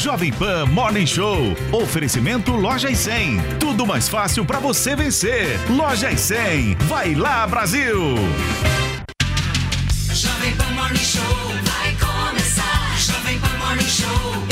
Jovem Pan Morning Show. Oferecimento Loja e 100. Tudo mais fácil para você vencer. Loja e 100. Vai lá, Brasil! Jovem Pan Morning Show vai começar. Jovem Pan Morning Show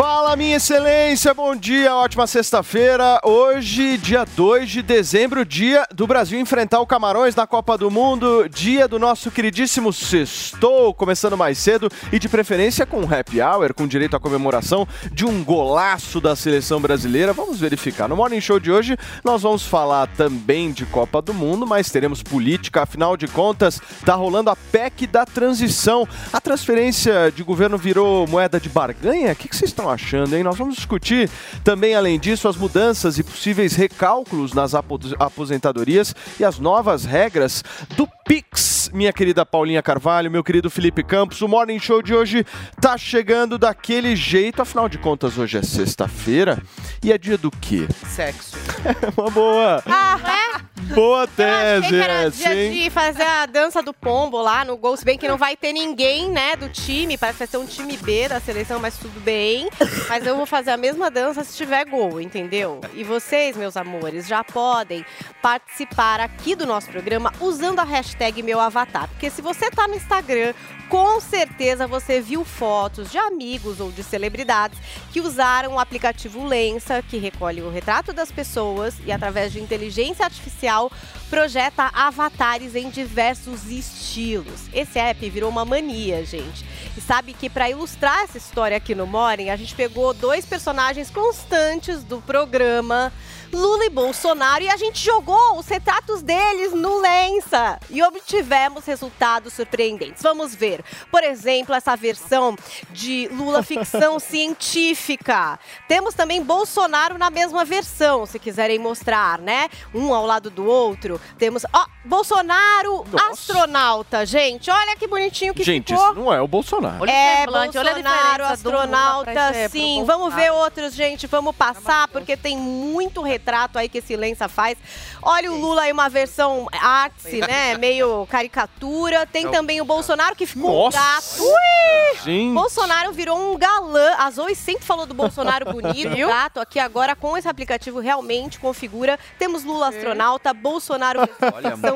Fala, minha excelência, bom dia, ótima sexta-feira. Hoje, dia 2 de dezembro, dia do Brasil enfrentar o Camarões na Copa do Mundo, dia do nosso queridíssimo Sextou, começando mais cedo e de preferência com happy hour, com direito à comemoração de um golaço da seleção brasileira. Vamos verificar. No Morning Show de hoje, nós vamos falar também de Copa do Mundo, mas teremos política, afinal de contas, tá rolando a PEC da transição. A transferência de governo virou moeda de barganha? O que que vocês estão achando, hein? Nós vamos discutir também, além disso, as mudanças e possíveis recálculos nas apo- aposentadorias e as novas regras do Pix. Minha querida Paulinha Carvalho, meu querido Felipe Campos, o Morning Show de hoje tá chegando daquele jeito. Afinal de contas, hoje é sexta-feira e é dia do quê? Sexo. Uma boa, Ah, é? Boa Eu achei tese que era dia de fazer a dança do pombo lá no gol. Se bem que não vai ter ninguém, né, do time. Parece que vai ser um time B da seleção, mas tudo bem. Mas eu vou fazer a mesma dança se tiver gol, entendeu? E vocês, meus amores, já podem participar aqui do nosso programa usando a hashtag meu avatar. Porque se você tá no Instagram, com certeza você viu fotos de amigos ou de celebridades que usaram o aplicativo Lensa, que recolhe o retrato das pessoas e através de inteligência artificial projeta avatares em diversos estilos. Esse app virou uma mania, gente. E sabe que para ilustrar essa história aqui no Morning, a gente pegou dois personagens constantes do programa, Lula e Bolsonaro, e a gente jogou os retratos deles no Lensa e obtivemos resultados surpreendentes. Vamos ver, por exemplo, essa versão de Lula ficção científica. Temos também Bolsonaro na mesma versão, se quiserem mostrar, né? Um ao lado do outro. Temos, ó, Bolsonaro Nossa. astronauta, gente. Olha que bonitinho que Gente, ficou. isso não é o Bolsonaro. Olha É, semblante, olha a Bolsonaro, astronauta, pro sim. Vamos ver outros, gente. Vamos passar, porque tem muito retrato aí que esse Lença faz. Olha o Lula aí, uma versão artsy, né? Meio caricatura. Tem também o Bolsonaro, que ficou um Nossa. gato. Ui! Gente. Bolsonaro virou um galã. A Zoe sempre falou do Bolsonaro bonito, gato. Aqui agora, com esse aplicativo, realmente configura. Temos Lula astronauta, Bolsonaro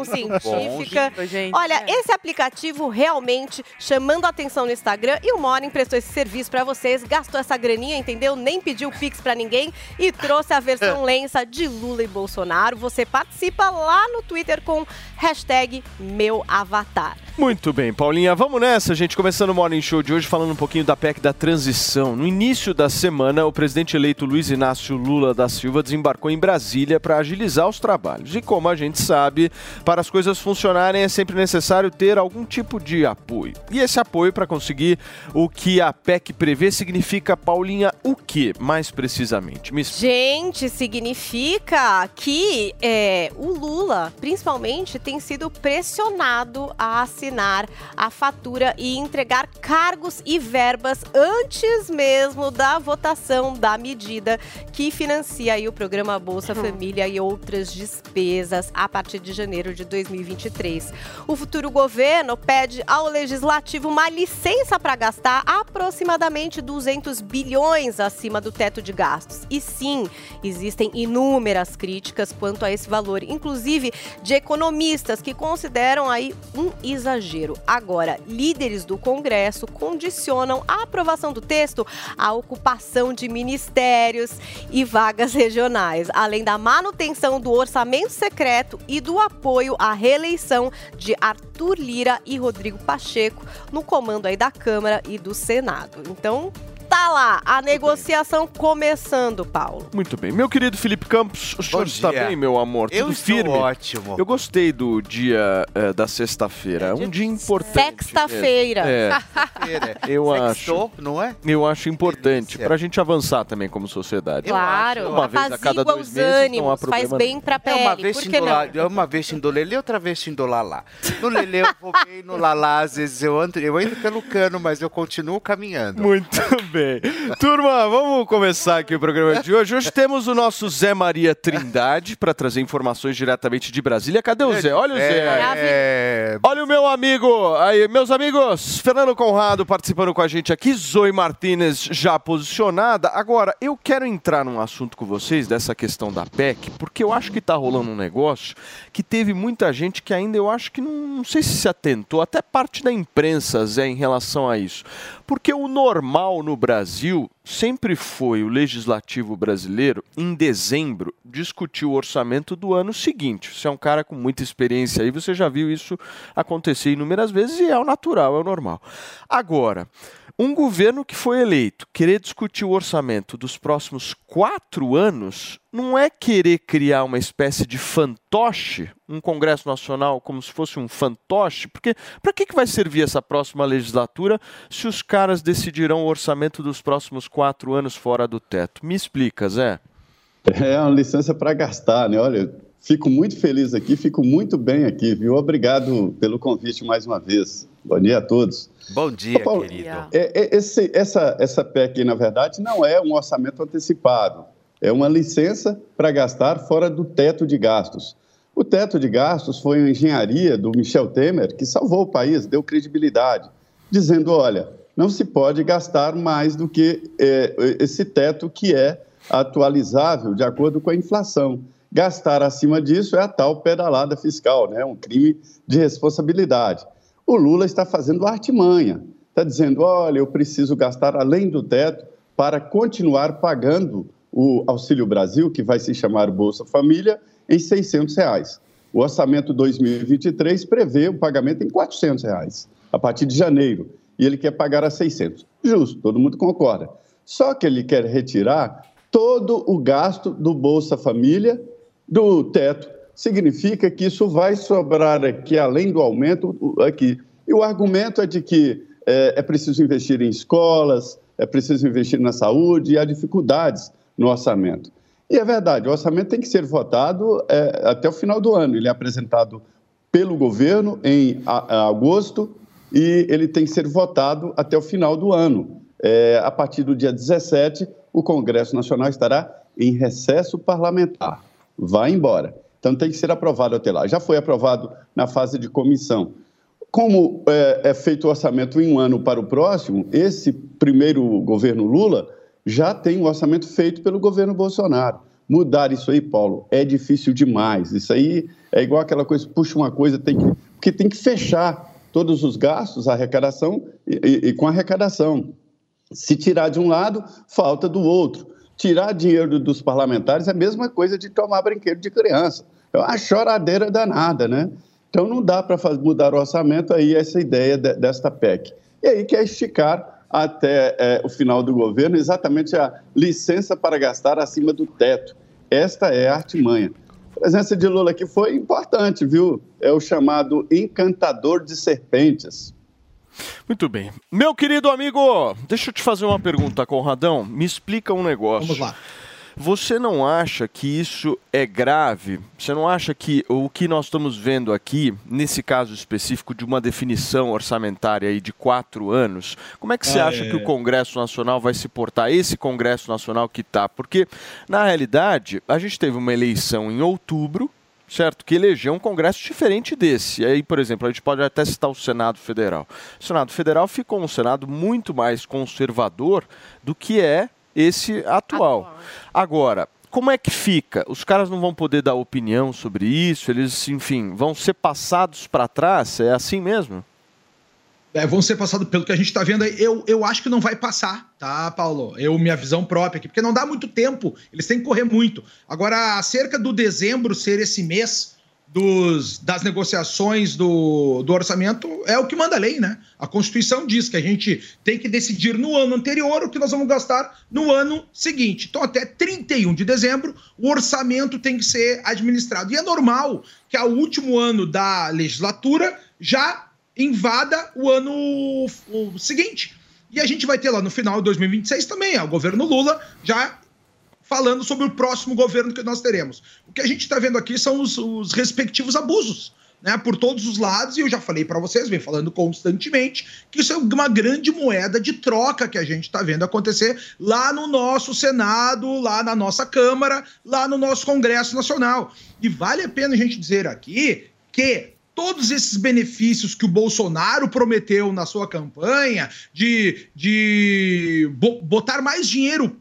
ficção científica. gente. Olha, esse aplicativo realmente chamando a atenção no Instagram e o Morning prestou esse serviço pra vocês, gastou essa graninha, entendeu? Nem pediu Pix pra ninguém e trouxe a versão lença de Lula e Bolsonaro. Você participa lá no Twitter com hashtag meu avatar. Muito bem, Paulinha. Vamos nessa, gente. Começando o Morning Show de hoje falando um pouquinho da PEC da transição. No início da semana, o presidente eleito Luiz Inácio Lula da Silva desembarcou em Brasília para agilizar os trabalhos. E como a gente sabe, para as coisas funcionarem é sempre necessário ter algum tipo de apoio. E esse apoio para conseguir o que a PEC prevê significa, Paulinha, o que mais precisamente? Me. Gente, significa que é, o Lula, principalmente, tem sido pressionado a assinar a fatura e entregar cargos e verbas antes mesmo da votação da medida que financia aí o programa Bolsa Família e outras despesas a partir de janeiro de 2023. O futuro governo pede ao legislativo uma licença para gastar aproximadamente 200 bilhões acima do teto de gastos. E sim, existem inúmeras críticas quanto a esse valor, inclusive de economistas que consideram aí um exagero. Agora, líderes do Congresso condicionam a aprovação do texto à ocupação de ministérios e vagas regionais, além da manutenção do orçamento secreto e do apoio à reeleição de Arthur Lira e Rodrigo Pacheco no comando aí da Câmara e do Senado. Então, tá lá, a negociação começando, Paulo. Muito bem. Meu querido Felipe Campos, o senhor está bem, meu amor? Eu Tudo estou firme? ótimo. Eu gostei do dia eh, da sexta-feira. É um dia importante. Sexta-feira. mesmo. É, eu Sextou, não é? eu acho importante Delícia. pra gente avançar também como sociedade. Claro, Uma vez a cada dois meses, não há ânimos, faz problema bem pra É pele. uma vez Por em que dolar, não? é uma vez outra vez em dolar lá. No lelê eu vou bem, no lalá às vezes eu ando, eu entro pelo cano, mas eu continuo caminhando. Muito bem. Turma, vamos começar aqui o programa de hoje. Hoje temos o nosso Zé Maria Trindade para trazer informações diretamente de Brasília. Cadê o Zé? Olha o Zé. aí. É, Olha o meu amigo, aí, meus amigos, Fernando Conrado participando com a gente aqui, Zoe Martinez já posicionada. Agora, eu quero entrar num assunto com vocês dessa questão da PEC, porque eu acho que tá rolando um negócio que teve muita gente que ainda eu acho que não, não sei se se atentou, até parte da imprensa, Zé, em relação a isso. Porque o normal no Brasil sempre foi o legislativo brasileiro, em dezembro, discutir o orçamento do ano seguinte. Você é um cara com muita experiência aí, você já viu isso acontecer inúmeras vezes e é o natural, é o normal. Agora, um governo que foi eleito querer discutir o orçamento dos próximos quatro anos não é querer criar uma espécie de fantoche, um Congresso Nacional como se fosse um fantoche, porque para que, que vai servir essa próxima legislatura se os caras decidirão o orçamento dos próximos quatro anos fora do teto? Me explica, Zé. É uma licença para gastar, né? Olha, fico muito feliz aqui, fico muito bem aqui, viu? Obrigado pelo convite mais uma vez. Bom dia a todos. Bom dia, Ô, Paulo, querido. É, é, esse- essa, essa PEC, na verdade, não é um orçamento antecipado. É uma licença para gastar fora do teto de gastos. O teto de gastos foi uma engenharia do Michel Temer que salvou o país, deu credibilidade, dizendo: olha, não se pode gastar mais do que é, esse teto que é atualizável de acordo com a inflação. Gastar acima disso é a tal pedalada fiscal, né? um crime de responsabilidade. O Lula está fazendo artimanha, está dizendo: olha, eu preciso gastar além do teto para continuar pagando o Auxílio Brasil, que vai se chamar Bolsa Família, em 600 reais. O orçamento 2023 prevê o pagamento em 400 reais, a partir de janeiro, e ele quer pagar a 600. Justo, todo mundo concorda. Só que ele quer retirar todo o gasto do Bolsa Família do teto. Significa que isso vai sobrar aqui, além do aumento, aqui. E o argumento é de que é, é preciso investir em escolas, é preciso investir na saúde e há dificuldades no orçamento. E é verdade, o orçamento tem que ser votado é, até o final do ano. Ele é apresentado pelo governo em a- a agosto e ele tem que ser votado até o final do ano. É, a partir do dia 17, o Congresso Nacional estará em recesso parlamentar. Vai embora. Então tem que ser aprovado até lá. Já foi aprovado na fase de comissão. Como é, é feito o orçamento em um ano para o próximo, esse primeiro governo Lula já tem um orçamento feito pelo governo Bolsonaro. Mudar isso aí, Paulo, é difícil demais. Isso aí é igual aquela coisa, puxa uma coisa, tem que, porque tem que fechar todos os gastos, arrecadação e, e- e com arrecadação. Se tirar de um lado, falta do outro. Tirar dinheiro dos parlamentares é a mesma coisa de tomar brinquedo de criança. É uma choradeira danada, né? Então não dá para mudar o orçamento aí essa ideia de- desta PEC. E aí quer esticar até eh, o final do governo exatamente a licença para gastar acima do teto. Esta é a artimanha. A presença de Lula aqui foi importante, viu? É o chamado encantador de serpentes. Muito bem. Meu querido amigo, deixa eu te fazer uma pergunta, Conradão. Me explica um negócio. Vamos lá. Você não acha que isso é grave? Você não acha que o que nós estamos vendo aqui, nesse caso específico de uma definição orçamentária aí de quatro anos, como é que você Ah, acha é. que o Congresso Nacional vai se portar? Esse Congresso Nacional que está? Porque, na realidade, a gente teve uma eleição em outubro, certo? Que elegeu um Congresso diferente desse. E aí, por exemplo, a gente pode até citar o Senado Federal. O Senado Federal ficou um Senado muito mais conservador do que é esse atual. Atual. Agora, como é que fica? Os caras não vão poder dar opinião sobre isso, eles, enfim, vão ser passados para trás? É assim mesmo? É, vão ser passados pelo que a gente está vendo aí. Eu, eu acho que não vai passar, tá, Paulo? Eu, minha visão própria aqui, porque não dá muito tempo, eles têm que correr muito. Agora, acerca do dezembro ser esse mês dos, das negociações do, do orçamento é o que manda a lei, né? A Constituição diz que a gente tem que decidir no ano anterior o que nós vamos gastar no ano seguinte. Então, até 31 de dezembro, o orçamento tem que ser administrado. E é normal que ao último ano da legislatura já invada o ano o seguinte. E a gente vai ter lá no final de 2026 também, o governo Lula já falando sobre o próximo governo que nós teremos. O que a gente está vendo aqui são os, os respectivos abusos. Né, por todos os lados, e eu já falei para vocês, vem falando constantemente, que isso é uma grande moeda de troca que a gente está vendo acontecer lá no nosso Senado, lá na nossa Câmara, lá no nosso Congresso Nacional. E vale a pena a gente dizer aqui que todos esses benefícios que o Bolsonaro prometeu na sua campanha de, de bo- botar mais dinheiro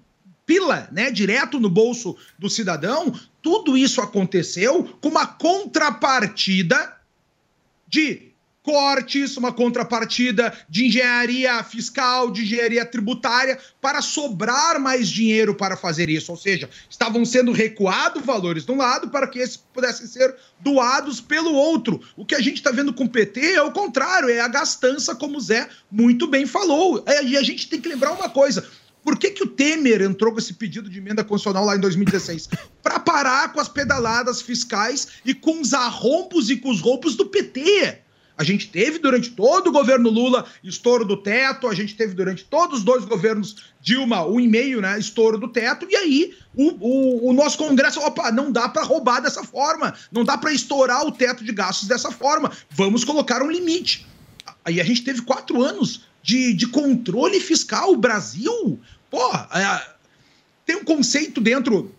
pila, né, direto no bolso do cidadão, tudo isso aconteceu com uma contrapartida de cortes, uma contrapartida de engenharia fiscal, de engenharia tributária, para sobrar mais dinheiro para fazer isso. Ou seja, estavam sendo recuados valores de um lado para que esses pudessem ser doados pelo outro. O que a gente está vendo com o PT é o contrário, é a gastança, como o Zé muito bem falou. É, e a gente tem que lembrar uma coisa. Por que, que o Temer entrou com esse pedido de emenda constitucional lá em 2016? Para parar com as pedaladas fiscais e com os arrombos e com os roubos do PT. A gente teve durante todo o governo Lula estouro do teto, a gente teve durante todos os dois governos Dilma um e meio, né, estouro do teto, e aí o, o, o nosso Congresso, opa, não dá para roubar dessa forma, não dá para estourar o teto de gastos dessa forma, vamos colocar um limite. Aí a gente teve quatro anos de, de controle fiscal, o Brasil, pô, é, tem um conceito dentro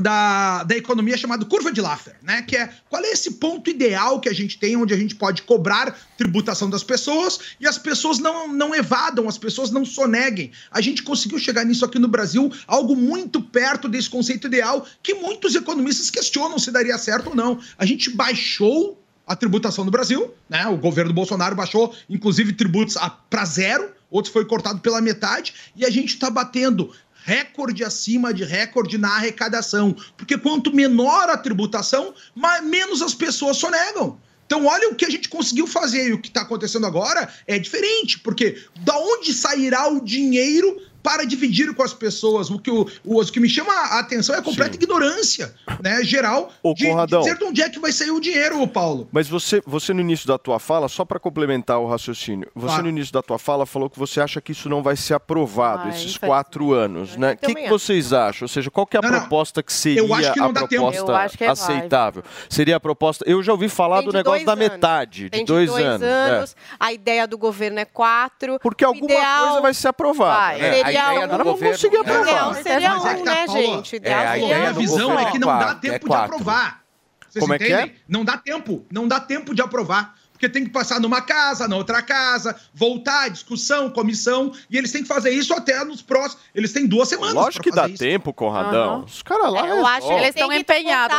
da, da economia chamado curva de Laffer, né? Que é qual é esse ponto ideal que a gente tem onde a gente pode cobrar tributação das pessoas e as pessoas não, não evadam, as pessoas não soneguem. A gente conseguiu chegar nisso aqui no Brasil, algo muito perto desse conceito ideal que muitos economistas questionam se daria certo ou não. A gente baixou a tributação no Brasil, né? O governo Bolsonaro baixou, inclusive, tributos para zero, outros foi cortado pela metade, e a gente está batendo recorde acima de recorde na arrecadação. Porque quanto menor a tributação, mais, menos as pessoas sonegam. Então, olha o que a gente conseguiu fazer e o que está acontecendo agora é diferente, porque da onde sairá o dinheiro para dividir com as pessoas? O que, o, o, o que me chama a atenção é a completa ignorância, né, geral, Ô, de, de dizer de onde é que vai sair o dinheiro, Paulo. Mas você, você no início da tua fala, só para complementar o raciocínio, você Claro. no início da tua fala falou que você acha que isso não vai ser aprovado, Vai, esses quatro anos, né? O que, também que acho. vocês acham? Ou seja, qual que é a Não, não. proposta que seria Eu acho que não a dá tempo. proposta Eu acho que vai. aceitável? Seria a proposta... Eu já ouvi falar Tem do negócio dois da anos. metade, de Tem dois, anos. é. A ideia do governo é quatro. Porque alguma ideal- coisa vai ser aprovada, Vai. né? É, a Seria ideia um- do Agora vamos governo- conseguir É, aprovar. seria Mas é que um, tá, né, Paula, gente? É, a seria ideia A um. visão é que não dá tempo é de quatro. aprovar. Vocês Como é que entendem? é? Não dá tempo. Não dá tempo de aprovar. Porque tem que passar numa casa, na outra casa, voltar, discussão, comissão, e eles têm que fazer isso até nos próximos. Eles têm duas semanas. Lógico pra que dá isso. tempo, Conradão. Aham. Os caras lá É, eu acho que eles Tão estão empenhados.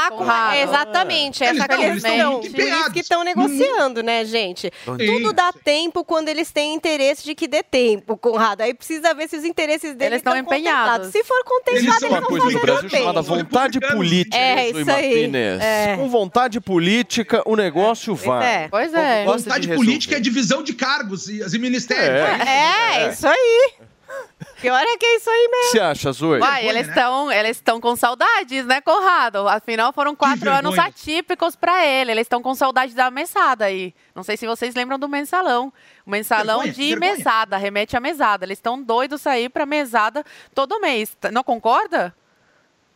Exatamente, Eles essa tão- eles tão questão. Por isso que estão negociando, né, gente? Sim, Tudo dá sim. tempo quando eles têm interesse de que dê tempo, Conrado. Aí precisa ver se os interesses deles Eles estão estão empenhados. contemplados. Se for Eles contemplado, são eles uma vão coisa no fazer Brasil também. chamada vontade política, É, isso aí. É. Com vontade política, o negócio Pois vai. é. Pois é. Gosta de Vontade política é divisão de cargos e, e ministérios. É. É, isso aí. Pior é que é isso aí mesmo. você acha, Zoe? Uai, eles né? estão eles estão com saudades, né, Conrado? Afinal, foram quatro anos atípicos pra ele. Eles estão com saudade da mesada aí. Não sei se vocês lembram do mensalão. O mensalão Vergonha, de vergonha. mesada, remete à mesada. Eles estão doidos aí pra mesada todo mês. Não concorda?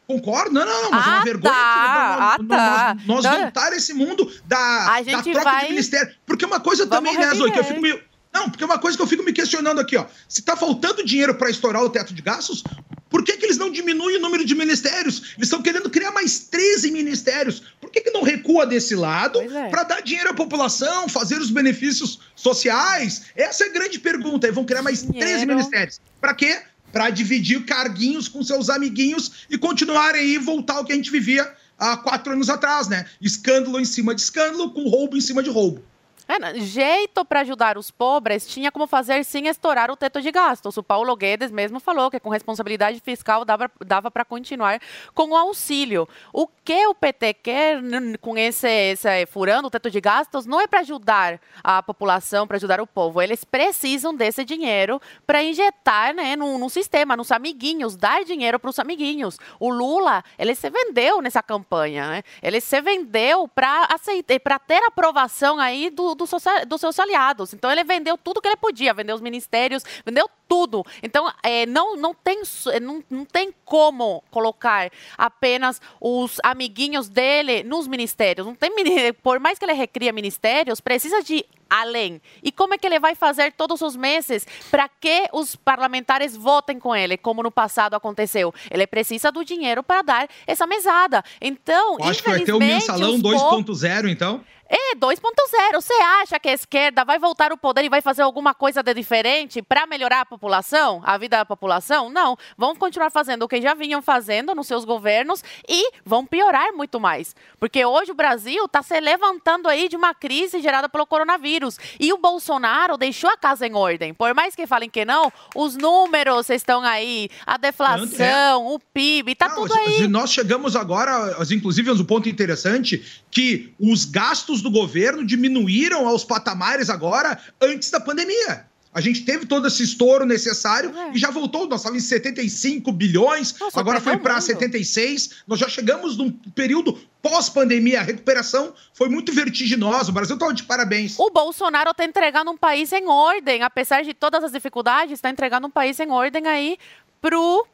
Concordo? Não, não, não, mas é uma Ah, vergonha tá, que nós, ah, tá. nós, nós Não. voltar a esse mundo da, A da troca vai- de ministério. Porque uma coisa Vamos também, né, Zoe, que eu fico meio. Não, porque uma coisa que eu fico me questionando aqui, ó. Se tá faltando dinheiro para estourar o teto de gastos, por que, que eles não diminuem o número de ministérios? Eles estão querendo criar mais 13 ministérios. Por que, que não recua desse lado é. para dar dinheiro à população, fazer os benefícios sociais? Essa é a grande pergunta. E vão criar mais 13 Dinheiro. ministérios. Para quê? Para dividir carguinhos com seus amiguinhos e continuar aí voltar ao que a gente vivia há quatro anos atrás, né? Escândalo em cima de escândalo, com roubo em cima de roubo. É, jeito para ajudar os pobres tinha como fazer sem estourar o teto de gastos. O Paulo Guedes mesmo falou que com responsabilidade fiscal dava, para continuar com o auxílio. O que o PT quer com esse, esse furando o teto de gastos não é para ajudar a população, para ajudar o povo. Eles precisam desse dinheiro para injetar né, no, no sistema, nos amiguinhos, dar dinheiro para os amiguinhos. O Lula, ele se vendeu nessa campanha, né? Ele se vendeu para ter aprovação aí do, do socia- dos seus aliados. Então ele vendeu tudo que ele podia, vendeu os ministérios, vendeu tudo. Então é, não, não, tem, é, não, não tem como colocar apenas os amiguinhos dele nos ministérios. Não tem, por mais que ele recria ministérios, precisa de além. E como é que ele vai fazer todos os meses para que os parlamentares votem com ele, como no passado aconteceu? Ele precisa do dinheiro para dar essa mesada. Então, Eu acho que vai ter o mensalão os po- 2.0, então. É, 2.0. Você acha que a esquerda vai voltar ao poder e vai fazer alguma coisa de diferente para melhorar a população, a vida da população? Não. Vão continuar fazendo o que já vinham fazendo nos seus governos e vão piorar muito mais. Porque hoje o Brasil está se levantando aí de uma crise gerada pelo coronavírus. E o Bolsonaro deixou a casa em ordem. Por mais que falem que não, os números estão aí, a deflação, o PIB, tá tudo aí. Nós chegamos agora, inclusive, um ponto interessante, que os gastos do governo diminuíram aos patamares agora antes da pandemia. A gente teve todo esse estouro necessário É. e já voltou. Nós estávamos em 75 bilhões, Nossa, agora foi para muito. 76. Nós já chegamos num período pós-pandemia. A recuperação foi muito vertiginosa. O Brasil está de parabéns. O Bolsonaro está entregando um país em ordem, apesar de todas as dificuldades, está entregando um país em ordem aí pro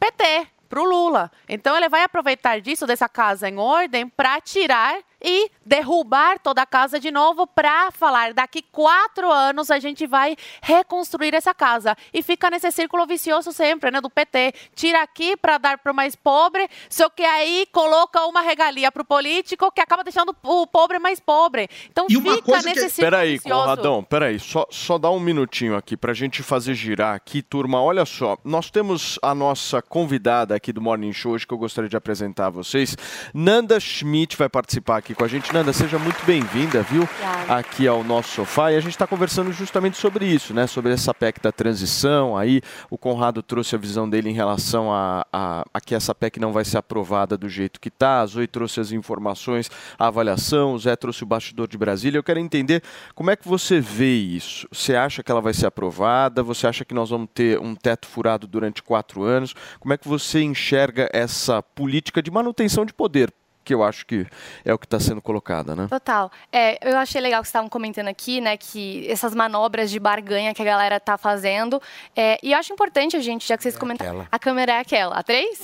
PT, pro Lula. Então ele vai aproveitar disso, dessa casa em ordem, para tirar e derrubar toda a casa de novo para falar daqui quatro anos a gente vai reconstruir essa casa. E fica nesse círculo vicioso sempre, né, do PT. Tira aqui para dar para o mais pobre, só que aí coloca uma regalia para o político que acaba deixando o pobre mais pobre. Então E uma fica coisa nesse que- círculo Peraí, vicioso. Conradão, peraí, só, só dá um minutinho aqui pra gente fazer girar aqui, turma. Olha só, nós temos a nossa convidada aqui do Morning Show hoje que eu gostaria de apresentar a vocês. Nanda Schmidt vai participar aqui com a gente. Nanda, seja muito bem-vinda, viu? Aqui ao nosso sofá. E a gente está conversando justamente sobre isso, né? Sobre essa PEC da transição. Aí o Conrado trouxe a visão dele em relação a, a, a que essa PEC não vai ser aprovada do jeito que está. A Zoe trouxe as informações, a avaliação. O Zé trouxe o bastidor de Brasília. Eu quero entender como é que você vê isso. Você acha que ela vai ser aprovada? Você acha que nós vamos ter um teto furado durante quatro anos? Como é que você enxerga essa política de manutenção de poder? Que eu acho que é o que está sendo colocada, né? Total. É, eu achei legal que vocês estavam comentando aqui, né, que essas manobras de barganha que a galera tá fazendo. É, e eu acho importante a gente, já que vocês comentaram. aquela. A câmera é aquela, a três?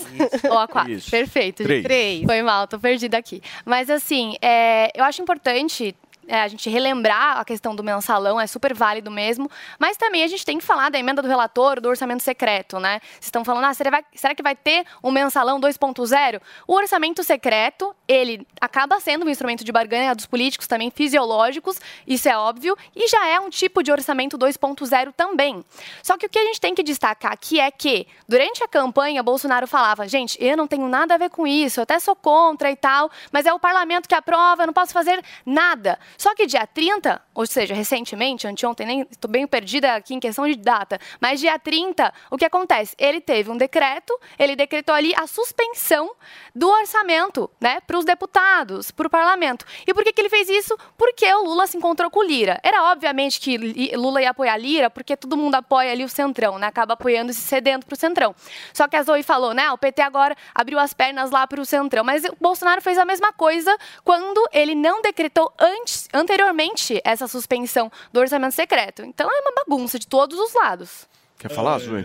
Ou a quatro? Isso. Perfeito. Três. Três. Foi mal, tô perdida aqui. Mas assim, é, eu acho importante é, a gente relembrar a questão do mensalão, é super válido mesmo. Mas também a gente tem que falar da emenda do relator, do orçamento secreto, né? Vocês estão falando, ah, será, será que vai ter um mensalão 2.0? O orçamento secreto, ele acaba sendo um instrumento de barganha dos políticos também fisiológicos, isso é óbvio, e já é um tipo de orçamento 2.0 também. Só que o que a gente tem que destacar aqui é que, durante a campanha, Bolsonaro falava, gente, eu não tenho nada a ver com isso, eu até sou contra e tal, mas é o parlamento que aprova, eu não posso fazer nada. Só que dia 30, ou seja, recentemente, anteontem, nem estou bem perdida aqui em questão de data, mas dia 30, o que acontece? Ele teve um decreto, ele decretou ali a suspensão do orçamento, né, para os deputados, para o parlamento. E por que, que ele fez isso? Porque o Lula se encontrou com o Lira. Era obviamente que Lula ia apoiar Lira, porque todo mundo apoia ali o Centrão, né, acaba apoiando e cedendo para o Centrão. Só que a Zoe falou, né, o PT agora abriu as pernas lá para o Centrão. Mas o Bolsonaro fez a mesma coisa quando ele não decretou antes, anteriormente essa suspensão do orçamento secreto. Então é uma bagunça de todos os lados. Quer falar, Zoe?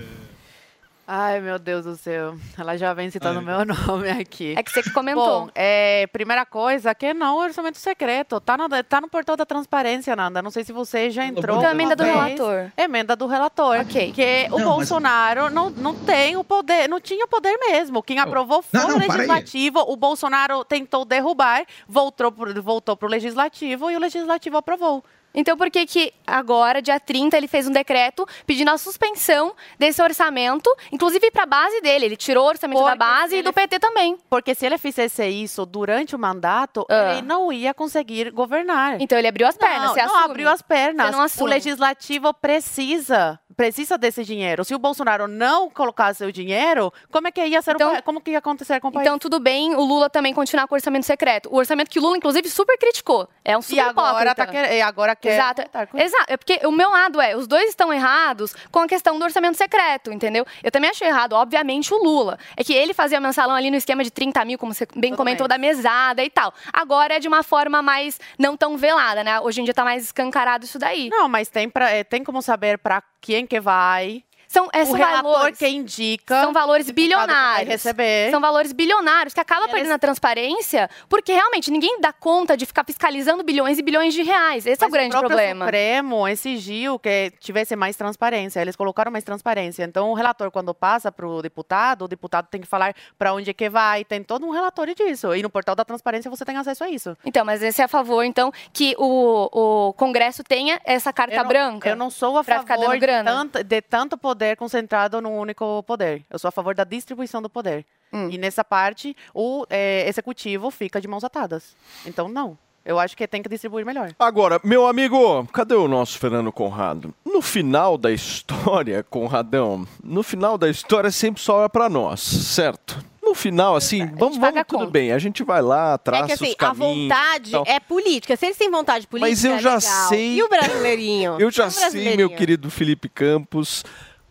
Ai, meu Deus do céu. Ela já vem citando meu nome aqui. É que você que comentou. Bom, é, primeira coisa, que não, orçamento secreto. Tá no, tá no portal da transparência, Nanda. Não sei se você já entrou. Então, a emenda do uma vez. relator. Emenda do relator. Ok. Que o Não, mas- Bolsonaro não, não tem o poder, não tinha o poder mesmo. Quem aprovou foi Não, não, o para legislativo. O Bolsonaro tentou derrubar, voltou pro, voltou pro legislativo e o legislativo aprovou. Então por que que agora, dia 30, ele fez um decreto pedindo a suspensão desse orçamento, inclusive para a base dele. Ele tirou o orçamento da Porque base se e do PT também. Porque se ele fizesse isso durante o mandato, Ah. ele não ia conseguir governar. Então ele abriu as pernas, Não, você não assume? abriu as pernas. Você não o legislativo precisa, precisa desse dinheiro. Se o Bolsonaro não colocasse o dinheiro, como é que ia ser o Então- pa- como que ia acontecer com o país? Então, tudo bem o Lula também continuar com o orçamento secreto. O orçamento que o Lula, inclusive, super criticou. É um super e agora tá e agora quer Exato. voltar com- Exato. É porque o meu lado é, os dois estão errados com a questão do orçamento secreto, entendeu? Eu também acho errado, obviamente, o Lula. É que ele fazia mensalão ali no esquema de 30 mil, como você bem Todo comentou, da mesada e tal. Agora é de uma forma mais não tão velada, né? Hoje em dia tá mais escancarado isso daí. Não, mas tem, pra, é, tem como saber para quem que vai. São, é, o relator valores, que indica. são valores o bilionários. receber. São valores bilionários que acaba Eles- perdendo a transparência, porque realmente ninguém dá conta de ficar fiscalizando bilhões e bilhões de reais. Esse é o Mas grande próprio problema. Supremo exigiu que tivesse mais transparência. Eles colocaram mais transparência. Então, o relator, quando passa para o deputado, o deputado tem que falar para onde é que vai. Tem todo um relatório disso. E no portal da transparência você tem acesso a isso. Então, mas esse é a favor, então, que o, o Congresso tenha essa carta Eu não- branca. Eu não sou a favor de tanto, de tanto poder concentrado num único poder. Eu sou a favor da distribuição do poder. Hum. E nessa parte, o eh, executivo fica de mãos atadas. Então, não. Eu acho que tem que distribuir melhor. Agora, meu amigo, cadê o nosso Fernando Conrado? No final da história, Conradão, no final da história sempre sobra pra nós, certo? No final, assim, vamos, vamos a tudo conta. bem, a gente vai lá, traça É que assim, os a caminhos. vontade tal. é política. Se eles têm vontade política, Mas eu é já legal. sei- E o brasileirinho? Eu já o sei, meu querido Felipe Campos,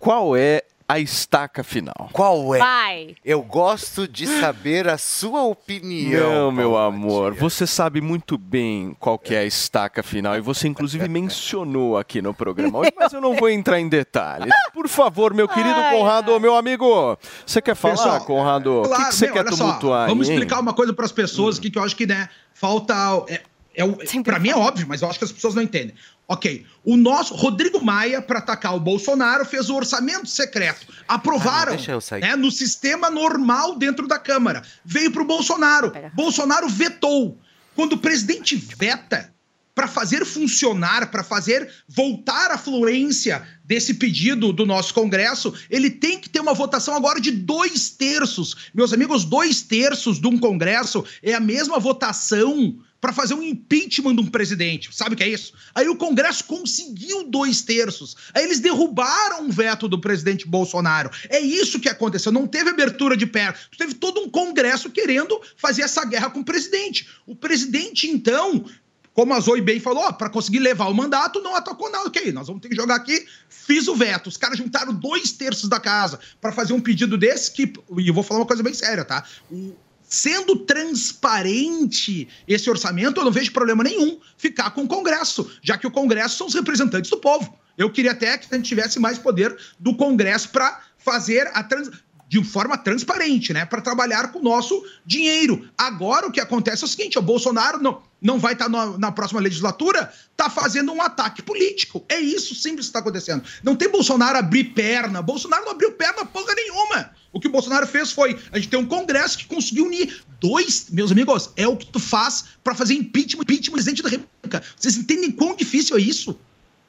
qual é a estaca final. Qual é? Vai. Eu gosto de saber a sua opinião. Não, meu amor, Matias. você sabe muito bem qual que é a estaca final e você inclusive mencionou aqui no programa hoje, mas eu não vou entrar em detalhes. Por favor, meu querido Ai, Conrado, meu amigo, você quer falar, Pessoal, Conrado? o que, Claro, que você quer olha só, tumultuar Vamos aí, hein? explicar uma coisa para as pessoas aqui que eu acho que, né, falta. É, é, pra mim é óbvio, mas eu acho que as pessoas não entendem. Ok, o nosso Rodrigo Maia, para atacar o Bolsonaro, fez o orçamento secreto. Aprovaram Ah, não, deixa eu sair. né, no sistema normal dentro da Câmara. Veio pro Bolsonaro. Pera. Bolsonaro vetou. Quando o presidente veta para fazer funcionar, para fazer voltar a fluência desse pedido do nosso Congresso, ele tem que ter uma votação agora de dois terços. Meus amigos, dois terços de um Congresso é a mesma votação para fazer um impeachment de um presidente. Sabe o que é isso? Aí o Congresso conseguiu dois terços. Aí eles derrubaram o veto do presidente Bolsonaro. É isso que aconteceu. Não teve abertura de perna. Teve todo um Congresso querendo fazer essa guerra com o presidente. O presidente, então, como a Zoe bem falou, para conseguir levar o mandato, não atacou nada. Ok, nós vamos ter que jogar aqui. Fiz o veto. Os caras juntaram dois terços da casa para fazer um pedido desse que. E eu vou falar uma coisa bem séria, tá? O- Sendo transparente esse orçamento, eu não vejo problema nenhum ficar com o Congresso, já que o Congresso são os representantes do povo. Eu queria até que a gente tivesse mais poder do Congresso para fazer a trans de forma transparente, né, para trabalhar com o nosso dinheiro. Agora o que acontece é o seguinte, o Bolsonaro não, não vai estar na, na próxima legislatura, tá fazendo um ataque político. É isso simples que está acontecendo. Não tem Bolsonaro abrir perna. Bolsonaro não abriu perna porra nenhuma. O que o Bolsonaro fez foi a gente tem um Congresso que conseguiu unir dois, meus amigos, é o que tu faz para fazer impeachment, impeachment presidente da República. Vocês entendem quão difícil é isso?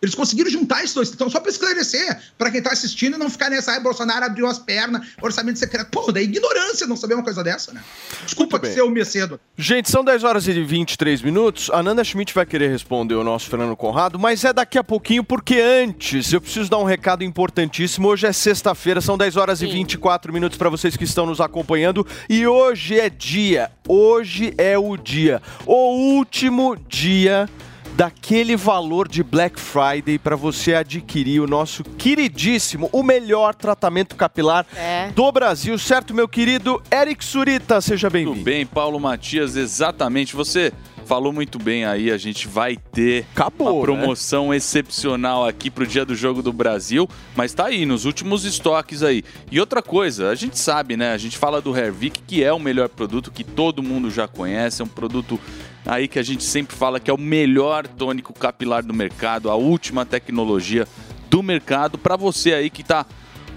Eles conseguiram juntar esses dois. Então, só para esclarecer, para quem tá assistindo e não ficar nessa, ai, Bolsonaro abriu as pernas, orçamento secreto. Pô, da ignorância não saber uma coisa dessa, né? Desculpa bem. ser o Mecedo. Gente, são 10 horas e 23 minutos. A Nanda Schmidt vai querer responder o nosso Fernando Conrado, mas é daqui a pouquinho, porque antes eu preciso dar um recado importantíssimo. Hoje é sexta-feira, são 10 horas e 24 minutos para vocês que estão nos acompanhando. E hoje é dia, hoje é o dia, o último dia daquele valor de Black Friday para você adquirir o nosso queridíssimo, o melhor tratamento capilar É. do Brasil, certo, meu querido Eric Surita? Seja Tudo bem-vindo. bem, Paulo Matias, exatamente. Você falou muito bem aí, a gente vai ter Acabou, uma né? promoção excepcional aqui pro Dia do Jogo do Brasil, mas tá aí, nos últimos estoques aí. E outra coisa, a gente sabe, né? A gente fala do Hervik, que é o melhor produto que todo mundo já conhece, é um produto aí que a gente sempre fala que é o melhor tônico capilar do mercado, a última tecnologia do mercado para você aí que tá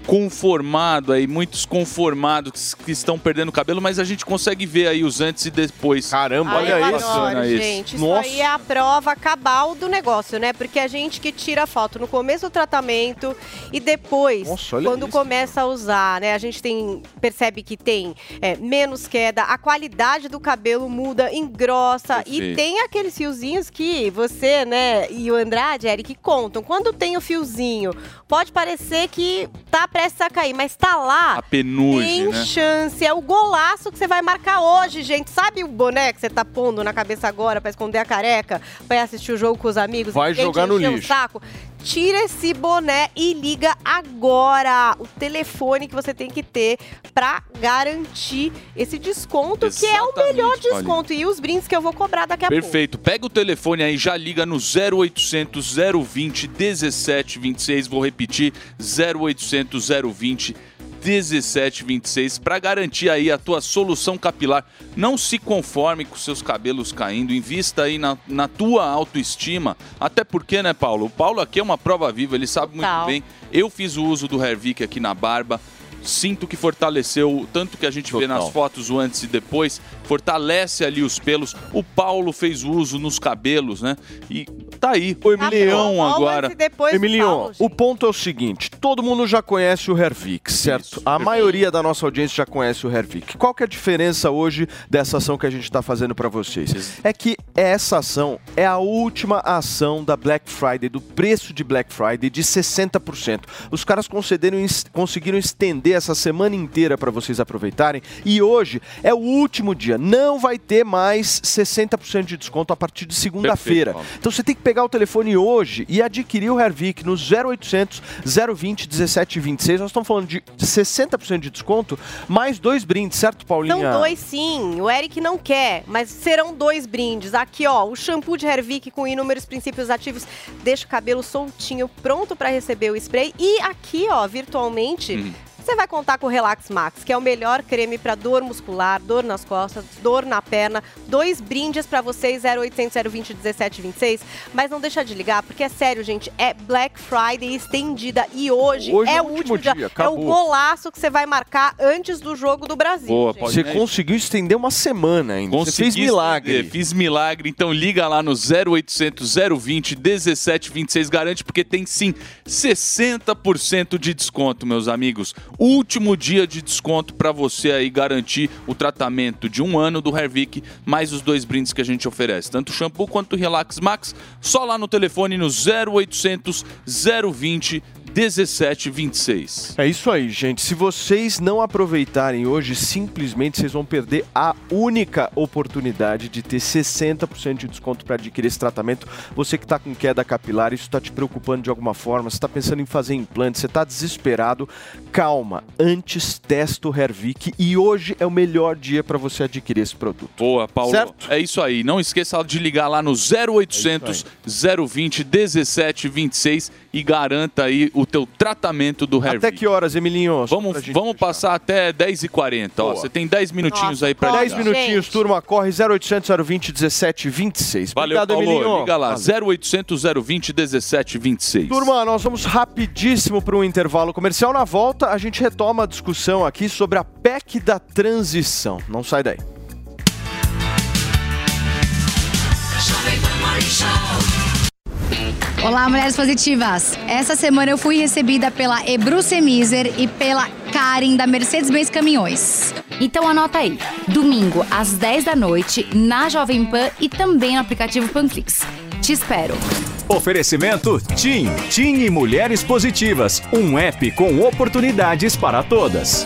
conformado aí, muitos conformados que estão perdendo cabelo, mas a gente consegue ver aí os antes e depois. Caramba, Ai, olha eu isso. adoro, isso. gente. Isso Nossa. aí é a prova cabal do negócio, né? Porque a gente que tira a foto no começo do tratamento e depois, Nossa, quando isso. começa a usar, né? A gente tem percebe que tem é, menos queda, a qualidade do cabelo muda, engrossa e Perfeito. tem aqueles fiozinhos que você, né, e o Andrade, Eric, contam. Quando tem o fiozinho, pode parecer que tá prestes a cair, mas tá lá. A penugem, Tem né? chance. É o golaço que você vai marcar hoje, gente. Sabe o boné que você tá pondo na cabeça agora pra esconder a careca? Pra ir assistir o jogo com os amigos? Vai ninguém te jogar no encher o lixo. saco? Tira esse boné e liga agora. O telefone que você tem que ter pra garantir esse desconto, que é o Exatamente, melhor Paulinho. desconto. E os brindes que eu vou cobrar daqui a pouco. Perfeito. Pega o telefone aí, já liga no 0800 020 1726. Vou repetir: 0800 020 1726 para garantir aí a tua solução capilar. Não se conforme com seus cabelos caindo, invista aí na, na tua autoestima. Até porque, né, Paulo? O Paulo aqui é uma prova viva, ele sabe muito bem. Eu fiz o uso do Hervik aqui na barba. Sinto que fortaleceu tanto que a gente vê Total. nas fotos o antes e depois, fortalece ali os pelos. O Paulo fez o uso nos cabelos, né? E tá aí, o Tá Emilião bom, agora. antes e depois do Emilion, Paulo, o ponto é o seguinte: todo mundo já conhece o Hervik, certo? Isso, a perfeito. maioria da nossa audiência já conhece o Hervik. Qual que é a diferença hoje dessa ação que a gente está fazendo para vocês? É que essa ação é a última ação da Black Friday, do preço de Black Friday de 60%. Os caras concederam, conseguiram estender essa semana inteira para vocês aproveitarem e hoje é o último dia. Não vai ter mais 60% de desconto a partir de segunda-feira. Então você tem que pegar o telefone hoje e adquirir o Hervik no 0800 020 1726. Nós estamos falando de 60% de desconto, mais dois brindes, certo, Paulinha? São dois sim. O Eric não quer, mas serão dois brindes. Aqui, ó, o shampoo de Hervik com inúmeros princípios ativos deixa o cabelo soltinho, pronto para receber o spray. E aqui, ó, virtualmente. Hum. Você vai contar com o Relax Max, que é o melhor creme para dor muscular, dor nas costas, dor na perna. Dois brindes para vocês, 0800 020 1726. Mas não deixa de ligar, porque é sério, gente, é Black Friday estendida. E hoje, Hoje é o último dia. é o golaço que você vai marcar antes do jogo do Brasil. Boa. Você conseguiu estender uma semana ainda. Você fez Consegui milagre. estender, Fiz milagre. Então liga lá no 0800 020 1726. Garante porque tem sim 60% de desconto, meus amigos. Último dia de desconto para você aí garantir o tratamento de um ano do Hervik, mais os dois brindes que a gente oferece, tanto o shampoo quanto o Relax Max. Só lá no telefone no 0800 020 1726. É isso aí, gente. Se vocês não aproveitarem hoje, simplesmente vocês vão perder a única oportunidade de ter 60% de desconto para adquirir esse tratamento. Você que está com queda capilar, isso está te preocupando de alguma forma, você está pensando em fazer implante, você está desesperado, calma. Antes testa o Hervik e hoje é o melhor dia para você adquirir esse produto. Boa, Paulo. Certo? É isso aí. Não esqueça de ligar lá no 0800 020 1726 e garanta aí o teu tratamento do Hervik. Até que horas, Emilinho? Vamos, vamos passar até 10h40. Ó, Boa. você tem 10 minutinhos Nossa, aí pra corre. 10 ligar. minutinhos, Gente. turma, corre 0800 020 1726. Valeu, Obrigado, Paulo. Emilinho. Liga lá, Valeu. 0800 020 1726. Turma, nós vamos rapidíssimo para um intervalo comercial. Na volta, a gente retoma a discussão aqui sobre a PEC da transição. Não sai daí. Jovem Pan Morning Show. Olá, mulheres positivas! Essa semana eu fui recebida pela Ebru Semiser e pela Karen da Mercedes-Benz Caminhões. Então anota aí, domingo às 10 da noite na Jovem Pan e também no aplicativo Panflix. Te espero. Oferecimento TIM. TIM e Mulheres Positivas. Um app com oportunidades para todas.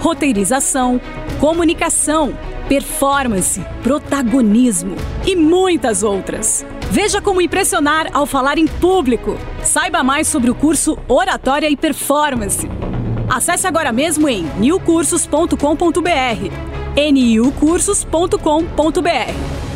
roteirização, comunicação, performance, protagonismo e muitas outras. Veja como impressionar ao falar em público. Saiba mais sobre o curso Oratória e Performance. Acesse agora mesmo em newcursos.com.br. niucursos.com.br.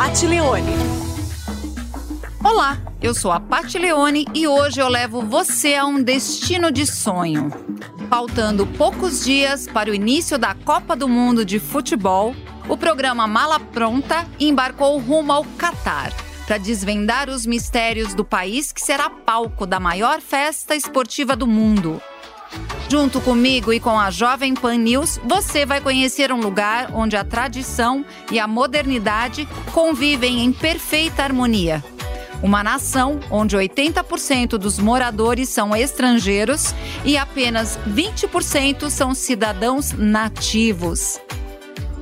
Com Pat Leone. Olá, eu sou a Pati Leone e hoje eu levo você a um destino de sonho. Faltando poucos dias para o início da Copa do Mundo de Futebol, o programa Mala Pronta embarcou rumo ao Catar para desvendar os mistérios do país que será palco da maior festa esportiva do mundo. Junto comigo e com a Jovem Pan News, você vai conhecer um lugar onde a tradição e a modernidade convivem em perfeita harmonia. Uma nação onde 80% dos moradores são estrangeiros e apenas 20% são cidadãos nativos.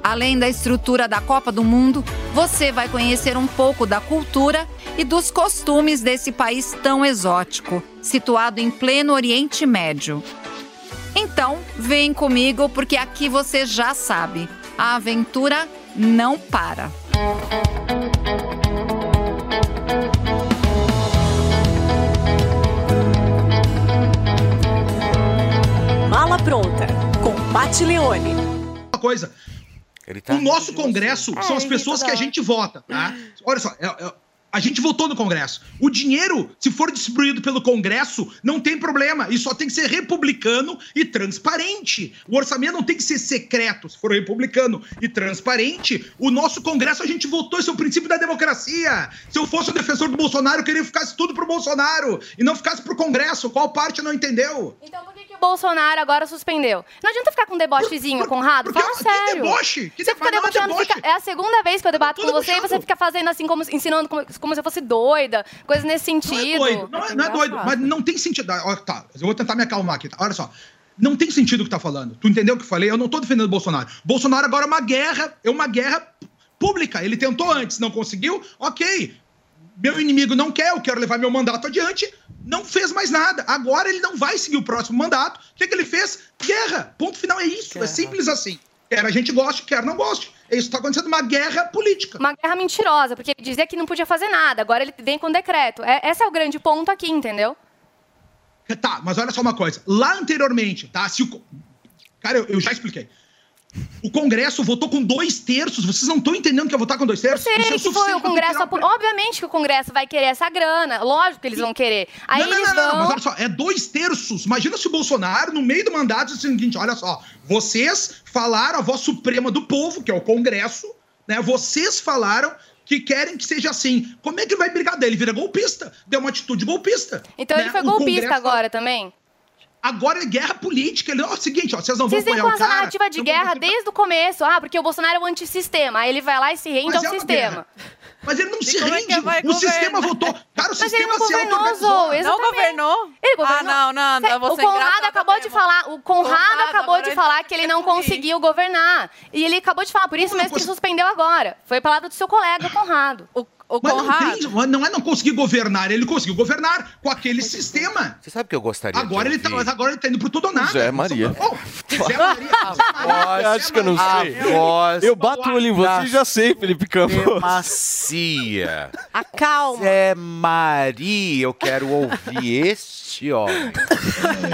Além da estrutura da Copa do Mundo, você vai conhecer um pouco da cultura e dos costumes desse país tão exótico, situado em pleno Oriente Médio. Então, vem comigo porque aqui você já sabe, a aventura não para. Mala pronta com Pat Leone. Uma coisa. O nosso Congresso É, são as pessoas que a hora. gente vota, tá? Olha só, é- é- a gente votou no Congresso. O dinheiro, se for distribuído pelo Congresso, não tem problema. E só tem que ser republicano e transparente. O orçamento não tem que ser secreto. Se for republicano e transparente, o nosso Congresso a gente votou. Esse é o princípio da democracia. Se eu fosse o defensor do Bolsonaro, eu queria que ficasse tudo pro Bolsonaro e não ficasse pro Congresso. Qual parte não entendeu? Então por Bolsonaro agora suspendeu? Não adianta ficar com um debochezinho, Conrado. Fala sério. deboche? Que você fica deboche? É debochando, fica- é a segunda vez que eu debato com você e você fica fazendo assim, como, ensinando como, como se eu fosse doida, coisa nesse sentido. Não é doido, não é, não é doido, mas não tem sentido. Ah, ó, Tá, eu vou tentar me acalmar aqui. tá? Olha só. Não tem sentido o que tá falando. Tu entendeu o que eu falei? Eu não tô defendendo o Bolsonaro. Bolsonaro agora é uma guerra, é uma guerra pública. Ele tentou antes, não conseguiu, ok. Meu inimigo não quer, eu quero levar meu mandato adiante. Não fez mais nada. Agora ele não vai seguir o próximo mandato. O que, que ele fez? Guerra. Ponto final é isso. É simples assim. Quer a gente goste, quer não goste. É isso que tá acontecendo, uma guerra política. Uma guerra mentirosa, porque ele dizia que não podia fazer nada, agora ele vem com decreto. É, esse é o grande ponto aqui, entendeu? Tá, mas olha só uma coisa. Lá anteriormente, tá? Se o... Cara, eu, eu já expliquei. O Congresso votou com dois terços. Vocês não estão entendendo que é votar com dois terços? Sei Isso é que foi o Congresso. Obviamente que o Congresso vai querer essa grana. Lógico que eles vão querer. Aí não, não, eles não, não, vão. mas olha só, é dois terços. Imagina se o Bolsonaro, no meio do mandato, disse o seguinte: olha só, vocês falaram, a voz suprema do povo, que é o Congresso, né? Vocês falaram que querem que seja assim. Como é que ele vai brigar dele? Vira golpista. Deu uma atitude golpista. Então né? ele foi O golpista Congresso- agora também? Agora é guerra política. Ele, ó, é o seguinte, ó, vocês não Vocês vão apoiar o essa cara. narrativa de não guerra desde o começo. Ah, porque o Bolsonaro é o antissistema. Aí ele vai lá e se rende Mas ao é sistema. guerra. Mas ele não se como é rende. vai o sistema votou. Cara, o Mas ele sistema não se governou, auto-organizou. Zou, Não governou? Ele governou. Ah, não, Cê- você o Conrado acabou de falar, o Conrado, Conrado, acabou de ele falar que ele não conseguiu governar. E ele acabou de falar, por isso mesmo que ele suspendeu agora. Foi a palavra do seu colega, Conrado. O, o Mas não, Conrado. tem, mas não é não conseguir governar, ele conseguiu governar com aquele sistema. Você sabe que eu gostaria Agora de ele, tá, mas agora ele tá indo pro tudo ou nada. Zé Maria. Oh, Zé Maria. Acho que eu não sei. Eu bato o olho em você e já sei, Felipe Campos. macia. Acalma. Zé Maria, eu quero ouvir este homem.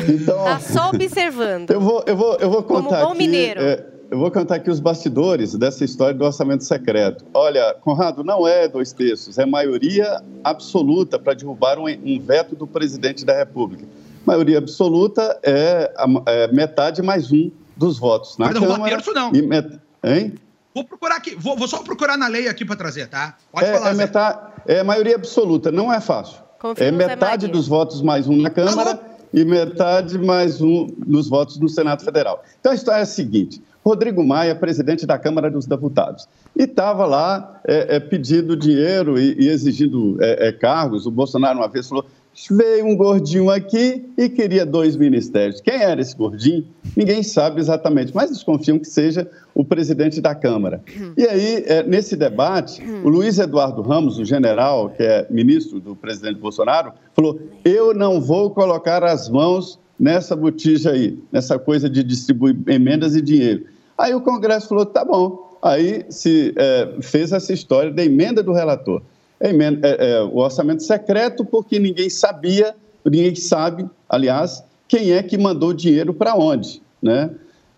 Então, Tá só observando. eu vou, eu vou, eu vou Como contar bom aqui. mineiro. é, eu vou contar aqui os bastidores dessa história do orçamento secreto. Olha, Conrado, não é dois terços, é maioria absoluta para derrubar um, um veto do presidente da República. Maioria absoluta é, a- é metade mais um dos votos na derrubar Câmara. terço, não. E met... Hein? Vou procurar aqui, vou, vou só procurar na lei aqui pra trazer, tá? Pode É, falar, é, metade, é maioria absoluta, não é fácil. É metade dos votos mais um na Câmara e metade mais um nos votos no Senado Federal. Então a história é a seguinte: Rodrigo Maia, presidente da Câmara dos Deputados, e estava lá é, é, pedindo dinheiro e, e exigindo é, é, cargos. O Bolsonaro uma vez falou. Veio um gordinho aqui e queria dois ministérios. Quem era esse gordinho? Ninguém sabe exatamente, mas desconfiam que seja o presidente da Câmara. E aí, é, nesse debate, o Luiz Eduardo Ramos, o general, que é ministro do presidente Bolsonaro, falou: Eu não vou colocar as mãos nessa botija aí, nessa coisa de distribuir emendas e dinheiro. Aí o Congresso falou: tá bom. Aí se é, fez essa história da emenda do relator. A emenda- é, é, o orçamento secreto, porque ninguém sabia, ninguém sabe, aliás, quem é que mandou dinheiro para onde, né?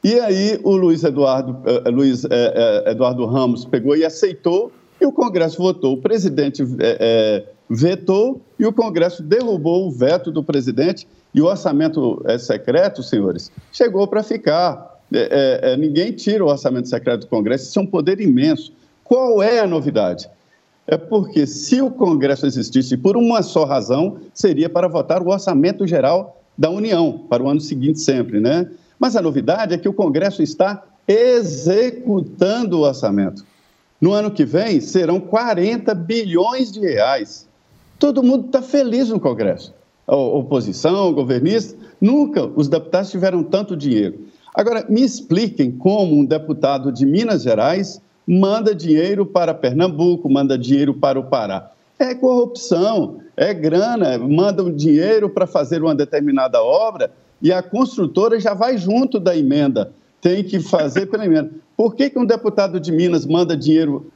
E aí o Luiz Eduardo, eh, Luiz, eh, eh, Eduardo Ramos pegou e aceitou, e o Congresso votou. O presidente vetou e o Congresso derrubou o veto do presidente e o orçamento secreto, senhores, chegou para ficar. Eh, eh, eh, ninguém tira o orçamento secreto do Congresso, isso é um poder imenso. Qual é a novidade? É porque se o Congresso existisse por uma só razão, seria para votar o orçamento geral da União, para o ano seguinte sempre, né? Mas a novidade é que o Congresso está executando o orçamento. No ano que vem, serão 40 bilhões de reais. Todo mundo está feliz no Congresso. A oposição, governista, nunca os deputados tiveram tanto dinheiro. Agora, me expliquem como um deputado de Minas Gerais manda dinheiro para Pernambuco, manda dinheiro para o Pará. É corrupção, é grana, mandam dinheiro para fazer uma determinada obra e a construtora já vai junto da emenda, tem que fazer pela emenda. Por que, que um deputado de Minas manda dinheiro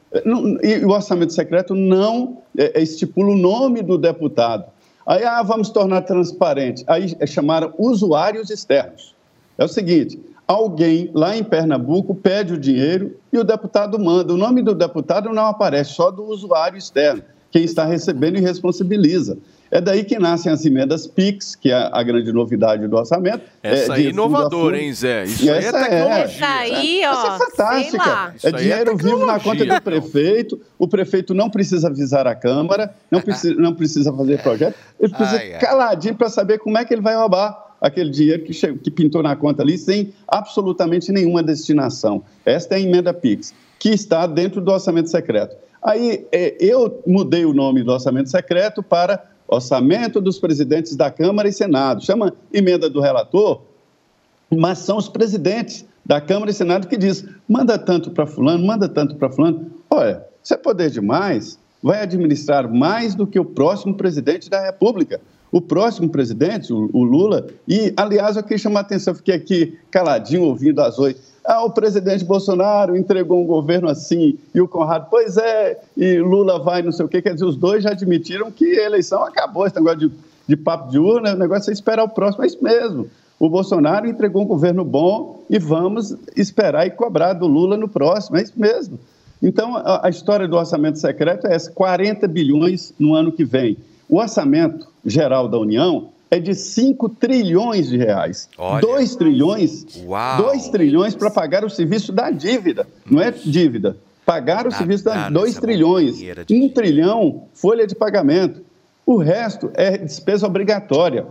e o orçamento secreto não eh, estipula o nome do deputado? Aí, ah, vamos tornar transparente. Aí eh, chamaram usuários externos. É o seguinte: alguém lá em Pernambuco pede o dinheiro e o deputado manda. O nome do deputado não aparece, só do usuário externo, quem está recebendo e responsabiliza. É daí que nascem as emendas PIX, que é a grande novidade do orçamento. Essa é, aí de é fundo a inovador, fundo. hein, Zé? Isso aí é essa tecnologia. Essa aí, ó. Essa é fantástica. sei lá. Isso É é dinheiro vivo na conta do prefeito. O prefeito não precisa avisar a Câmara, não precisa, não precisa fazer projeto. Ele precisa Ai, ai. caladinho para saber como é que ele vai roubar aquele dinheiro que, che- que pintou na conta ali sem absolutamente nenhuma destinação. Esta é a emenda PIX, que está dentro do orçamento secreto. Aí eh, eu mudei o nome do orçamento secreto para orçamento dos presidentes da Câmara e Senado. Chama emenda do relator, mas são os presidentes da Câmara e Senado que diz, manda tanto para fulano, manda tanto para fulano. Olha, se é poder demais, vai administrar mais do que o próximo presidente da República. O próximo presidente, o, o Lula, e, aliás, eu queria chamar a atenção, fiquei aqui caladinho ouvindo as oito. Ah, o presidente Bolsonaro entregou um governo assim, e o Conrado, pois é, e Lula vai não sei o quê. Quer dizer, os dois já admitiram que a eleição acabou, esse negócio de, de papo de urna, o negócio é esperar o próximo, é isso mesmo. O Bolsonaro entregou um governo bom e vamos esperar e cobrar do Lula no próximo, é isso mesmo. Então, a, a história do orçamento secreto é essa, 40 bilhões no ano que vem. O orçamento geral da União é de 5 trilhões de reais. Olha. 2 trilhões, Uau. 2 trilhões para pagar o serviço da dívida, não é dívida. Pagar o Nada serviço da nessa 2 trilhões, bobeira de 1 trilhão folha de pagamento. O resto é despesa obrigatória.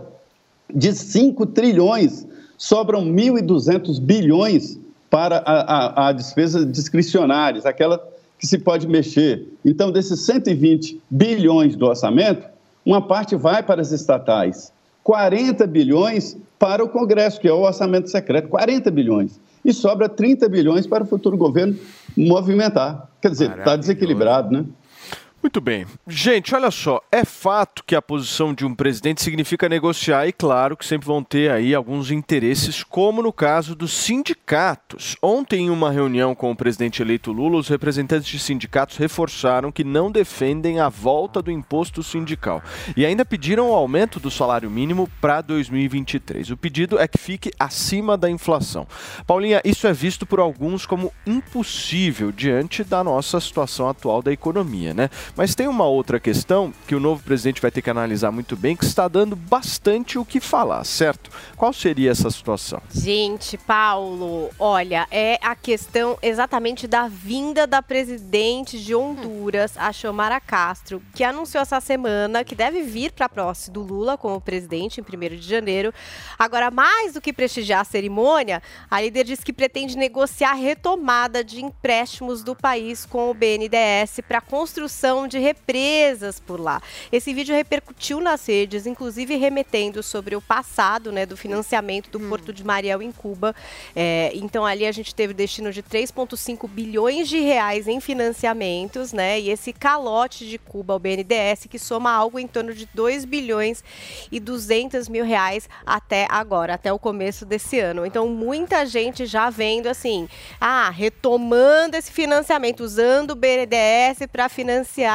De 5 trilhões, sobram 1.200 bilhões para a, a, a despesa discricionárias, aquela que se pode mexer. Então, desses 120 bilhões do orçamento, uma parte vai para as estatais, 40 bilhões para o Congresso, que é o orçamento secreto, 40 bilhões. E sobra 30 bilhões para o futuro governo movimentar. Quer dizer, está desequilibrado, né? Muito bem. Gente, olha só, é fato que a posição de um presidente significa negociar e claro que sempre vão ter aí alguns interesses, como no caso dos sindicatos. Ontem, em uma reunião com o presidente eleito Lula, os representantes de sindicatos reforçaram que não defendem a volta do imposto sindical e ainda pediram o aumento do salário mínimo para 2023. O pedido é que fique acima da inflação. Paulinha, isso é visto por alguns como impossível diante da nossa situação atual da economia, né? Mas tem uma outra questão que o novo presidente vai ter que analisar muito bem, que está dando bastante o que falar, certo? Qual seria essa situação? Gente, Paulo, olha, é a questão exatamente da vinda da presidente de Honduras, a Xiomara Castro, que anunciou essa semana que deve vir para a posse do Lula como presidente em 1 de janeiro. Agora, mais do que prestigiar a cerimônia, a líder diz que pretende negociar a retomada de empréstimos do país com o BNDES para a construção de represas por lá. Esse vídeo repercutiu nas redes, inclusive remetendo sobre o passado né, do financiamento do Porto de Mariel em Cuba. É, então ali a gente teve destino de 3,5 bilhões de reais em financiamentos, né? E esse calote de Cuba ao BNDES que soma algo em torno de 2 bilhões e 200 mil reais até agora, até o começo desse ano. Então muita gente já vendo assim, ah, retomando esse financiamento, usando o BNDES para financiar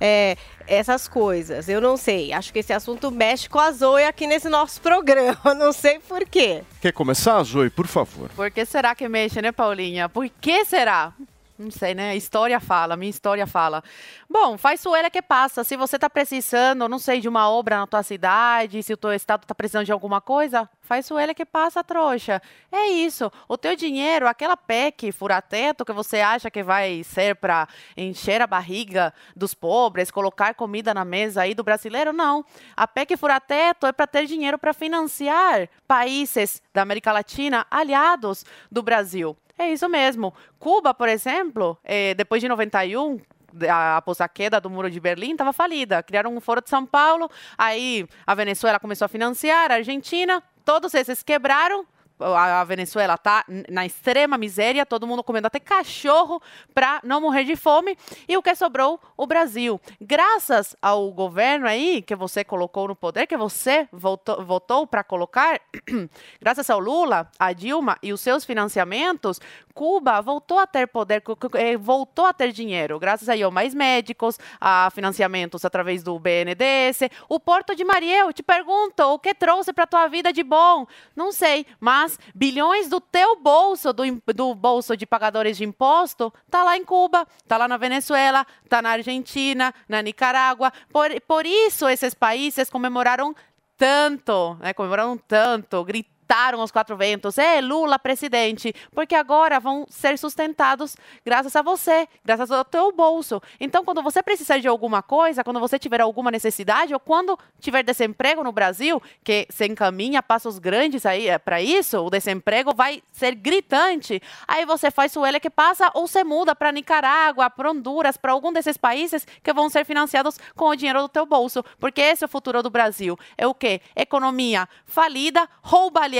é, essas coisas. Eu não sei. Acho que esse assunto mexe com a Zoe aqui nesse nosso programa. Não sei por quê. Quer começar, Zoe, por favor? Por que será que mexe, né, Paulinha? Por que será? Não sei, né? História fala, minha história fala. Bom, faz suela que passa. Se você tá precisando, não sei, de uma obra na tua cidade, se o teu estado tá precisando de alguma coisa, faz suela que passa, trouxa. É isso. O teu dinheiro, aquela PEC furateto que você acha que vai ser para encher a barriga dos pobres, colocar comida na mesa aí do brasileiro, não. A PEC furateto é para ter dinheiro para financiar países da América Latina aliados do Brasil. É isso mesmo. Cuba, por exemplo, eh, depois de 91, a- após a queda do Muro de Berlim, estava falida. Criaram um foro de São Paulo, aí a Venezuela começou a financiar, a Argentina, todos esses quebraram. A Venezuela tá na extrema miséria, todo mundo comendo até cachorro para não morrer de fome. E o que sobrou? O Brasil. Graças ao governo aí que você colocou no poder, que você votou, votou para colocar, graças ao Lula, a Dilma e os seus financiamentos, Cuba voltou a ter poder, eh, voltou a ter dinheiro, graças aí ao Mais Médicos, a financiamentos através do BNDES. O Porto de Mariel, te pergunto, o que trouxe para tua vida de bom? Não sei, mas bilhões do teu bolso, do, do bolso de pagadores de imposto, tá lá em Cuba, tá lá na Venezuela, tá na Argentina, na Nicarágua. Por, por isso esses países comemoraram tanto, né? Comemoraram tanto, gritaram aos quatro ventos, é Lula presidente, porque agora vão ser sustentados graças a você, graças ao teu bolso. Então, quando você precisar de alguma coisa, quando você tiver alguma necessidade ou quando tiver desemprego no Brasil, que se encaminha passos grandes aí para isso, o desemprego vai ser gritante. Aí você faz o L que passa ou você muda para Nicarágua, para Honduras, para algum desses países que vão ser financiados com o dinheiro do teu bolso, porque esse é o futuro do Brasil. É o quê? Economia falida, roubalheira,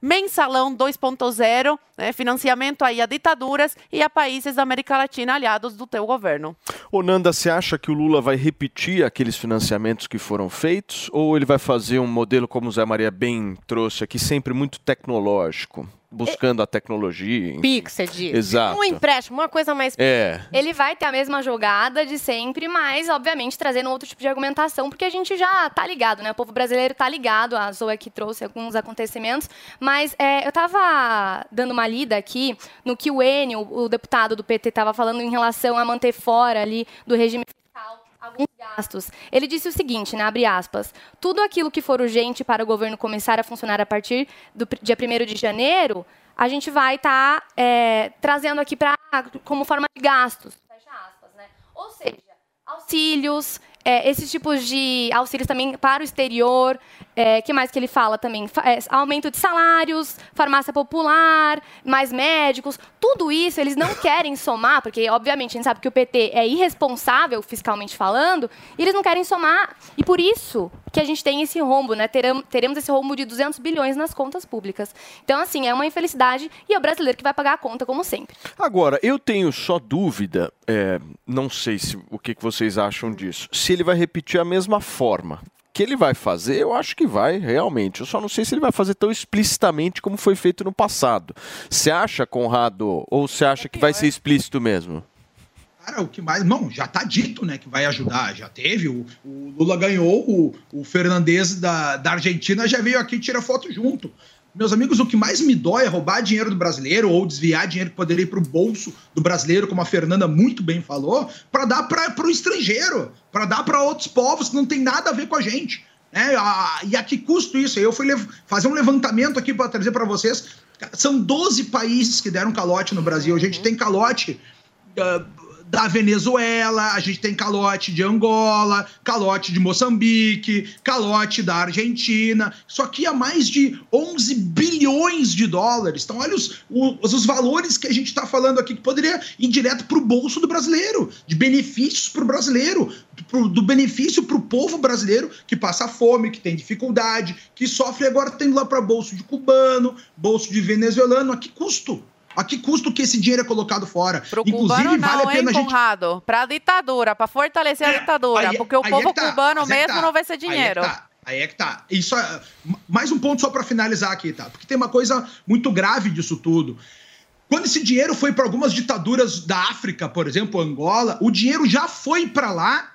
mensalão 2.0, né? financiamento aí a ditaduras e a países da América Latina aliados do teu governo. Ô Nanda, você acha que o Lula vai repetir aqueles financiamentos que foram feitos ou ele vai fazer um modelo como o Zé Maria bem trouxe aqui, sempre muito tecnológico, buscando a tecnologia? enfim? Pix, você diz. Exato. Um empréstimo, uma coisa mais. É. Ele vai ter a mesma jogada de sempre, mas, obviamente, trazendo outro tipo de argumentação, porque a gente já tá ligado, né? O povo brasileiro tá ligado, a Zoe aqui trouxe alguns acontecimentos, mas é, eu tava dando uma lida aqui no que o Enio, o deputado do PT, tava falando em relação a manter fora ali do regime alguns gastos. Ele disse o seguinte, né, abre aspas, tudo aquilo que for urgente para o governo começar a funcionar a partir do dia 1 de janeiro, a gente vai estar trazendo aqui para como forma de gastos. Fecha aspas, né? Ou seja, auxílios, é, esses tipos de auxílios também para o exterior, É, que mais que ele fala também? Fa- é, aumento de salários, farmácia popular, mais médicos. Tudo isso eles não querem somar, porque obviamente a gente sabe que o PT é irresponsável fiscalmente falando, e eles não querem somar. E por isso que a gente tem esse rombo, né? Teremos, teremos esse rombo de 200 bilhões nas contas públicas. Então, assim, é uma infelicidade e é o brasileiro que vai pagar a conta, como sempre. Agora, eu tenho só dúvida, é, não sei se, o que, que vocês acham disso, se ele vai repetir a mesma forma. Que ele vai fazer, eu acho que vai, realmente. Eu só não sei se ele vai fazer tão explicitamente como foi feito no passado. Você acha, Conrado, ou você acha que vai ser explícito mesmo? Cara, o que mais. Não, já tá dito, né, que vai ajudar. Já teve. O, o Lula ganhou, o, o Fernandes da, da Argentina já veio aqui tirar foto junto. Meus amigos, o que mais me dói é roubar dinheiro do brasileiro ou desviar dinheiro que poderia ir para o bolso do brasileiro, como a Fernanda muito bem falou, para dar para o estrangeiro, para dar para outros povos que não tem nada a ver com a gente. Né? A- e a que custo isso? Eu fui fazer um levantamento aqui para trazer para vocês. São 12 países que deram calote no Brasil. A gente tem calote da, da Venezuela, a gente tem calote de Angola, calote de Moçambique, calote da Argentina. Isso aqui é mais de 11 bilhões de dólares. Então, olha os, os, os valores que a gente está falando aqui, que poderia ir direto para o bolso do brasileiro, de benefícios para o brasileiro, pro- do benefício para o povo brasileiro que passa fome, que tem dificuldade, que sofre agora tem lá para bolso de cubano, bolso de venezuelano. A que custo? A que custo que esse dinheiro é colocado fora? Pro cubano não, hein, Conrado? Pra ditadura, pra fortalecer a ditadura. aí- porque o é povo que tá, cubano é mesmo tá, não vai ser aí é dinheiro. tá, Aí é que tá. Isso é- mais um ponto só para finalizar aqui, tá? Porque tem uma coisa muito grave disso tudo. Quando esse dinheiro foi para algumas ditaduras da África, por exemplo, Angola, o dinheiro já foi para lá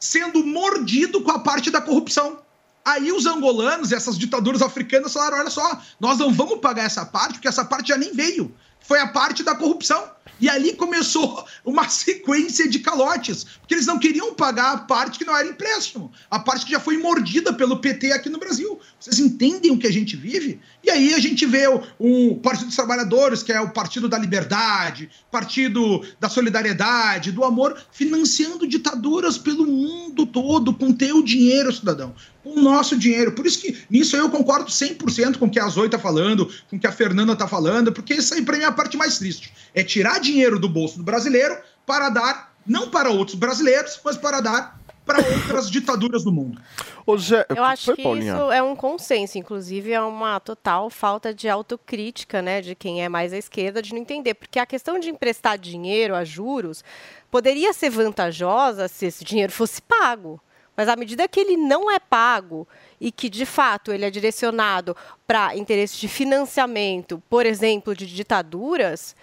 sendo mordido com a parte da corrupção. Aí os angolanos, essas ditaduras africanas falaram: olha só, nós não vamos pagar essa parte, porque essa parte já nem veio. Foi a parte da corrupção. E ali começou uma sequência de calotes, porque eles não queriam pagar a parte que não era empréstimo, a parte que já foi mordida pelo PT aqui no Brasil. Vocês entendem o que a gente vive? E aí a gente vê o, o Partido dos Trabalhadores, que é o Partido da Liberdade, Partido da Solidariedade, do Amor, financiando ditaduras pelo mundo todo com teu dinheiro, cidadão. Com o nosso dinheiro. Por isso que nisso eu concordo 100% com o que a Zoe tá falando, com o que a Fernanda tá falando, porque isso aí pra mim é a parte mais triste. É tirar dinheiro do bolso do brasileiro para dar, não para outros brasileiros, mas para dar para outras ditaduras do mundo. Ô Zé, Eu acho que isso é um consenso, inclusive é uma total falta de autocrítica, né, de quem é mais à esquerda, de não entender, porque a questão de emprestar dinheiro a juros poderia ser vantajosa se esse dinheiro fosse pago. Mas à medida que ele não é pago e que, de fato, ele é direcionado para interesses de financiamento, por exemplo, de ditaduras,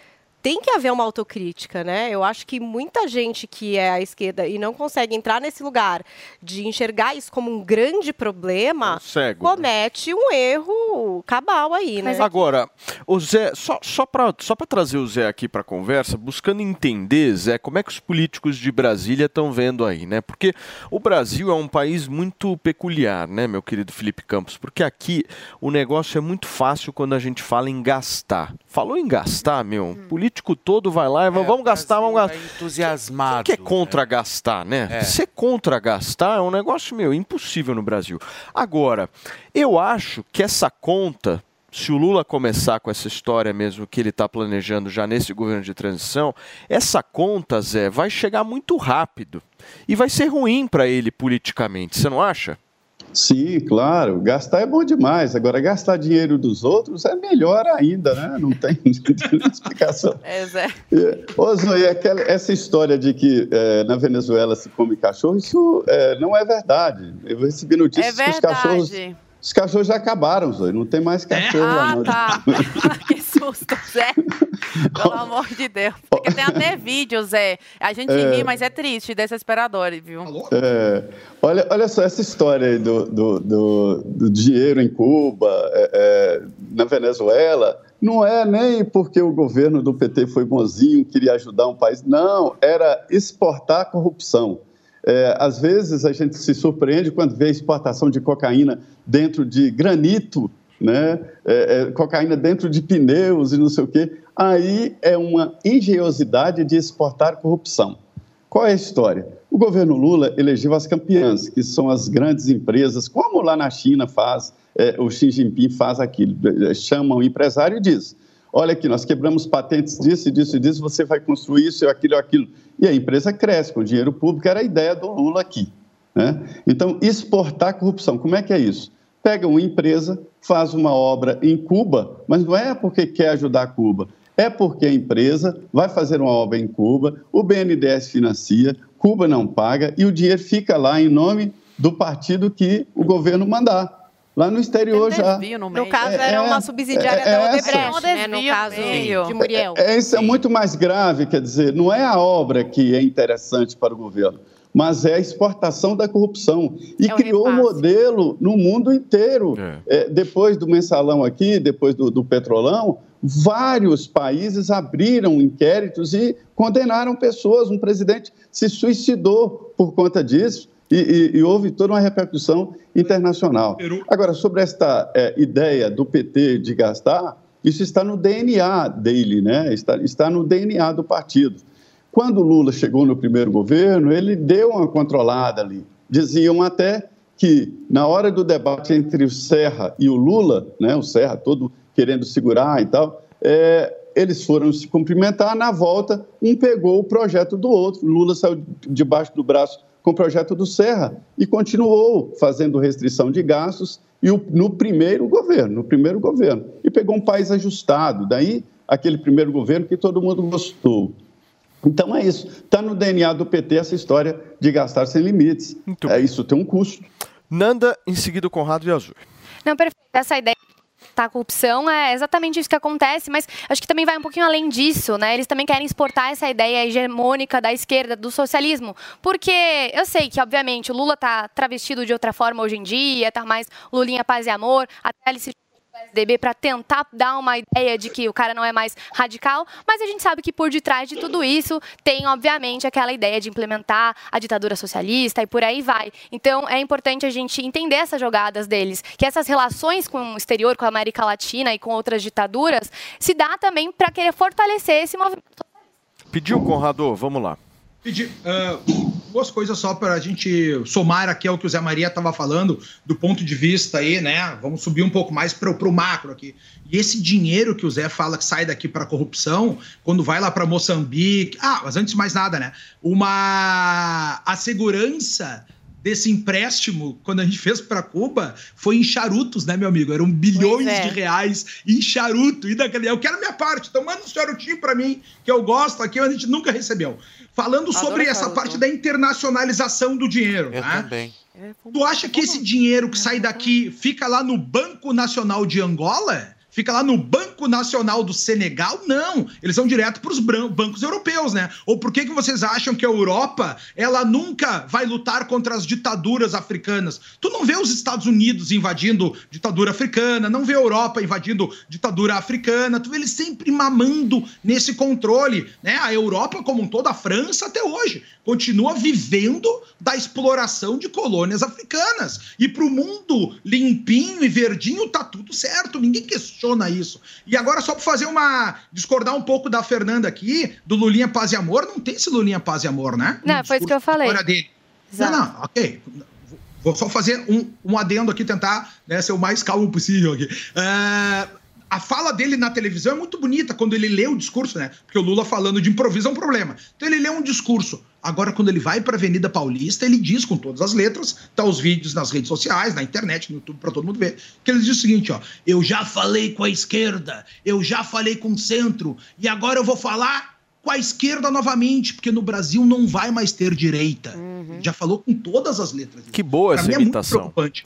tem que haver uma autocrítica, né? Eu acho que muita gente que é à esquerda e não consegue entrar nesse lugar de enxergar isso como um grande problema, cego, né? comete um erro cabal aí, né? Agora, o Zé, só, só para só pra trazer o Zé aqui para conversa, buscando entender, Zé, como é que os políticos de Brasília estão vendo aí, né? Porque o Brasil é um país muito peculiar, né, meu querido Felipe Campos? Porque aqui o negócio é muito fácil quando a gente fala em gastar. Falou em gastar, meu, Hum. o político todo vai lá e vai, vamos gastar, vamos gastar. entusiasmado. que é contra gastar, né? É. Ser contra gastar é um negócio, meu, impossível no Brasil. Agora, eu acho que essa conta, se o Lula começar com essa história mesmo que ele está planejando já nesse governo de transição, essa conta, Zé, vai chegar muito rápido. E vai ser ruim para ele politicamente, você não acha? Sim, claro. Gastar é bom demais. Agora, gastar dinheiro dos outros é melhor ainda, né? Não tem, explicação. É, Zé. Ô, Zoe, aquela- essa história de que eh, na Venezuela se come cachorro, isso eh, não é verdade. Eu recebi notícias É que os cachorros, verdade. Os cachorros já acabaram, Zoe. Não tem mais cachorro lá, Ah, não. tá. que susto, Zé. Pelo amor de Deus. Porque tem até vídeo, Zé. A gente É. ri, mas é triste, desesperador, viu? É, olha, olha só essa história aí do, do, do- do dinheiro em Cuba, é, é, na Venezuela. Não é nem porque o governo do PT foi bonzinho, queria ajudar um país. Não, era exportar a corrupção. É, às vezes a gente se surpreende quando vê exportação de cocaína dentro de granito, né? É, é, cocaína dentro de pneus e não sei o quê. Aí é uma engenhosidade de exportar corrupção. Qual é a história? O governo Lula elegeu as campeãs, que são as grandes empresas, como lá na China faz, é, o Xi Jinping faz aquilo, é, chama o empresário e diz, olha aqui, nós quebramos patentes disso, disso e disso, você vai construir isso, aquilo, aquilo. E a empresa cresce com dinheiro público, era a ideia do Lula aqui. Né? Então, exportar corrupção, como é que é isso? Pega uma empresa, faz uma obra em Cuba, mas não é porque quer ajudar Cuba, é porque a empresa vai fazer uma obra em Cuba, o BNDES financia, Cuba não paga e o dinheiro fica lá em nome do partido que o governo mandar. Lá no exterior já. No caso, era uma subsidiária é da essa. Odebrecht, né? No caso de Muriel. É, isso é muito mais grave, quer dizer, não é a obra que é interessante para o governo, mas é a exportação da corrupção. E É criou um modelo no mundo inteiro. É, depois do mensalão aqui, depois do, do petrolão, vários países abriram inquéritos e condenaram pessoas. Um presidente se suicidou por conta disso. E, e- e houve toda uma repercussão internacional. Agora, sobre esta é, ideia do PT de gastar, isso está no DNA dele, né? está, está no DNA do partido. Quando Lula chegou no primeiro governo, ele deu uma controlada ali. Diziam até que, na hora do debate entre o Serra e o Lula, né, o Serra todo querendo segurar e tal, é, eles foram se cumprimentar. Na volta, um pegou o projeto do outro. Lula saiu debaixo do braço com o projeto do Serra e continuou fazendo restrição de gastos e o- no primeiro governo, no primeiro governo. E pegou um país ajustado. Daí, aquele primeiro governo que todo mundo gostou. Então é isso. Está no DNA do PT essa história de gastar sem limites. é, isso tem um custo. Nanda, em seguida o Conrado e Azul. Não, perfeito. Essa ideia da corrupção é exatamente isso que acontece, mas acho que também vai um pouquinho além disso, né? Eles também querem exportar essa ideia hegemônica da esquerda, do socialismo, porque eu sei que, obviamente, o Lula tá travestido de outra forma hoje em dia, tá mais Lulinha Paz e Amor, até ele se PSDB para tentar dar uma ideia de que o cara não é mais radical, mas a gente sabe que por detrás de tudo isso tem, obviamente, aquela ideia de implementar a ditadura socialista e por aí vai. Então é importante a gente entender essas jogadas deles, que essas relações com o exterior, com a América Latina e com outras ditaduras, se dá também para querer fortalecer esse movimento. Pediu, Conrado, vamos lá. Pedir ah, duas coisas só para a gente somar aqui ao que o Zé Maria estava falando, do ponto de vista aí, né? Vamos subir um pouco mais para o macro aqui. E esse dinheiro que o Zé fala que sai daqui para corrupção, quando vai lá para Moçambique. Ah, mas antes de mais nada, né? Uma. A segurança desse empréstimo, quando a gente fez para Cuba, foi em charutos, né, meu amigo? Eram bilhões é. de reais em charuto. E daquele, eu quero minha parte, então manda um charutinho para mim, que eu gosto aqui, mas a gente nunca recebeu. Falando Adoro sobre essa charuto. parte da internacionalização do dinheiro, Eu né? também. Tu acha que esse dinheiro que sai daqui fica lá no Banco Nacional de Angola? Fica lá no Banco Nacional do Senegal? Não, eles vão direto para os bancos europeus, né? Ou por que, que vocês acham que a Europa ela nunca vai lutar contra as ditaduras africanas? Tu não vê os Estados Unidos invadindo ditadura africana, não vê a Europa invadindo ditadura africana, tu vê eles sempre mamando nesse controle, né? A Europa como um todo, a França até hoje, continua vivendo da exploração de colônias africanas. E para o mundo limpinho e verdinho tá tudo certo, ninguém questiona isso. E agora, só para fazer uma. discordar um pouco da Fernanda aqui, do Lulinha Paz e Amor, não tem esse Lulinha Paz e Amor, né? Não, foi isso que eu falei. Dele. Exato. Não, não, ok. Vou só fazer um, um adendo aqui, tentar né, ser o mais calmo possível aqui. É, a fala dele na televisão é muito bonita quando ele lê o discurso, né? Porque o Lula falando de improviso é um problema. Então ele lê um discurso. Agora, quando ele vai para a Avenida Paulista, ele diz com todas as letras, tá os vídeos nas redes sociais, na internet, no YouTube, para todo mundo ver, que ele diz o seguinte: ó, eu já falei com a esquerda, eu já falei com o centro, e agora eu vou falar com a esquerda novamente, porque no Brasil não vai mais ter direita. Ele Já falou com todas as letras. Que boa Pra essa mim é muito imitação. preocupante.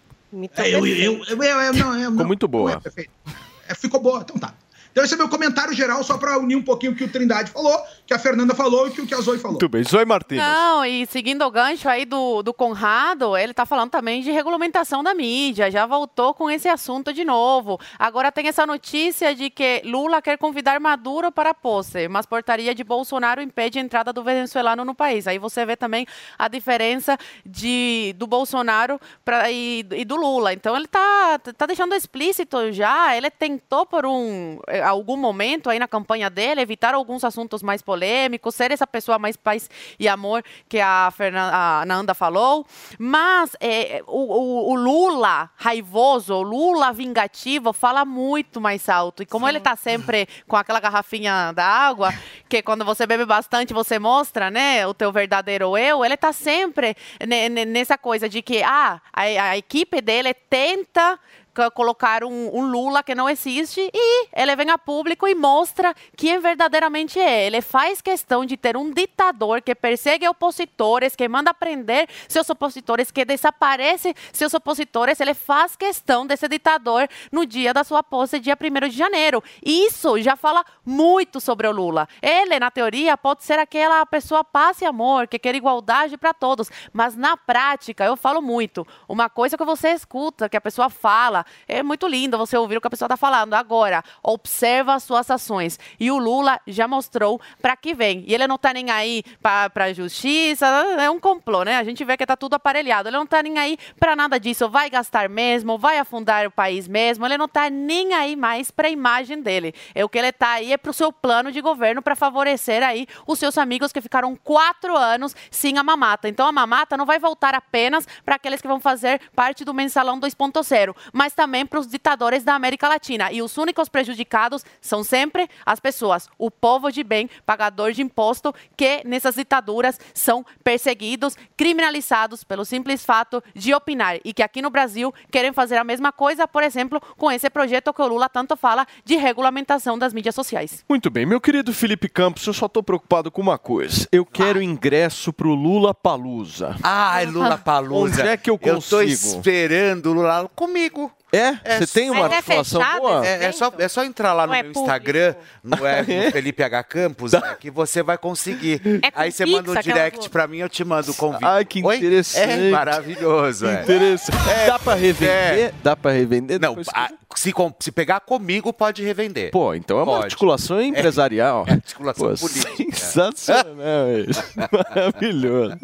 É, eu, eu, eu, eu, eu- não, eu, Ficou não, muito boa. não é perfeito. É, ficou boa, então tá. Então esse é meu comentário geral, só para unir um pouquinho o que o Trindade falou, que a Fernanda falou e que o que a Zoe falou. Muito bem. Zoe Martins. Não, e seguindo o gancho aí do, do Conrado, ele tá falando também de regulamentação da mídia, já voltou com esse assunto de novo. Agora tem essa notícia de que Lula quer convidar Maduro para a posse, mas portaria de Bolsonaro impede a entrada do venezuelano no país. Aí você vê também a diferença de, do Bolsonaro pra, e, e do Lula. Então ele tá, tá deixando explícito já, ele tentou por um... algum momento aí na campanha dele, evitar alguns assuntos mais polêmicos, ser essa pessoa mais paz e amor que a, Fernan a Nanda falou. Mas é, o, o- o Lula raivoso, o Lula vingativo, fala muito mais alto. E como ele tá sempre com aquela garrafinha da água, que quando você bebe bastante, você mostra, né, o teu verdadeiro eu, ele tá sempre ne- ne- nessa coisa de que, ah, a, a equipe dele tenta co- colocar um, um Lula que não existe e ele vem a público e mostra quem verdadeiramente é. Ele faz questão de ter um ditador que persegue opositores, que manda prender seus opositores, que desaparece seus opositores. Ele faz questão desse ditador no dia da sua posse, dia 1 de janeiro. Isso já fala muito sobre o Lula. Ele, na teoria, pode ser aquela pessoa paz e amor, que quer igualdade para todos, mas na prática, eu falo muito. Uma coisa que você escuta, que a pessoa fala, é muito lindo você ouvir o que a pessoa está falando. Agora, observa as suas ações. E o Lula já mostrou para que vem. E ele não está nem aí para a justiça, é um complô, né? A gente vê que está tudo aparelhado. Ele não está nem aí para nada disso. Vai gastar mesmo, vai afundar o país mesmo. Ele não está nem aí mais para a imagem dele. É o que ele está aí é para o seu plano de governo para favorecer aí os seus amigos que ficaram quatro anos sem a mamata. Então a mamata não vai voltar apenas para aqueles que vão fazer parte do mensalão 2.0, mas também para os ditadores da América Latina. E os únicos prejudicados são sempre as pessoas, o povo de bem, pagador de imposto, que nessas ditaduras são perseguidos, criminalizados pelo simples fato de opinar. E que aqui no Brasil querem fazer a mesma coisa, por exemplo, com esse projeto que o Lula tanto fala de regulamentação das mídias sociais. Muito bem, meu querido Felipe Campos, eu só tô preocupado com uma coisa. Eu quero ingresso pro Lula Palusa. Ai, Lula Palusa. Onde é que eu Eu consigo? tô esperando o Lula comigo. É? Você tem uma Mas é articulação fechado boa? É, é só, é só entrar lá no é meu público. Instagram, no, é, no Felipe H. Campos, né, que você vai conseguir. É com Aí você Pix manda um aquela direct pra mim, eu te mando o convite. Ai, que Oi? interessante. É maravilhoso. é. Interessante. Dá pra revender? Dá pra revender? Não, a- se, com- se pegar comigo, pode revender. Pô, então é uma Pode. articulação empresarial. É, articulação Pô, política. Sensacional isso. Maravilhoso.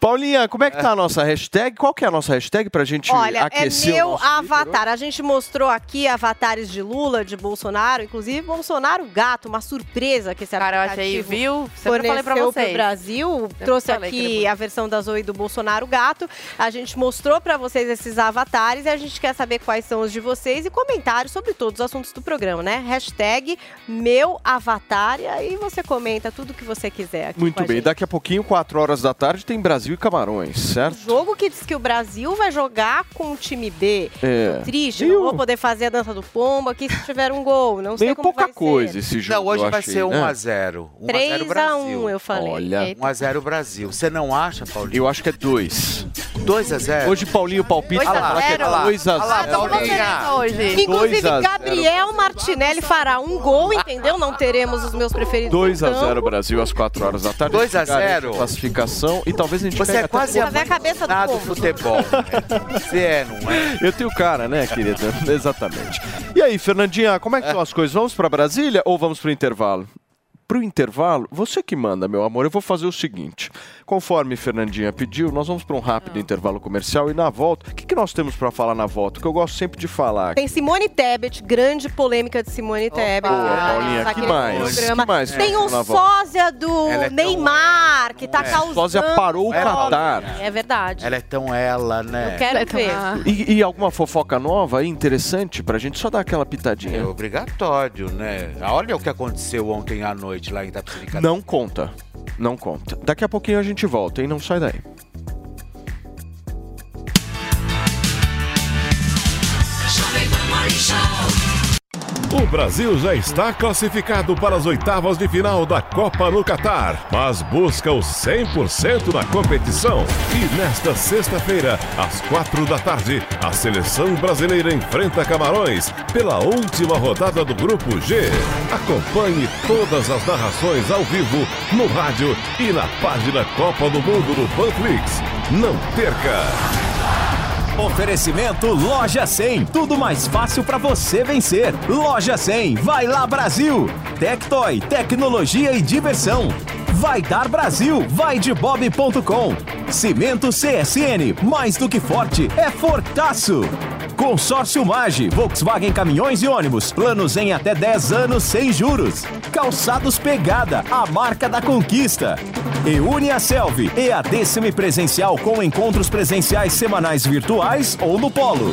Paulinha, como é que tá a nossa hashtag? Qual que é a nossa hashtag pra gente Olha, é aquecer o meu nosso avatar. A gente mostrou aqui avatares de Lula, de Bolsonaro, inclusive Bolsonaro gato, uma surpresa que esse Cara, aplicativo achei, viu? Sempre falei pra forneceu vocês. pro Brasil. Sempre Trouxe falei é aqui bonito. a versão da Zoe do Bolsonaro gato. A gente mostrou pra vocês esses avatares e a gente quer saber quais são os de vocês e comentários sobre todos os assuntos do programa, né? Hashtag meu avatar e aí você comenta tudo que você quiser aqui Muito com a bem, gente. daqui a pouquinho, 4 horas da tarde, tem Brasil e Camarões, certo? Jogo que diz que o Brasil vai jogar com o time B. É. Tô triste, não vou poder fazer a dança do pombo aqui se tiver um gol. Não sei Meio como pouca vai coisa ser. esse jogo. Não, hoje eu vai achei, ser né? 1x0. 3 1x0 a Brasil. 1, eu falei. Olha. 1x0 Brasil. Você não acha, Paulinho? Eu acho que é 2. 2x0? Hoje Paulinho palpite 2 a vai falar que é 0. 2 a Olha lá, 0. Paulinha. hoje. Inclusive, 2 a 0. Gabriel Martinelli fará um gol, entendeu? Não teremos os meus preferidos. 2 a em 0 campo. Brasil às 4 horas da tarde. 2 a A gente garante 0. Classificação e talvez a gente Você pegue é quase a a cabeça do do futebol. né? Você é, não é? Eu tenho cara, né, querida? Exatamente. E aí, Fernandinha, como é que estão as coisas? Vamos para Brasília ou vamos para o intervalo? Para o intervalo, você que manda, meu amor. Eu vou fazer o seguinte: conforme Fernandinha pediu, nós vamos para um rápido intervalo comercial e na volta, o que, que nós temos para falar na volta? Que eu gosto sempre de falar. Tem Simone Tebet, grande polêmica de Simone Tebet. Boa? Paulinha, que mais? Que mais Tem volta? sósia do é Neymar, que tá É, causando. sósia parou o É, Qatar. É verdade. Ela é tão ela, né? Eu quero ver. E, e alguma fofoca nova aí, interessante, pra gente só dar aquela pitadinha? É obrigatório, né? Olha o que aconteceu ontem à noite lá em. Não conta. Não conta. Daqui a pouquinho a gente volta, hein? Não sai daí. O Brasil já está classificado para as oitavas de final da Copa no Catar, mas busca o 100% na competição. E nesta sexta-feira, às quatro da tarde, a seleção brasileira enfrenta Camarões pela última rodada do Grupo G. Acompanhe todas as narrações ao vivo, no rádio e na página Copa do Mundo do Panflix. Não perca! Oferecimento Loja 100. Tudo mais fácil para você vencer. Loja 100. Vai lá Brasil. Tectoy, tecnologia e diversão. Vai dar Brasil. Vai de bob.com. Cimento CSN. Mais do que forte, é fortaço. Consórcio Mage, Volkswagen Caminhões e Ônibus. Planos em até 10 anos sem juros. Calçados Pegada, a marca da conquista. E Unia Selvi, EAD semipresencial com encontros presenciais semanais virtuais ou no Polo.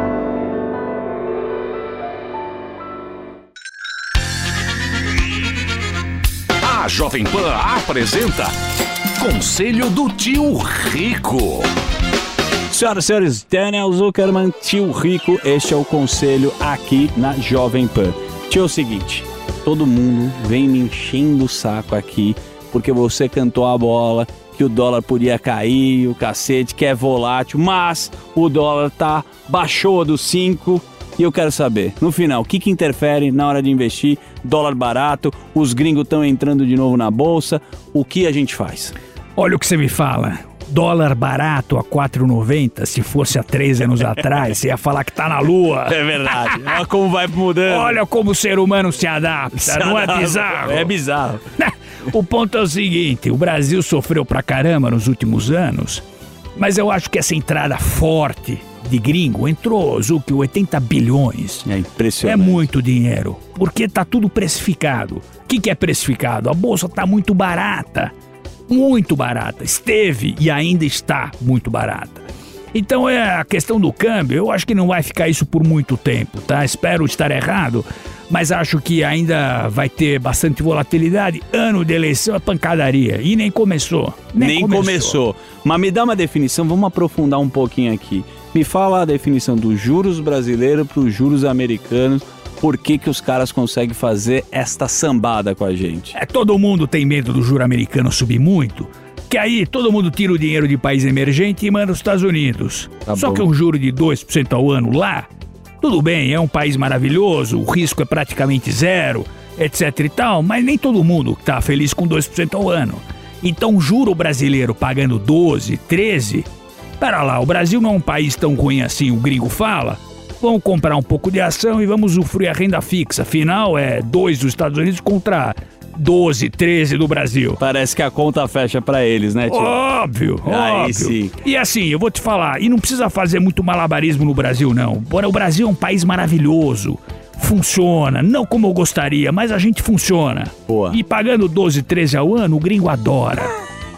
A Jovem Pan apresenta Conselho do Tio Rico. Senhoras e senhores, Daniel Zuckerman, tio Rico, este é o conselho aqui na Jovem Pan. Tio, é o seguinte, todo mundo vem me enchendo o saco aqui porque você cantou a bola que o dólar podia cair, o cacete, que é volátil, mas o dólar tá baixou dos 5 e eu quero saber, no final, o que, que interfere na hora de investir? Dólar barato, os gringos estão entrando de novo na bolsa, o que a gente faz? Olha o que você me fala. Dólar barato a 4,90, se fosse há três anos atrás, você ia falar que tá na lua. É verdade. Olha como vai mudando. Olha como o ser humano se adapta, Se não é adapta, bizarro? é bizarro. O ponto é o seguinte, o Brasil sofreu pra caramba nos últimos anos, mas eu acho que essa entrada forte de gringo entrou, Zuki, 80 bilhões. É É impressionante. muito dinheiro, porque tá tudo precificado. O que, que é precificado? A bolsa tá muito barata. Muito barata. Esteve e ainda está muito barata. Então é a questão do câmbio, eu acho que não vai ficar isso por muito tempo, tá? Espero estar errado, mas acho que ainda vai ter bastante volatilidade. Ano de eleição é pancadaria. E nem começou. Nem, começou. Mas me dá uma definição, vamos aprofundar um pouquinho aqui. Me fala a definição dos juros brasileiros para os juros americanos. Por que, que os caras conseguem fazer esta sambada com a gente? É, todo mundo tem medo do juro americano subir muito, que aí todo mundo tira o dinheiro de país emergente e manda os Estados Unidos. Tá Só bom. que um juro de 2% ao ano lá, tudo bem, é um país maravilhoso, o risco é praticamente zero, etc e tal, mas nem todo mundo tá feliz com 2% ao ano. Então, o juro brasileiro pagando 12, 13, pera lá, o Brasil não é um país tão ruim assim, o gringo fala. Vamos comprar um pouco de ação e vamos usufruir a renda fixa. Afinal, é 2 dos Estados Unidos contra 12, 13 do Brasil. Parece que a conta fecha para eles, né, tio? Óbvio, Aí óbvio. sim. E assim, eu vou te falar, e não precisa fazer muito malabarismo no Brasil, não. Bora, o Brasil é um país maravilhoso. Funciona, não como eu gostaria, mas a gente funciona. Boa. E pagando 12, 13 ao ano, o gringo adora.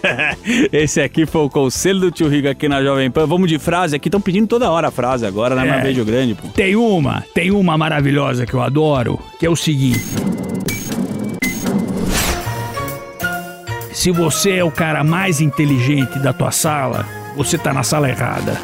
Esse aqui foi o conselho do tio Rico aqui na Jovem Pan. Vamos de frase aqui, estão pedindo toda hora a frase agora, né? É. Mas beijo grande, pô. Tem uma, tem uma maravilhosa que eu adoro, que é o seguinte. Se você é o cara mais inteligente da tua sala, você tá na sala errada.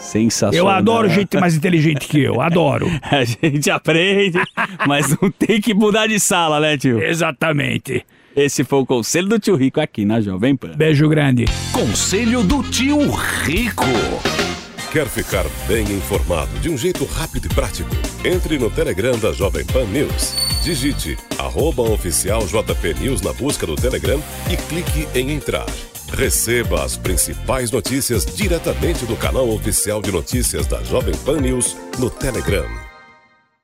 Sensacional. Eu adoro gente mais inteligente que eu, adoro. A gente aprende, mas não tem que mudar de sala, né, tio? Exatamente. Esse foi o conselho do tio Rico aqui na Jovem Pan. Beijo grande. Conselho do Tio Rico. Quer ficar bem informado de um jeito rápido e prático? Entre no Telegram da Jovem Pan News. Digite arroba oficial JP News na busca do Telegram e clique em entrar. Receba as principais notícias diretamente do canal oficial de notícias da Jovem Pan News no Telegram.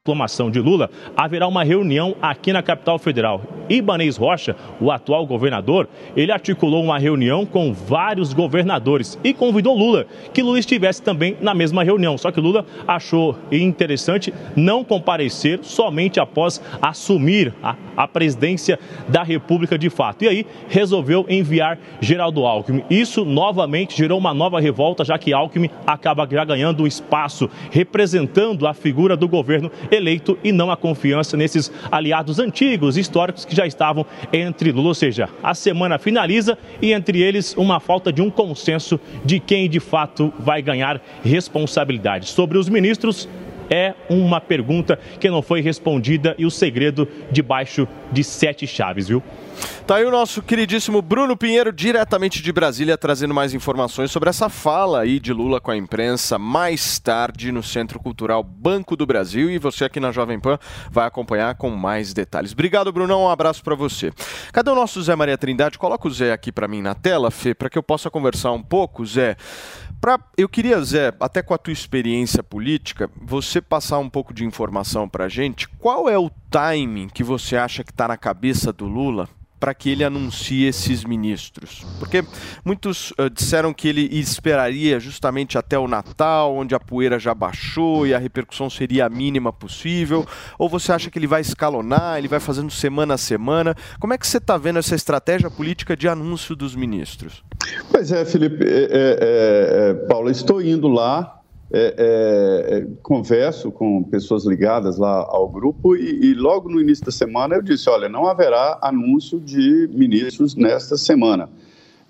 Diplomação de Lula, haverá uma reunião aqui na capital federal. Ibanez Rocha, o atual governador, ele articulou uma reunião com vários governadores e convidou Lula, que Lula estivesse também na mesma reunião. Só que Lula achou interessante não comparecer somente após assumir a, a presidência da República de fato. E aí resolveu enviar Geraldo Alckmin. Isso novamente gerou uma nova revolta, já que Alckmin acaba já ganhando espaço representando a figura do governo eleito e não a confiança nesses aliados antigos, históricos que já estavam entre Lula. Ou seja, a semana finaliza e entre eles uma falta de um consenso de quem de fato vai ganhar responsabilidade. Sobre os ministros, é uma pergunta que não foi respondida e o segredo debaixo de sete chaves, viu? Tá aí o nosso queridíssimo Bruno Pinheiro, diretamente de Brasília, trazendo mais informações sobre essa fala aí de Lula com a imprensa mais tarde no Centro Cultural Banco do Brasil. E você aqui na Jovem Pan vai acompanhar com mais detalhes. Obrigado, Brunão. Um abraço para você. Cadê o nosso Zé Maria Trindade? Coloca o Zé aqui para mim na tela, Fê, para que eu possa conversar um pouco, Zé. Pra, eu queria, Zé, até com a tua experiência política, você passar um pouco de informação para gente. Qual é o timing que você acha que está na cabeça do Lula para que ele anuncie esses ministros? Porque muitos uh, disseram que ele esperaria justamente até o Natal, onde a poeira já baixou e a repercussão seria a mínima possível. Ou você acha que ele vai escalonar, ele vai fazendo semana a semana? Como é que você está vendo essa estratégia política de anúncio dos ministros? Pois é, Felipe, é, é, é, Paulo, estou indo lá, é, é, converso com pessoas ligadas lá ao grupo e, e, logo no início da semana eu disse, olha, não haverá anúncio de ministros nesta semana.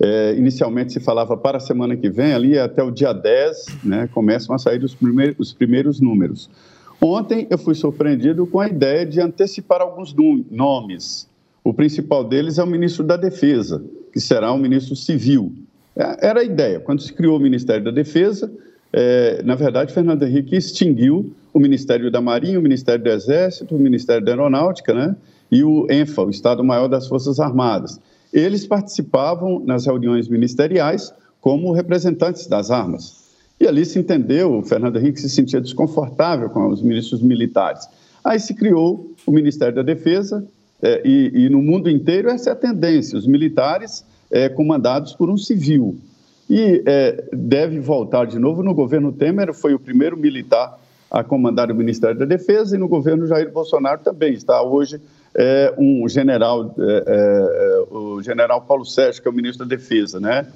É, inicialmente se falava para a semana que vem, ali até o dia 10, né, começam a sair os primeiros, os primeiros números. Ontem eu fui surpreendido com a ideia de antecipar alguns nomes. O principal deles é o ministro da Defesa, que será um ministro civil. É, era a ideia. Quando se criou o Ministério da Defesa, é, na verdade, Fernando Henrique extinguiu o Ministério da Marinha, o Ministério do Exército, o Ministério da Aeronáutica, né? E o ENFA, o Estado-Maior das Forças Armadas. Eles participavam nas reuniões ministeriais como representantes das armas. E ali se entendeu, o Fernando Henrique se sentia desconfortável com os ministros militares. Aí se criou o Ministério da Defesa, é, e, e, no mundo inteiro essa é a tendência, os militares é, comandados por um civil. E é, deve voltar de novo no governo Temer, foi o primeiro militar a comandar o Ministério da Defesa, e no governo Jair Bolsonaro também está hoje é, um general, é, é, o general Paulo Sérgio, que é o ministro da Defesa, né?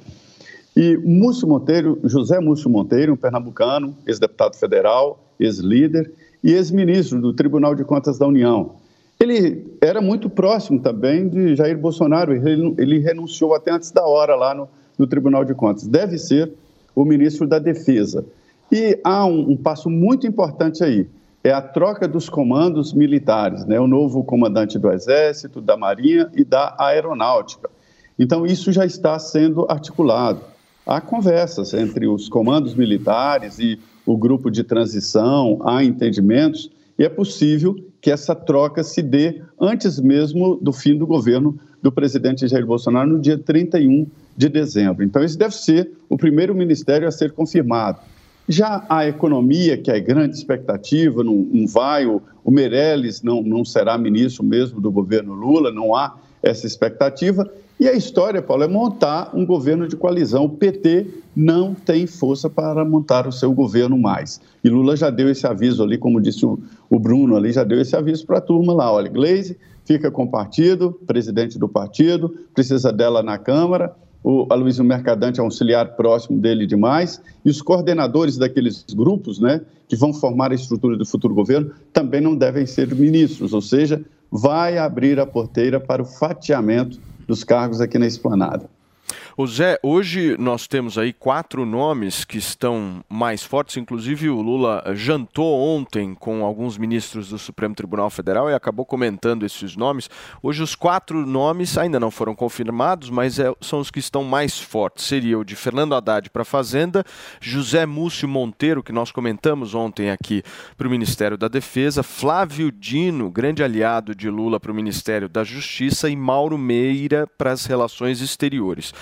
E Múcio Monteiro, José Múcio Monteiro, um pernambucano, ex-deputado federal, ex-líder e ex-ministro do Tribunal de Contas da União. Ele era muito próximo também de Jair Bolsonaro, ele renunciou até antes da hora lá no, no, Tribunal de Contas. Deve ser o ministro da Defesa. E há um, um, passo muito importante aí, é a troca dos comandos militares, né? o novo comandante do Exército, da Marinha e da Aeronáutica. Então, isso já está sendo articulado. Há conversas entre os comandos militares e o grupo de transição, há entendimentos, e é possível que essa troca se dê antes mesmo do fim do governo do presidente Jair Bolsonaro, no dia 31 de dezembro. Então, esse deve ser o primeiro ministério a ser confirmado. Já a economia, que é grande expectativa, não, não vai, o, o Meirelles não, não será ministro mesmo do governo Lula, não há essa expectativa. E a história, Paulo, é montar um governo de coalizão. O PT não tem força para montar o seu governo mais. E Lula já deu esse aviso ali, como disse o, o Bruno ali, já deu esse aviso para a turma lá. Olha, Gleisi fica com o partido, presidente do partido, precisa dela na Câmara. O Aloysio Mercadante é um auxiliar próximo dele demais. E os coordenadores daqueles grupos, né, que vão formar a estrutura do futuro governo, também não devem ser ministros. Ou seja, vai abrir a porteira para o fatiamento dos cargos aqui na esplanada. O Zé, hoje nós temos aí quatro nomes que estão mais fortes, inclusive o Lula jantou ontem com alguns ministros do Supremo Tribunal Federal e acabou comentando esses nomes. Hoje os quatro nomes ainda não foram confirmados, mas é, são os que estão mais fortes. Seria o de Fernando Haddad para a Fazenda, José Múcio Monteiro, que nós comentamos ontem aqui para o Ministério da Defesa, Flávio Dino, grande aliado de Lula para o Ministério da Justiça e Mauro Meira para as relações exteriores.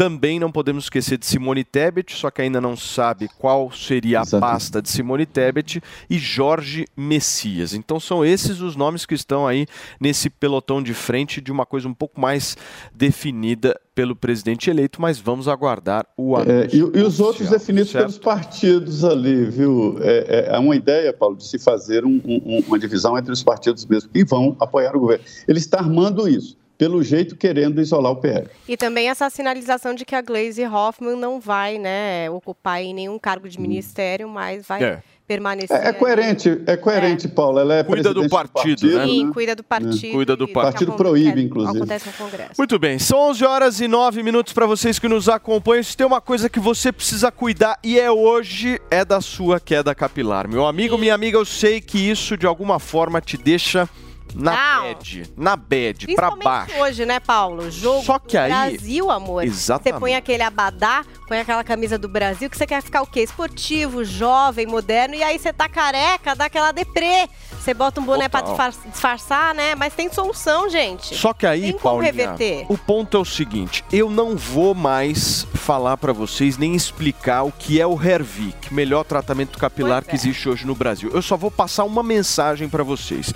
Também não podemos esquecer de Simone Tebet, só que ainda não sabe qual seria a pasta de Simone Tebet, e Jorge Messias. Então são esses os nomes que estão aí nesse pelotão de frente de uma coisa um pouco mais definida pelo presidente eleito, mas vamos aguardar o É, anúncio. e, e os outros definidos certo? pelos partidos ali, viu? É, é, há uma ideia, Paulo, de se fazer um- um- uma divisão entre os partidos mesmo que vão apoiar o governo. Ele está armando isso, pelo jeito querendo isolar o PL. E também essa sinalização de que a Glaze Hoffman não vai né, ocupar aí nenhum cargo de ministério, mas vai É. permanecer. É, é coerente, é coerente, Paulo. Ela é Cuida do presidente partido, né? Sim, cuida do partido. Cuida do partido. Partido proíbe, que inclusive. Acontece no Congresso. Muito bem, são 11 horas e 9 minutos para vocês que nos acompanham. Se tem uma coisa que você precisa cuidar e é hoje, é da sua queda capilar. Meu amigo, minha amiga, eu sei que isso de alguma forma te deixa na Não. bad, na bad, pra Principalmente baixo. hoje, né, Paulo? Jogo Só que do aí- Brasil, amor. Exatamente. Você põe aquele abadá, põe aquela camisa do Brasil, que você quer ficar o quê? Esportivo, jovem, moderno, e aí você tá careca, dá aquela deprê. Você bota um boné pra Total. disfar- disfarçar, né? Mas tem solução, gente. Só que aí, Tem como Paulinha, reverter. o ponto é o seguinte, eu não vou mais falar pra vocês nem explicar o que é o Hervik, melhor tratamento capilar que existe hoje no Brasil. Eu só vou passar uma mensagem pra vocês.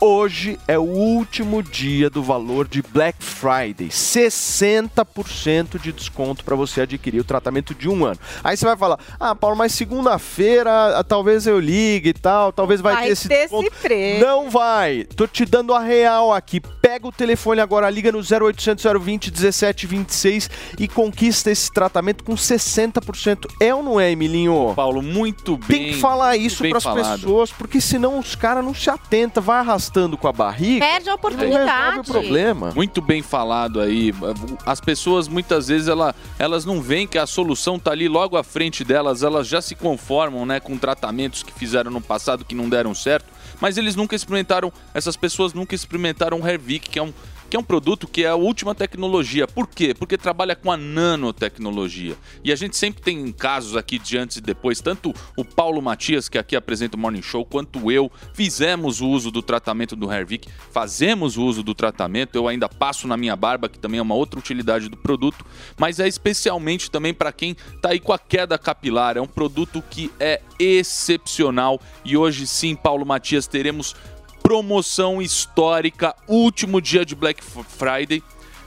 Hoje é o último dia do valor de Black Friday. 60% de desconto para você adquirir o tratamento de um ano. Aí você vai falar, ah, Paulo, mas segunda-feira ah, talvez eu ligue e tal, talvez vai, Vai ter esse ter desconto. esse preço. Não vai. Tô te dando a real aqui. Pega o telefone agora, liga no 0800 020 1726 e conquista esse tratamento com 60%. É ou não é, Emilinho? Paulo, muito bem. Tem que falar isso para as pessoas, porque senão os caras não se atentam, vai arrastando com a barriga. Perde a oportunidade. resolve o problema. Muito bem falado aí. As pessoas muitas vezes ela, elas não veem que a solução tá ali logo à frente delas, elas já se conformam, né, com tratamentos que fizeram no passado que não deram certo, mas eles nunca experimentaram, essas pessoas nunca experimentaram o Hervik, que é um que é um produto que é a última tecnologia. Por quê? Porque trabalha com a nanotecnologia. E a gente sempre tem casos aqui de antes e depois, tanto o Paulo Matias, que aqui apresenta o Morning Show, quanto eu, fizemos o uso do tratamento do Hervik, fazemos o uso do tratamento, eu ainda passo na minha barba, que também é uma outra utilidade do produto, mas é especialmente também para quem tá aí com a queda capilar, é um produto que é excepcional e hoje sim, Paulo Matias, teremos promoção histórica, último dia de Black Friday,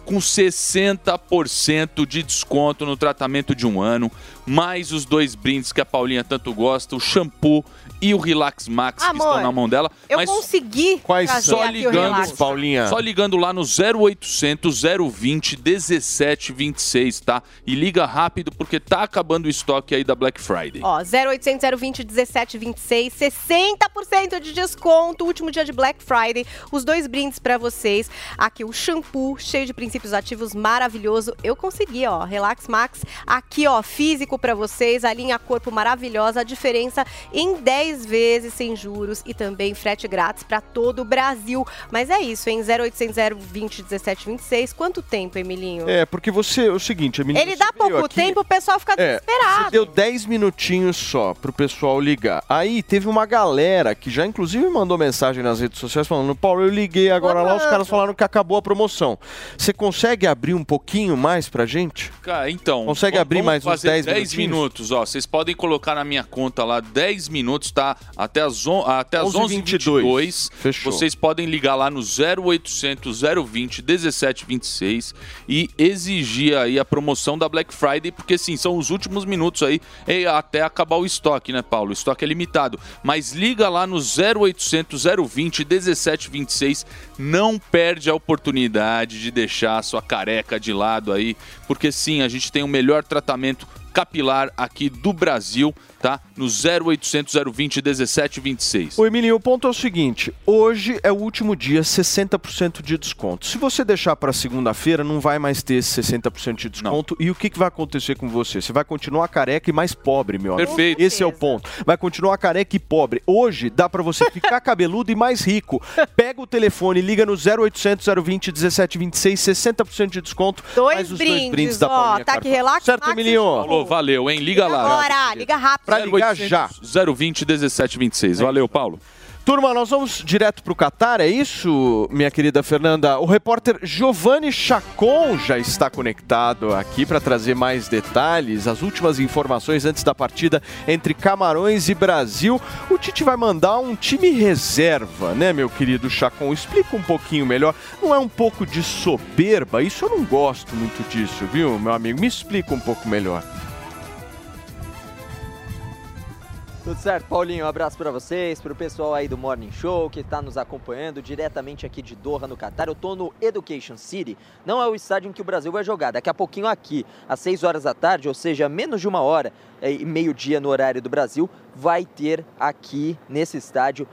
com 60% de desconto no tratamento de um ano, mais os dois brindes que a Paulinha tanto gosta, o shampoo e o Relax Max que Amor, estão na mão dela. Eu mas consegui Quais só aqui o ligando, relax. Paulinha? Só ligando lá no 0800 020 1726, tá? E liga rápido porque tá acabando o estoque aí da Black Friday. Ó, 0800 020 1726, 60% de desconto, último dia de Black Friday. Os dois brindes pra vocês. Aqui o shampoo, cheio de princípios ativos, maravilhoso. Eu consegui, ó, Relax Max. Aqui, ó, físico pra vocês, a linha corpo maravilhosa, a diferença em 10 vezes sem juros e também frete grátis pra todo o Brasil. Mas é isso, hein? 0800 020 1726. Quanto tempo, Emilinho? É, porque você, é o seguinte, Emilinho, Ele dá pouco aqui- tempo, o pessoal fica É, desesperado. você deu 10 minutinhos só pro pessoal ligar. Aí teve uma galera que já inclusive mandou mensagem nas redes sociais falando: Paulo, eu liguei agora lá, os caras falaram que acabou a promoção. Você consegue abrir um pouquinho mais pra gente? Cara, então. Consegue abrir mais uns fazer 10 10 minutinhos? minutos, ó. Vocês podem colocar na minha conta lá 10 minutos, tá? Até as, on, até as 11h22. 11h22. Fechou. Vocês podem ligar lá no 0800 020 1726 e exigir aí a promoção da Black Friday, porque sim, são os últimos minutos aí até acabar o estoque, né, Paulo? O estoque é limitado. Mas liga lá no 0800 020 1726. Não perde a oportunidade de deixar a sua careca de lado aí, porque sim, a gente tem o melhor tratamento capilar aqui do Brasil, tá? No 0800 020 1726. O Emílio, o ponto é o seguinte: hoje é o último dia, 60% de desconto. Se você deixar para segunda-feira, não vai mais ter esse 60% de desconto. E o que, que vai acontecer com você? Você vai continuar careca e mais pobre, meu amigo. Perfeito. Esse é o ponto. Vai continuar careca e pobre. Hoje dá para você ficar cabeludo e mais rico. Pega o telefone, liga no 0800 020 1726, 60% de desconto. Dois mais os brindes, dois brindes da ó, Paulinha tá aqui, Carvalho. relaxa, Certo, Emílio? Falou, valeu, hein? Liga lá. Agora, liga rápido. Pra ligar já. 020 1726. Valeu, Paulo. Turma, nós vamos direto para o Catar, é isso, minha querida Fernanda? O repórter Giovanni Chacon já está conectado aqui para trazer mais detalhes, as últimas informações antes da partida entre Camarões e Brasil. O Tite vai mandar um time reserva, né, meu querido Chacon? Explica um pouquinho melhor. Não é um pouco de soberba? Isso eu não gosto muito disso, viu, meu amigo? Me explica um pouco melhor. Tudo certo, Paulinho? Um abraço para vocês, para o pessoal aí do Morning Show que está nos acompanhando diretamente aqui de Doha, no Catar. Eu estou no Education City, não é o estádio em que o Brasil vai jogar. Daqui a pouquinho aqui, às 6 horas da tarde, ou seja, menos de uma hora eh, e meio-dia no horário do Brasil, vai ter aqui nesse estádio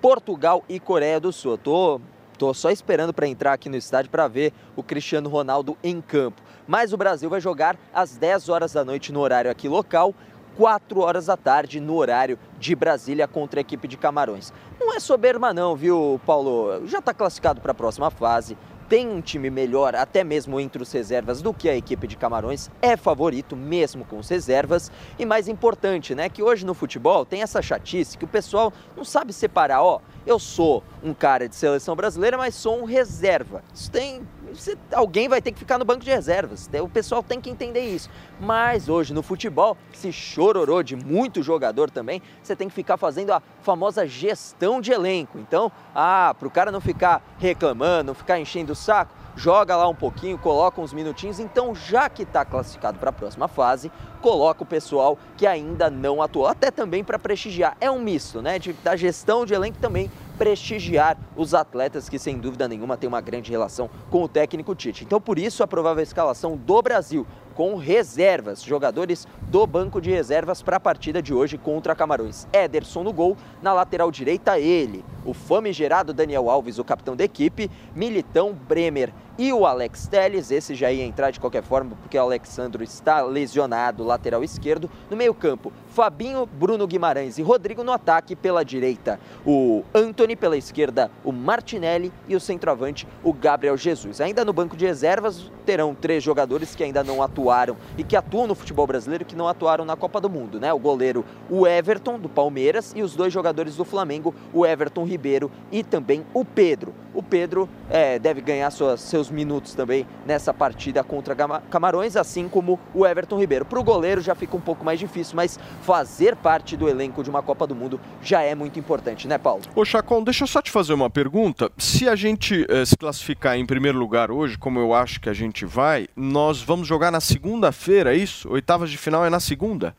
Portugal e Coreia do Sul. Eu tô, tô só esperando para entrar aqui no estádio para ver o Cristiano Ronaldo em campo. Mas o Brasil vai jogar às 10 horas da noite no horário aqui local 4 horas da tarde no horário de Brasília contra a equipe de Camarões. Não é soberba não, viu, Paulo? Já está classificado para a próxima fase. Tem um time melhor, até mesmo entre os reservas, do que a equipe de Camarões. É favorito, mesmo com os reservas. E mais importante, né? Que hoje no futebol tem essa chatice que o pessoal não sabe separar. Ó, eu sou um cara de seleção brasileira, mas sou um reserva. Isso tem você- alguém vai ter que ficar no banco de reservas. O pessoal tem que entender isso. Mas hoje no futebol, se chororô de muito jogador também, você tem que ficar fazendo a famosa gestão de elenco. Então, ah, para o cara não ficar reclamando, não ficar enchendo o saco, joga lá um pouquinho, coloca uns minutinhos. Então, já que está classificado para a próxima fase, coloca o pessoal que ainda não atuou, até também para prestigiar. É um misto, né? De, da gestão de elenco também prestigiar os atletas que sem dúvida nenhuma têm uma grande relação com o técnico Tite. Então, por isso a provável escalação do Brasil com reservas, jogadores do banco de reservas para a partida de hoje contra Camarões. Ederson no gol, na lateral direita ele, o famigerado Daniel Alves, o capitão da equipe, Militão, Bremer e o Alex Telles, esse já ia entrar de qualquer forma porque o Alexandro está lesionado, lateral esquerdo. No meio-campo, Fabinho, Bruno Guimarães e Rodrigo no ataque pela direita. O Anthony pela esquerda, o Martinelli e o centroavante, o Gabriel Jesus. Ainda no banco de reservas terão três jogadores que ainda não atuaram e que atuam no futebol brasileiro que não atuaram na Copa do Mundo, né? O goleiro, o Everton do Palmeiras e os dois jogadores do Flamengo, o Everton Ribeiro e também o Pedro. O Pedro é, deve ganhar suas- seus minutos também nessa partida contra Camarões, assim como o Everton Ribeiro. Para o goleiro já fica um pouco mais difícil, mas fazer parte do elenco de uma Copa do Mundo já é muito importante, né, Paulo? Ô Chacon, deixa eu só te fazer uma pergunta. Se a gente eh, se classificar em primeiro lugar hoje, como eu acho que a gente vai, nós vamos jogar na segunda-feira, é isso? Oitavas de final é na segunda?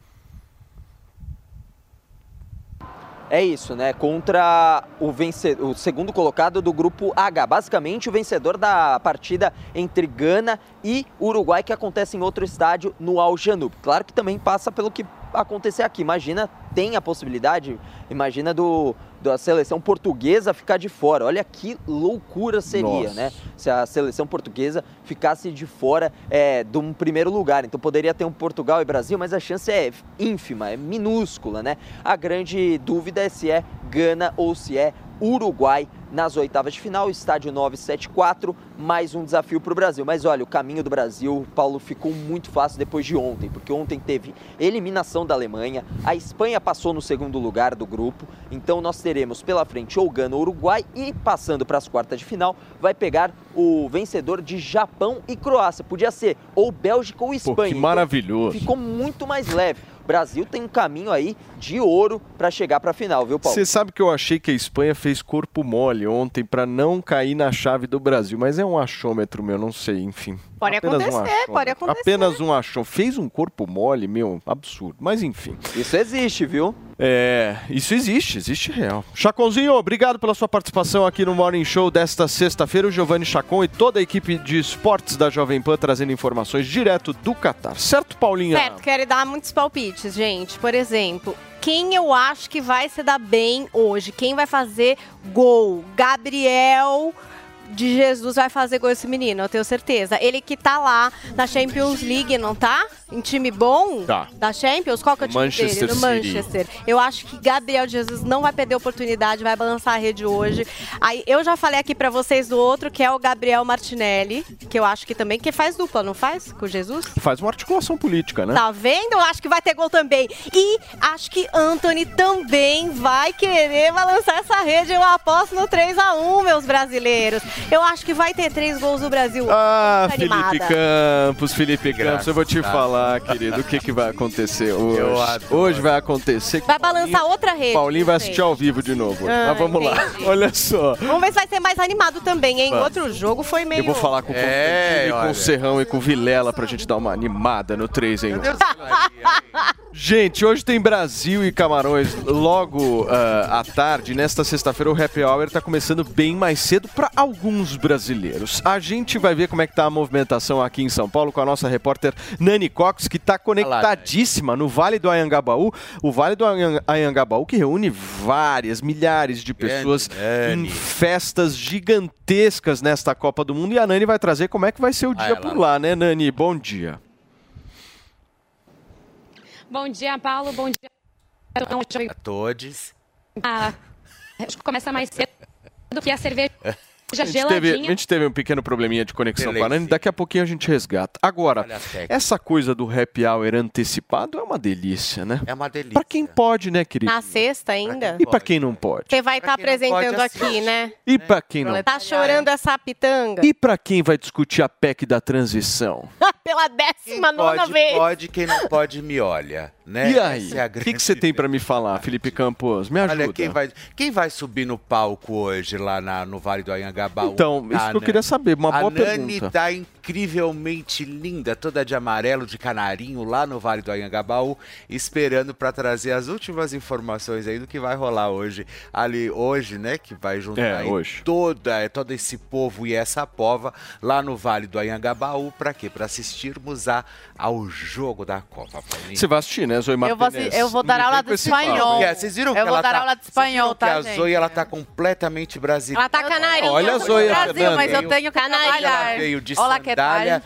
É isso, né? Contra o, vence... o segundo colocado do grupo H. Basicamente, o vencedor da partida entre Gana e Uruguai, que acontece em outro estádio no Al Janub. Claro que também passa pelo que acontecer aqui. Imagina, tem a possibilidade, imagina do da seleção portuguesa ficar de fora. Olha que loucura seria, Nossa. né? Se a seleção portuguesa ficasse de fora é, de um primeiro lugar. Então poderia ter um Portugal e Brasil, mas a chance é ínfima, é minúscula, né? A grande dúvida é se é Gana ou se é Uruguai nas oitavas de final, estádio 974, mais um desafio para o Brasil. Mas olha, o caminho do Brasil, Paulo, ficou muito fácil depois de ontem, porque ontem teve eliminação da Alemanha, a Espanha passou no segundo lugar do grupo, então nós teremos pela frente ou Gana ou Uruguai e passando para as quartas de final, vai pegar o vencedor de Japão e Croácia. Podia ser ou Bélgica ou Espanha. Pô, que Então, maravilhoso. ficou muito mais leve. O Brasil tem um caminho aí de ouro para chegar para a final, viu, Paulo? Você sabe que eu achei que a Espanha fez corpo mole ontem para não cair na chave do Brasil, mas é um achômetro meu, não sei, enfim. Pode Apenas um acontecer, achômetro. pode acontecer. Apenas um achômetro. Fez um corpo mole, meu, absurdo. Mas enfim. Isso existe, viu? É, isso existe, existe real. Chaconzinho, obrigado pela sua participação aqui no Morning Show desta sexta-feira. O Giovanni Chacon e toda a equipe de esportes da Jovem Pan trazendo informações direto do Catar. Certo, Paulinha? Certo, quero dar muitos palpites, gente. Por exemplo, quem eu acho que vai se dar bem hoje? Quem vai fazer gol? Gabriel de Jesus vai fazer gol esse menino, eu tenho certeza. Ele que tá lá na Champions League, não tá? Em time bom Tá. da Champions, qual que é o time Manchester dele? No City. Manchester. Eu acho que Gabriel Jesus não vai perder a oportunidade, vai balançar a rede hoje. Aí eu já falei aqui pra vocês do outro, que é o Gabriel Martinelli, que eu acho que também que faz dupla, não faz? Com Jesus? Faz uma articulação política, né? Tá vendo? Eu acho que vai ter gol também. E acho que Anthony também vai querer balançar essa rede. Eu aposto no 3x1, meus brasileiros. Eu acho que vai ter três gols do Brasil. Ah, Felipe. Campos, Felipe Campos, eu vou te Graças falar, querido, o que, que vai acontecer hoje. Eu adoro. Hoje vai acontecer que Vai balançar outra rede. Paulinho vai assistir ao vivo de novo. Ah, Mas vamos lá, entendi. olha só. Vamos ver se vai ser mais animado também, hein? Vamos. Outro jogo foi meio. Eu vou falar com o É, Constantino, com o Serrão e com o Vilela pra gente dar uma animada no 3 em 1. Gente, hoje tem Brasil e Camarões logo ah, à tarde. Nesta sexta-feira, o Happy Hour tá começando bem mais cedo para alguns brasileiros. A gente vai ver como é que tá a movimentação aqui em São Paulo com a nossa repórter Nani Cox, que tá conectadíssima no Vale do Anhangabaú. O Vale do Anhangabaú que reúne várias, milhares de pessoas em festas gigantescas nesta Copa do Mundo. E a Nani vai trazer como é que vai ser o dia por lá, né, Nani? Bom dia. Bom dia, Paulo. Bom dia. A todos. Ah, acho que começa mais cedo do que a cerveja A gente, teve, a gente teve um pequeno probleminha de conexão com a. Nani, daqui a pouquinho a gente resgata. Agora, essa coisa do happy hour antecipado é uma delícia, né? É uma delícia. Pra quem pode, né, querido? Na sexta ainda? E pra quem não pode? Você vai estar não apresentando pode, aqui, assiste. né? E pra quem não Tá chorando essa pitanga? E pra quem vai discutir a PEC da transição? Pela décima nona Pode, vez. pode, quem não pode me olha, né? E aí? É a O que, que você tem pra me falar, Felipe Campos? Me ajuda. Olha, quem vai, quem vai subir no palco hoje lá na- no Vale do Anhangabaú? Então, isso que eu queria saber, uma a boa Nani pergunta. tá incrivelmente linda, toda de amarelo, de canarinho, lá no Vale do Anhangabaú, esperando para trazer as últimas informações aí do que vai rolar hoje. Ali, hoje, né, que vai juntar É, aí hoje. toda, todo esse povo e essa pova lá no Vale do Anhangabaú, para quê? Para assistirmos a, ao jogo da Copa. Paulinho. Você vai assistir, né, Zoe Eu vou, Martinez? eu vou dar aula de espanhol. É, vocês viram eu que vou ela dar tá- aula de espanhol, que tá, a gente? Zoe, ela tá completamente brasileira. Ela tá canarinha. Olha a Zoe Brasil, Fernanda. mas eu tenho Ela trabalhar. veio de Olá? Sandália,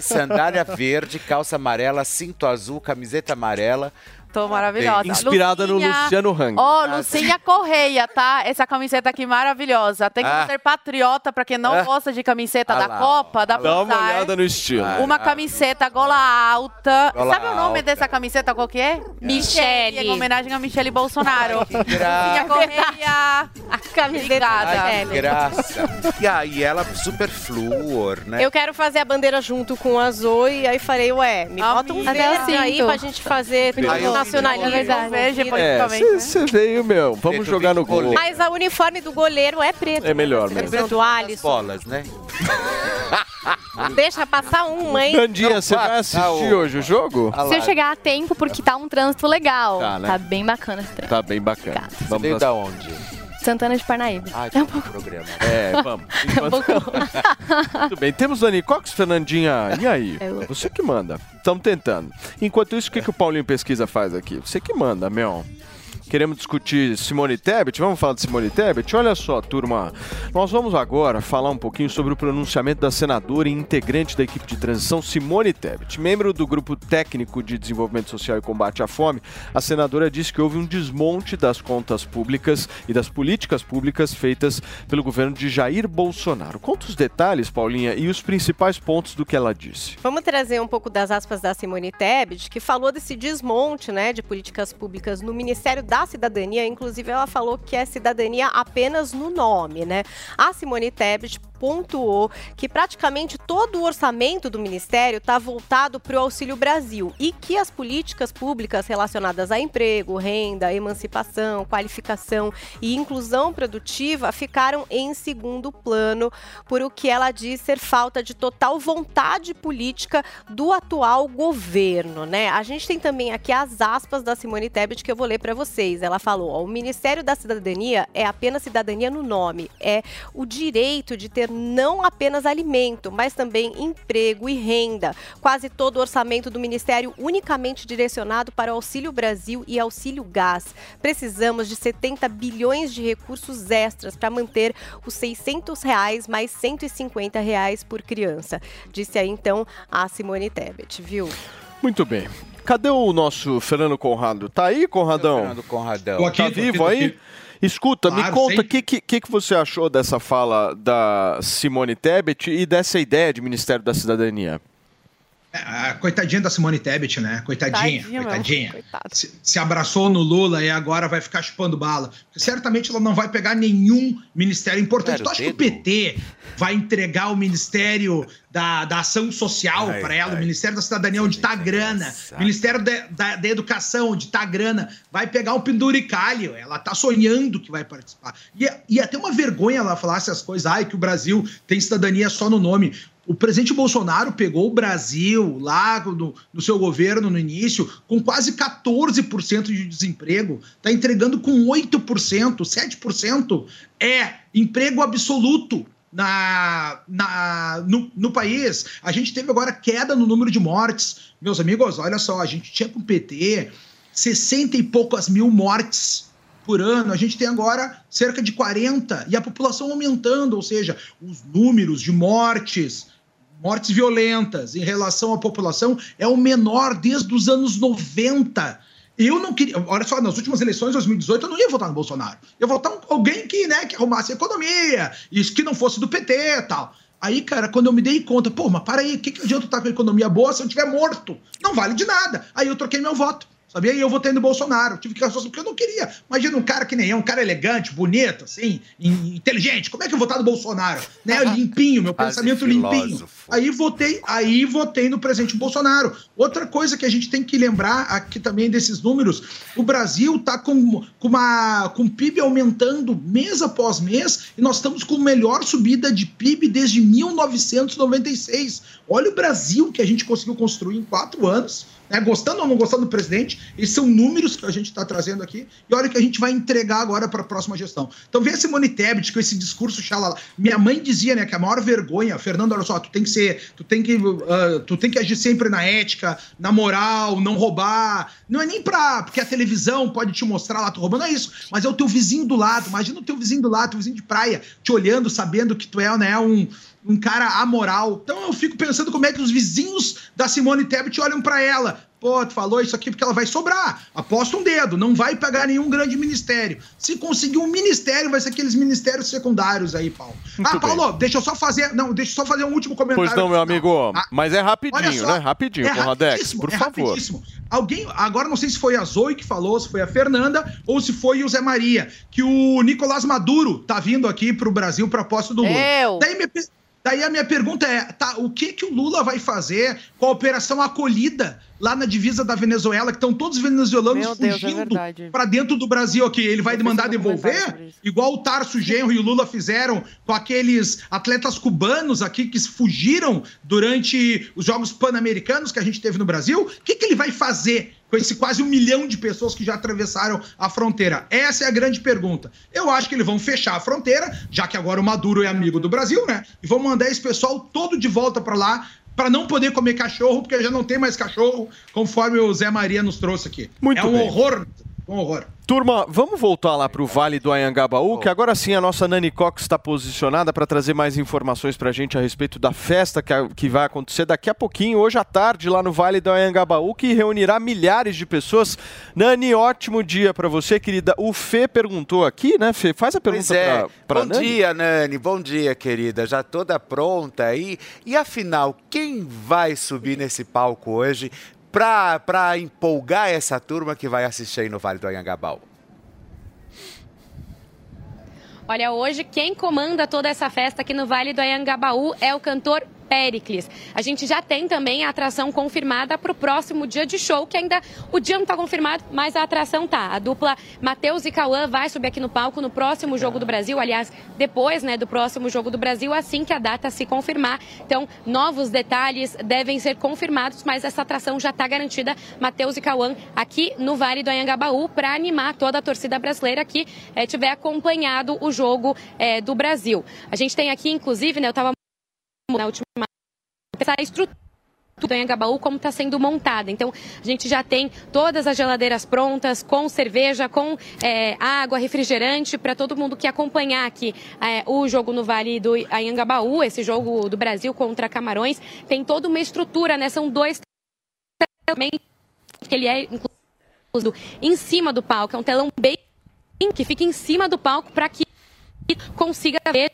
sandália verde, calça amarela, cinto azul, camiseta amarela. Tô maravilhosa. Inspirada no Lucinha- Luciano Hang. Ó, Lucinha Correia, tá? Essa camiseta aqui maravilhosa. Tem que Ah. ser patriota, pra quem não Ah. gosta de camiseta Ah da lá, Copa, dá Dá uma olhada no estilo. Uma camiseta gola alta. Gola Sabe o nome alta. dessa camiseta qual que é? Michele. Em homenagem a Michele Bolsonaro. Lucinha Correia. A camiseta Obrigada. da graça. E aí ela super flúor, né? Eu quero fazer a bandeira junto com a Zoe, e aí falei, ué, me bota um verde aí pra gente fazer Aí eu tudo nacionalismo. É verdade. Veja É, politicamente. você veio, meu. Vamos Preto, jogar no gol. Mas o uniforme do goleiro é preto. É melhor né? mesmo. Do As Alisson. bolas, né? Deixa passar uma, hein? Nandinha, você vai assistir hoje o jogo? Se eu chegar a tempo, porque tá um trânsito legal. Tá, né? Tá bem bacana esse trânsito. Tá bem bacana. Você Vamos veio ass- da onde? Santana de Parnaíba. Ah, de um programa. É, vamos. Enquanto- Muito bem. Temos Dani Cox, Fernandinha. E aí? Eu. Você que manda. Estamos tentando. Enquanto isso, o que, que o Paulinho Pesquisa faz aqui? Você que manda, meu. Queremos discutir Simone Tebet? Vamos falar de Simone Tebet? Olha só, turma. Nós vamos agora falar um pouquinho sobre o pronunciamento da senadora e integrante da equipe de transição Simone Tebet. Membro do Grupo Técnico de Desenvolvimento Social e Combate à Fome, a senadora disse que houve um desmonte das contas públicas e das políticas públicas feitas pelo governo de Jair Bolsonaro. Conta os detalhes, Paulinha, e os principais pontos do que ela disse. Vamos trazer um pouco das aspas da Simone Tebet, que falou desse desmonte né, de políticas públicas no Ministério da Cidadania. Inclusive, ela falou que é cidadania apenas no nome. Né? A Simone Tebet pontuou que praticamente todo o orçamento do Ministério está voltado para o Auxílio Brasil e que as políticas públicas relacionadas a emprego, renda, emancipação, qualificação e inclusão produtiva ficaram em segundo plano, por o que ela diz ser falta de total vontade política do atual governo, né? A gente tem também aqui as aspas da Simone Tebet que eu vou ler para vocês. Ela falou: ó, "O Ministério da Cidadania é apenas cidadania no nome, é o direito de ter não apenas alimento, mas também emprego e renda. Quase todo o orçamento do Ministério unicamente direcionado para o Auxílio Brasil e Auxílio Gás. Precisamos de 70 bilhões de recursos extras para manter os 600 reais mais 150 reais por criança. Disse aí então a Simone Tebet, viu? Muito bem. Cadê o nosso Fernando Conrado? Tá aí, Conradão? Fernando Conradão. Tô aqui, tá tô aqui, vivo tô aí? aqui. Escuta, me Claro, conta o que, que, que você achou dessa fala da Simone Tebet e dessa ideia de Ministério da Cidadania. A coitadinha da Simone Tebet, né? Coitadinha, Tadinha, coitadinha. Se, se abraçou no Lula e agora vai ficar chupando bala. Certamente ela não vai pegar nenhum ministério importante. Era tu acha que o dedo? PT vai entregar o Ministério da, da Ação Social para ela, ai. o Ministério da Cidadania, onde tá a grana, engraçado. Ministério da, da, da Educação, onde tá a grana, vai pegar um penduricalho. Ela tá sonhando que vai participar. E, e até uma vergonha ela falar essas coisas, ai, que o Brasil tem cidadania só no nome. O presidente Bolsonaro pegou o Brasil lá no, no seu governo no início com quase 14% de desemprego, está entregando com 8%, 7% é emprego absoluto na, na, no, no país. A gente teve agora queda no número de mortes. Meus amigos, olha só, a gente tinha com o PT 60 e poucas mil mortes por ano, a gente tem agora cerca de 40 e a população aumentando, ou seja, os números de mortes, mortes violentas em relação à população é o menor desde os anos 90. Eu não queria. Olha só, nas últimas eleições de 2018, eu não ia votar no Bolsonaro. Eu ia votar em alguém que, né, que arrumasse economia, e que não fosse do PT e tal. Aí, cara, quando eu me dei conta, pô, mas para aí, o que, que adianta estar com a economia boa se eu estiver morto? Não vale de nada. Aí eu troquei meu voto. Sabia? E eu votei no Bolsonaro. Tive que porque eu não queria. Imagina um cara que nem eu, um cara elegante, bonito, assim, in- inteligente. Como é que eu vou votar no Bolsonaro? Né? Limpinho, meu Quase pensamento limpinho. Aí votei, aí votei no presidente Bolsonaro. Outra coisa que a gente tem que lembrar aqui também desses números, o Brasil está com, com, uma, com o PIB aumentando mês após mês e nós estamos com a melhor subida de PIB desde 1996. Olha o Brasil que a gente conseguiu construir em quatro anos. Né? Gostando ou não gostando do presidente, esses são números que a gente está trazendo aqui e olha o que a gente vai entregar agora para a próxima gestão. Então vem a Simone Tebet com esse discurso xalala. Minha mãe dizia, né, que a maior vergonha, Fernando, olha só, tu tem que ser, tu tem que, ah, tu tem que agir sempre na ética, na moral, não roubar. Não é nem pra, porque a televisão pode te mostrar lá tu roubando, é isso, mas é o teu vizinho do lado. Imagina o teu vizinho do lado, teu vizinho de praia, te olhando, sabendo que tu é, né, um um cara amoral. Então eu fico pensando como é que os vizinhos da Simone Tebet olham pra ela. Pô, tu falou isso aqui porque ela vai sobrar. Aposta um dedo, não vai pegar nenhum grande ministério. Se conseguir um ministério, vai ser aqueles ministérios secundários aí, Paulo. ah, Paulo, deixa eu só fazer. Não, deixa eu só fazer um último comentário. Pois não, meu amigo. Ah, Mas é rapidinho, só, né? Rapidinho, é Conradex, por é favor. rapidíssimo. Alguém, agora não sei se foi a Zoe que falou, se foi a Fernanda ou se foi o Zé Maria, que o Nicolás Maduro tá vindo aqui pro Brasil pra posse do Lula. Eu. Daí, pe- daí a minha pergunta é, tá, o que que o Lula vai fazer com a operação acolhida lá na divisa da Venezuela, que estão todos os venezuelanos Meu é fugindo verdade. pra dentro do Brasil aqui? Ele vai mandar devolver? Igual o Tarso Genro e o Lula fizeram com aqueles atletas cubanos aqui que fugiram durante os Jogos Pan-Americanos que a gente teve no Brasil. O que, que ele vai fazer com esse quase um milhão de pessoas que já atravessaram a fronteira? Essa é a grande pergunta. Eu acho que eles vão fechar a fronteira, já que agora o Maduro é amigo do Brasil, né? E vão mandar esse pessoal todo de volta para lá. Para não poder comer cachorro, porque já não tem mais cachorro, conforme o Zé Maria nos trouxe aqui. Muito é um bem. horror. Um horror. Turma, vamos voltar lá para o Vale do Anhangabaú, que agora sim a nossa Nani Cox está posicionada para trazer mais informações para a gente a respeito da festa que, a- que vai acontecer daqui a pouquinho, hoje à tarde, lá no Vale do Anhangabaú, que reunirá milhares de pessoas. Nani, ótimo dia para você, querida. O Fê perguntou aqui, né, Fê? Faz a pergunta é. para Bom Nani. dia, Nani. Bom dia, querida. Já toda pronta aí. E afinal, quem vai subir nesse palco hoje pra empolgar essa turma que vai assistir aí no Vale do Anhangabaú? Olha, hoje quem comanda toda essa festa aqui no Vale do Anhangabaú é o cantor Pericles. A gente já tem também a atração confirmada para o próximo dia de show, que ainda o dia não está confirmado, mas a atração tá. A dupla Matheus e Cauã vai subir aqui no palco no próximo Jogo do Brasil, aliás, depois né, do próximo Jogo do Brasil, assim que a data se confirmar. Então, novos detalhes devem ser confirmados, mas essa atração já está garantida. Matheus e Cauã aqui no Vale do Anhangabaú para animar toda a torcida brasileira que eh, tiver acompanhado o jogo eh, do Brasil. A gente tem aqui, inclusive, né, eu estava na última essa estrutura do Anhangabaú como está sendo montada. Então, a gente já tem todas as geladeiras prontas, com cerveja, com eh, água, refrigerante, para todo mundo que acompanhar aqui eh, o jogo no Vale do Anhangabaú, esse jogo do Brasil contra Camarões. Tem toda uma estrutura, né? São dois que ele é incluso em cima do palco, é um telão bem que fica em cima do palco para que consiga ver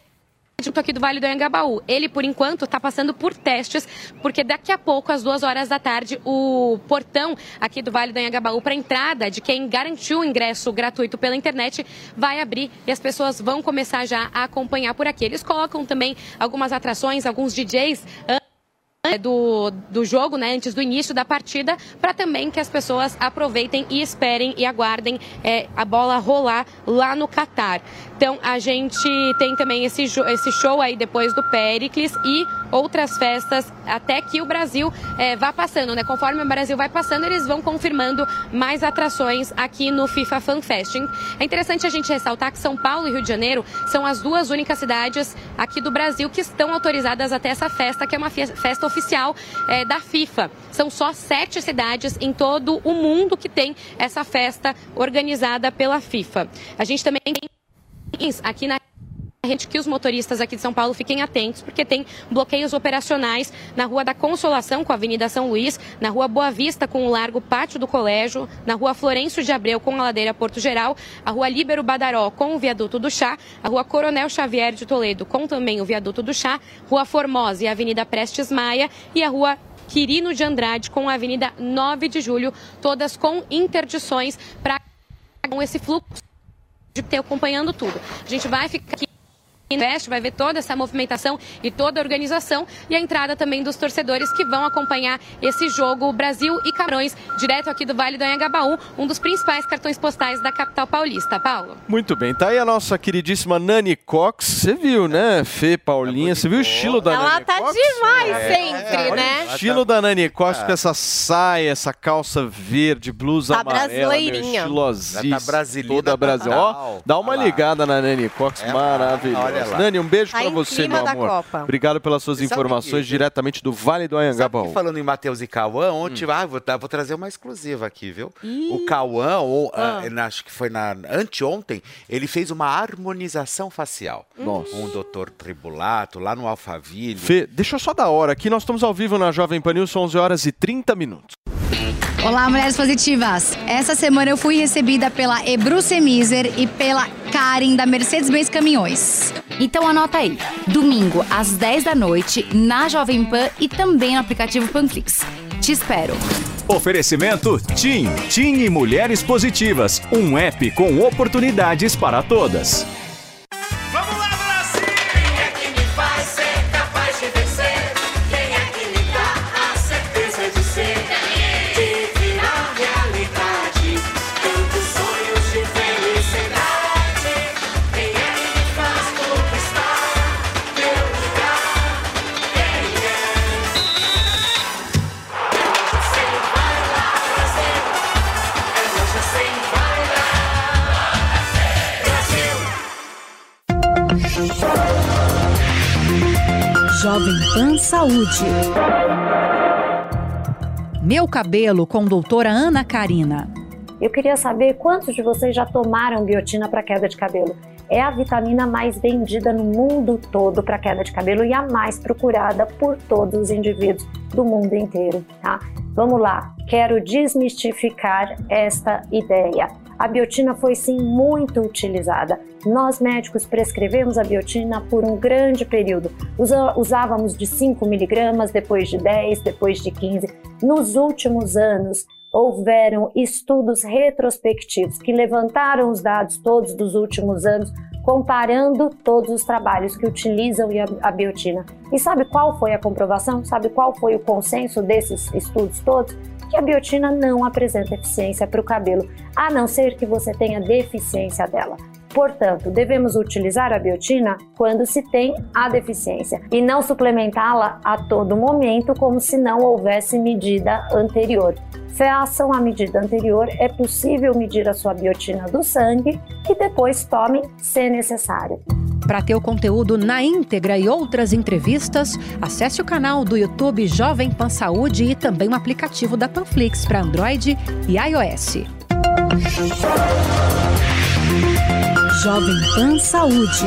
junto aqui do Vale do Anhangabaú. Ele, por enquanto, está passando por testes, porque daqui a pouco, às duas horas da tarde, o portão aqui do Vale do Anhangabaú para entrada de quem garantiu o ingresso gratuito pela internet vai abrir e as pessoas vão começar já a acompanhar por aqui. Eles colocam também algumas atrações, alguns DJs do, do jogo, né, antes do início da partida, para também que as pessoas aproveitem e esperem e aguardem é, a bola rolar lá no Catar. Então a gente tem também esse, esse show aí depois do Pericles e outras festas até que o Brasil é, vá passando, né? Conforme o Brasil vai passando, eles vão confirmando mais atrações aqui no FIFA Fan Fest. É interessante a gente ressaltar que São Paulo e Rio de Janeiro são as duas únicas cidades aqui do Brasil que estão autorizadas até essa festa, que é uma festa oficial é, da FIFA. São só sete cidades em todo o mundo que tem essa festa organizada pela FIFA. A gente também tem aqui na gente que os motoristas aqui de São Paulo fiquem atentos, porque tem bloqueios operacionais na Rua da Consolação com a Avenida São Luís, na Rua Boa Vista com o Largo Pátio do Colégio, na Rua Florencio de Abreu com a Ladeira Porto Geral, a Rua Líbero Badaró com o Viaduto do Chá, a Rua Coronel Xavier de Toledo com também o Viaduto do Chá, Rua Formosa e a Avenida Prestes Maia e a Rua Quirino de Andrade com a Avenida 9 de Julho, todas com interdições para com esse fluxo de ter acompanhando tudo. A gente vai ficar aqui Investe vai ver toda essa movimentação e toda a organização e a entrada também dos torcedores que vão acompanhar esse jogo Brasil e Camarões, direto aqui do Vale do Anhangabaú, um dos principais cartões postais da capital paulista. Paulo. Muito bem, tá aí a nossa queridíssima Nani Cox. Você viu, né, Fê, Paulinha? Você viu o estilo da Ela Nani tá Cox? demais É. sempre, Olha né? O estilo da Nani Cox Ah. com essa saia, essa calça verde, blusa Tá amarela, brasileirinha. estilosíssima. Tá brasilina Toda Brasil. Ó, dá uma ligada na Nani Cox, É, maravilhosa. Nani, um beijo Tá pra em você, meu da amor. Copa. Obrigado pelas suas sabe informações que- diretamente do Vale do Anhangabaú. Falando em Matheus e Cauã, ontem ah, vou, tá- vou trazer uma exclusiva aqui, viu? O Cauã, ou, ah, Ah. acho que foi na anteontem, ele fez uma harmonização facial. Nossa. Um doutor Tribulato, lá no Alphaville. Fê, deixa eu só dar hora aqui. Nós estamos ao vivo na Jovem Pan News, são 11 horas e 30 minutos. Olá, mulheres positivas! Essa semana eu fui recebida pela Ebruce Miser e pela Karen da Mercedes-Benz Caminhões. Então anota aí, domingo às 10 da noite na Jovem Pan e também no aplicativo Panflix. Te espero. Oferecimento TIM. TIM e Mulheres Positivas. Um app com oportunidades para todas. Saúde. Meu cabelo com doutora Ana Karina. Eu queria saber quantos de vocês já tomaram biotina para queda de cabelo. É a vitamina mais vendida no mundo todo para queda de cabelo e a mais procurada por todos os indivíduos do mundo inteiro, tá? Vamos lá, quero desmistificar esta ideia. A biotina foi sim muito utilizada. Nós médicos prescrevemos a biotina por um grande período. Usávamos de 5 miligramas, depois de 10, depois de 15. Nos últimos anos, houveram estudos retrospectivos que levantaram os dados todos dos últimos anos, comparando todos os trabalhos que utilizam a a biotina. E sabe qual foi a comprovação? Sabe qual foi o consenso desses estudos todos? Que a biotina não apresenta eficiência para o cabelo, a não ser que você tenha deficiência dela. Portanto, devemos utilizar a biotina quando se tem a deficiência e não suplementá-la a todo momento como se não houvesse medida anterior. Façam a medida anterior, é possível medir a sua biotina do sangue e depois tomem se necessário. Para ter o conteúdo na íntegra e outras entrevistas, acesse o canal do YouTube Jovem Pan Saúde e também o aplicativo da Panflix para Android e iOS. Jovem Pan Saúde.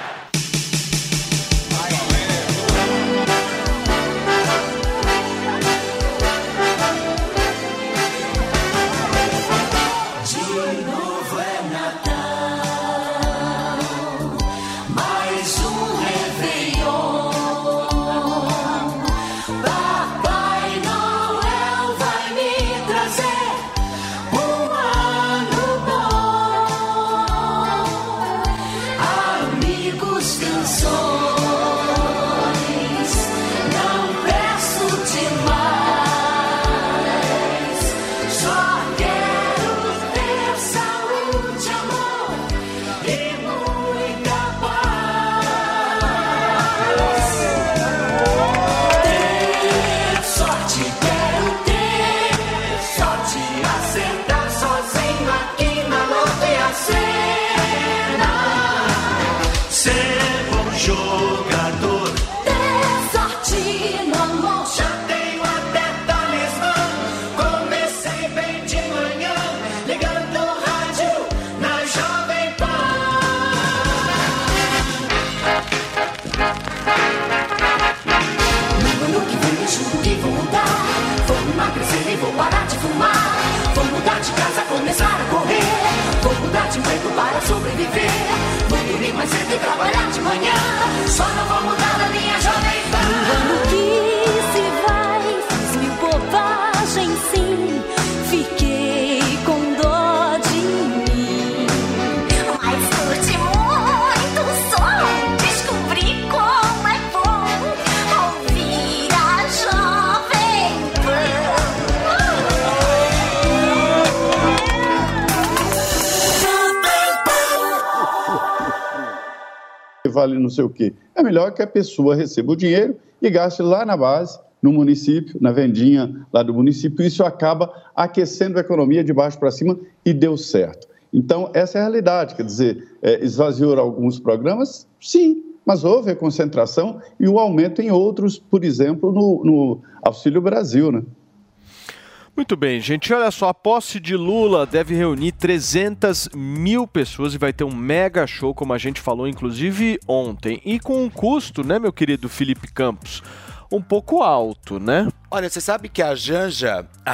Só não vou mudar a vale não sei o quê. É melhor que a pessoa receba o dinheiro e gaste lá na base, no município, na vendinha lá do município. Isso acaba aquecendo a economia de baixo para cima e deu certo. Então, essa é a realidade. Quer dizer, é, esvaziou alguns programas? Sim, mas houve a concentração e o aumento em outros, por exemplo, no, no Auxílio Brasil, né? Muito bem, gente. Olha só, a posse de Lula deve reunir 300 mil pessoas e vai ter um mega show, como a gente falou, inclusive ontem. E com um custo, né, meu querido Felipe Campos, um pouco alto, né? Olha, você sabe que a Janja,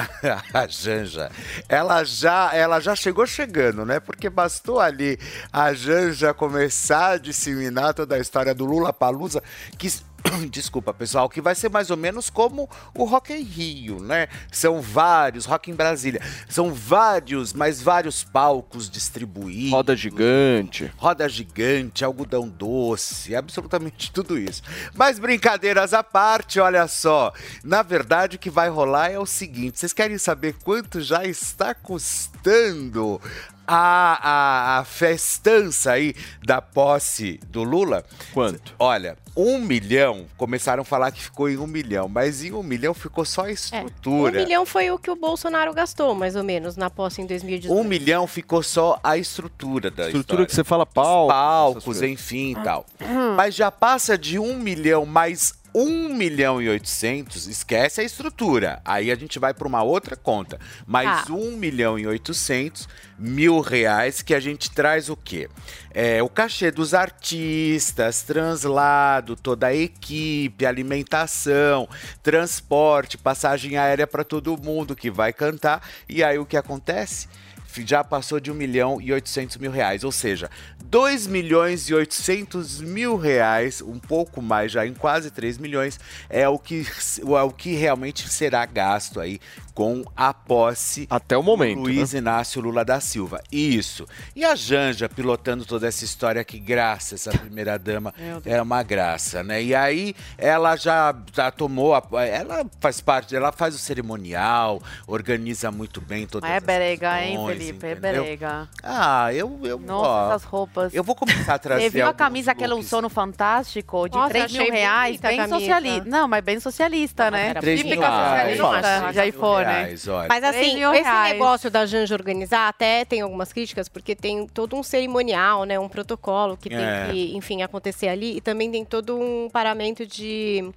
a Janja, ela já, ela já chegou chegando, né? Porque bastou ali a Janja começar a disseminar toda a história do Lula Palusa, que Desculpa, pessoal, que vai ser mais ou menos como o Rock em Rio, né? São vários, Rock em Brasília, são vários, mas vários palcos distribuídos. Roda gigante. Roda gigante, algodão doce, absolutamente tudo isso. Mas brincadeiras à parte, olha só. Na verdade, o que vai rolar é o seguinte: vocês querem saber quanto já está custando a, a, a festança aí da posse do Lula? Quanto? Olha, um milhão, começaram a falar que ficou em um milhão, mas em um milhão ficou só a Um estrutura. milhão foi o que o Bolsonaro gastou, mais ou menos, na posse em 2018. Um milhão ficou só a estrutura da Estrutura história. que você fala palco. palcos, coisas. enfim e tal. Hum. Mas já passa de um milhão mais um milhão e oitocentos, esquece a estrutura. Aí a gente vai para uma outra conta. Mais Tá. um milhão e oitocentos mil reais que a gente traz o quê? É, o cachê dos artistas, translado, toda a equipe, alimentação, transporte, passagem aérea para todo mundo que vai cantar. E aí o que acontece? Já passou de 1 milhão e 800 mil reais, ou seja, 2 milhões e 800 mil reais, um pouco mais já, em quase 3 milhões, é o que, é o que realmente será gasto aí com a posse até o momento, do Luiz Inácio Lula da Silva. Isso. E a Janja pilotando toda essa história que graça essa primeira dama é uma graça, né? E aí ela já, já tomou, a- ela faz parte, ela faz o cerimonial, organiza muito bem todas Mas é berega, hein, Felipe? É entendeu? berega. Ah, eu, eu Nossa, ó, essas roupas. Eu vou começar a trazer Você viu a camisa que ela usou no Fantástico? De Nossa, 3 mil reais, bem socialista. Não, mas bem socialista, né? Três Típica mil reais. socialista Fácil. de iPhone. reais, olha. Mas assim, esse reais. negócio da Janja organizar até tem algumas críticas, porque tem todo um cerimonial, né? Um protocolo que tem É. que, enfim, acontecer ali. E também tem todo um paramento de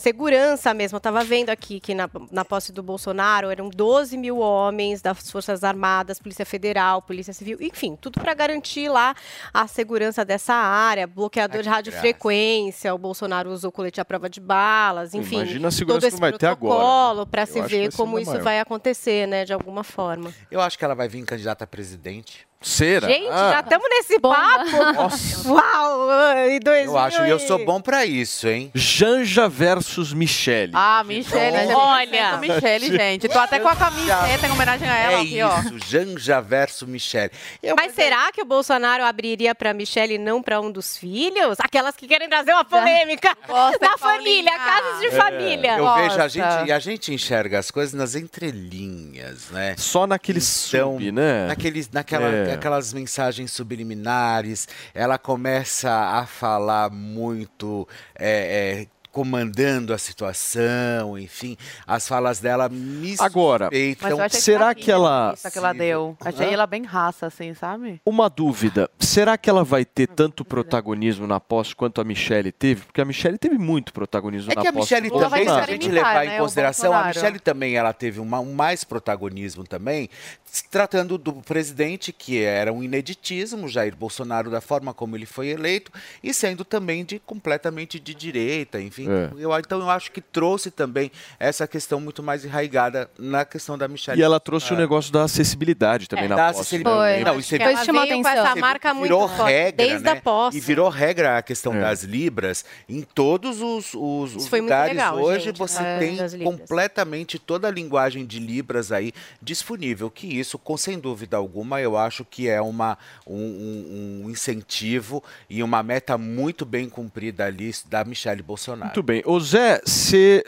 segurança mesmo. Eu tava vendo aqui que na, na posse do Bolsonaro eram 12 mil homens das Forças Armadas, Polícia Federal, Polícia Civil, enfim, tudo para garantir lá a segurança dessa área, bloqueador de radiofrequência, o Bolsonaro usou colete à prova de balas, enfim. Imagina a segurança todo que esse vai ter agora, protocolo né? para se que ver como isso maior. vai acontecer, né, de alguma forma. Eu acho que ela vai vir candidata a presidente. Será? Gente, Ah. já estamos nesse papo. Uau, e dois Eu acho, e eu sou bom pra isso, hein? Janja versus Michele. Ah, Michele, Olha. olha. Michele, gente. Tô até com a camiseta em homenagem a ela É aqui, ó. isso, Janja versus Michele. Mas será que o Bolsonaro abriria para Michelle e não para um dos filhos? Aquelas que querem trazer uma polêmica da família, casas de É, família. Eu vejo a gente, e a gente enxerga as coisas nas entrelinhas, né? Só naquele então, sub, né? Naqueles, naquela, É. Aquelas mensagens subliminares, ela começa a falar muito. é, é, comandando a situação, enfim, as falas dela me Agora, suspeitam. Mas eu achei será fraquinha que ela- a entrevista que ela deu? Achei Hã? ela bem raça, assim, sabe? Uma dúvida, será que ela vai ter tanto protagonismo na posse quanto a Michelle teve? Porque a Michelle teve muito protagonismo É na que a posse. Michelle também, se a gente levar né, em consideração, a. Michelle também ela teve uma- um mais protagonismo também, se tratando do presidente, que era um ineditismo, Jair Bolsonaro, da forma como ele foi eleito, e sendo também de completamente de direita, enfim. É. Eu, então eu acho que trouxe também essa questão muito mais enraigada na questão da Michelle. E ela trouxe o Bolsonaro. negócio da acessibilidade também na da posse. acessibilidade. né? Não, e você Ela viu- veio com essa marca muito virou forte, regra, desde né? a posse. E virou regra a questão É. das libras em todos os, os, os foi muito lugares. legal, Hoje gente, você é, tem completamente toda a linguagem de libras aí disponível. Que isso, com sem dúvida alguma, eu acho que é uma, um, um- um incentivo e uma meta muito bem cumprida ali da Michelle Bolsonaro. Muito bem. Ô Zé, você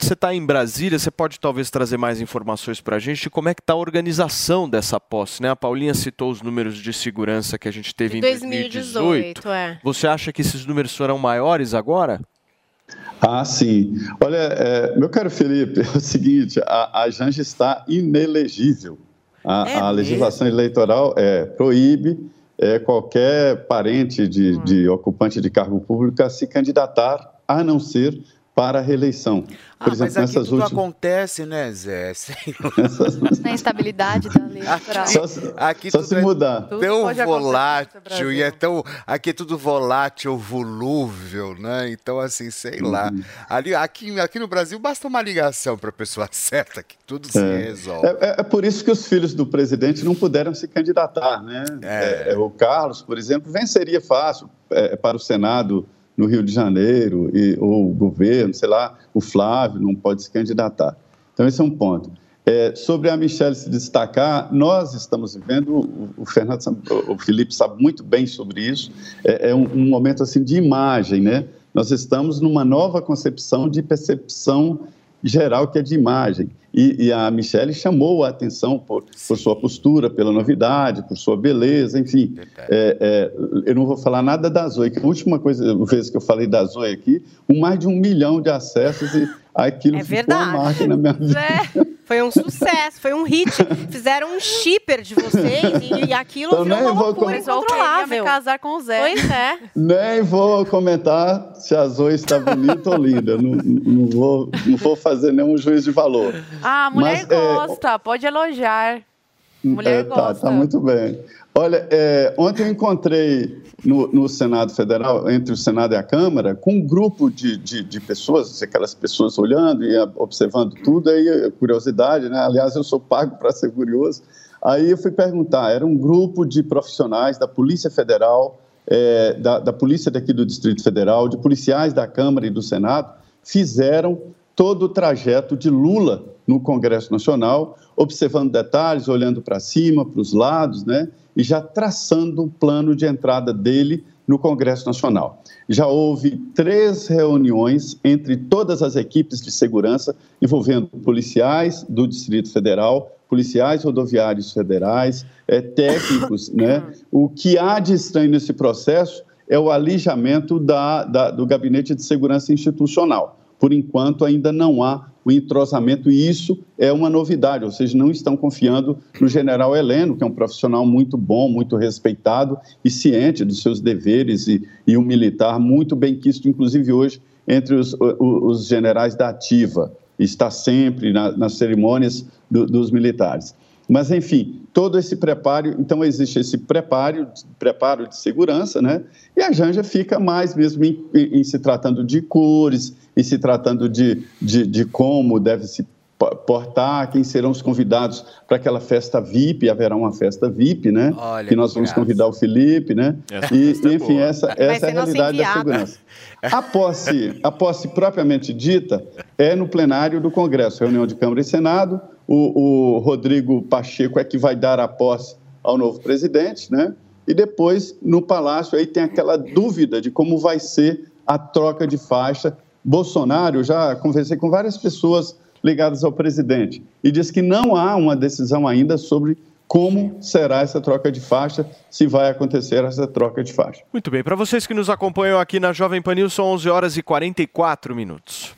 está em Brasília, você pode talvez trazer mais informações para a gente de como é que está a organização dessa posse, né? A Paulinha citou os números de segurança que a gente teve em 2018. 2018, é. Você acha que esses números serão maiores agora? Ah, sim. Olha, é, meu caro Felipe, é o seguinte, a, a Janja está inelegível. A, É a legislação eleitoral é, proíbe é, qualquer parente de, de ocupante de cargo público a se candidatar, a não ser para a reeleição. Por Ah, exemplo, mas aqui nessas tudo últimas... acontece, né, Zé? Sei Na instabilidade da lei eleitoral. Só se- Aqui só tudo se é mudar. tão volátil e é tão. Aqui é tudo volátil, volúvel, né? Então, assim, sei lá. Uhum. Ali, aqui, aqui no Brasil basta uma ligação para a pessoa certa que tudo se É. resolve. É, é- é por isso que os filhos do presidente não puderam se candidatar, né? É. É, o Carlos, por exemplo, venceria fácil é, para o Senado no Rio de Janeiro, e, ou o governo, sei lá, o Flávio não pode se candidatar. Então, esse é um ponto. É, sobre a Michelle se destacar, nós estamos vivendo, o, o Fernando, o Felipe sabe muito bem sobre isso, é, é um, um momento assim de imagem, né? Nós estamos numa nova concepção de percepção geral que é de imagem. E, e a Michelle chamou a atenção por, por sua postura, pela novidade, por sua beleza, enfim. É, é, eu não vou falar nada da Zoe, que a última coisa, vez que eu falei da Zoe aqui, com mais de um milhão de acessos e aquilo É ficou verdade. uma marca na minha vida. É, foi um sucesso, foi um hit. Fizeram um shipper de vocês e, e aquilo Então, virou nem uma vou loucura com- incontrolável. casar com o Zé. Pois é. Nem vou comentar se a Zoe está bonita ou linda. Não, não, vou, não vou fazer nenhum juízo de valor. Ah, a mulher Mas, é, gosta, pode elogiar. Mulher É, tá, gosta. tá muito bem. Olha, é, ontem eu encontrei no, no Senado Federal, entre o Senado e a Câmara, com um grupo de, de, de pessoas, aquelas pessoas olhando e observando tudo, aí curiosidade, né? Aliás, eu sou pago para ser curioso. Aí eu fui perguntar, era um grupo de profissionais da Polícia Federal, eh, da, da Polícia daqui do Distrito Federal, de policiais da Câmara e do Senado, fizeram todo o trajeto de Lula no Congresso Nacional, observando detalhes, olhando para cima, para os lados, né? E já traçando um plano de entrada dele no Congresso Nacional. Já houve três reuniões entre todas as equipes de segurança envolvendo policiais do Distrito Federal, policiais rodoviários federais, eh, técnicos, né? O que há de estranho nesse processo é o alijamento da, da- do Gabinete de Segurança Institucional. Por enquanto, ainda não há o entrosamento, e isso é uma novidade, ou seja, não estão confiando no general Heleno, que é um profissional muito bom, muito respeitado e ciente dos seus deveres, e, e um militar muito bem quisto, inclusive hoje, entre os, os generais da ativa. Está sempre na- nas cerimônias do- dos militares. Mas, enfim, todo esse preparo, então existe esse preparo, preparo de segurança, né? E a Janja fica mais mesmo em, em- em se tratando de cores, em se tratando de, de, de como deve se po- portar, quem serão os convidados para aquela festa VIP, haverá uma festa VIP, né? Olha que nós vamos graça. convidar o Felipe, né? Essa E, é enfim, boa. essa, essa é a realidade da segurança. A posse, a posse propriamente dita é no plenário do Congresso, reunião de Câmara e Senado. O, o Rodrigo Pacheco é que vai dar a posse ao novo presidente, né? E depois, no Palácio, aí tem aquela dúvida de como vai ser a troca de faixa. Bolsonaro, já conversei com várias pessoas ligadas ao presidente e diz que não há uma decisão ainda sobre como será essa troca de faixa, se vai acontecer essa troca de faixa. Muito bem, para vocês que nos acompanham aqui na Jovem Pan News, são 11 horas e 44 minutos.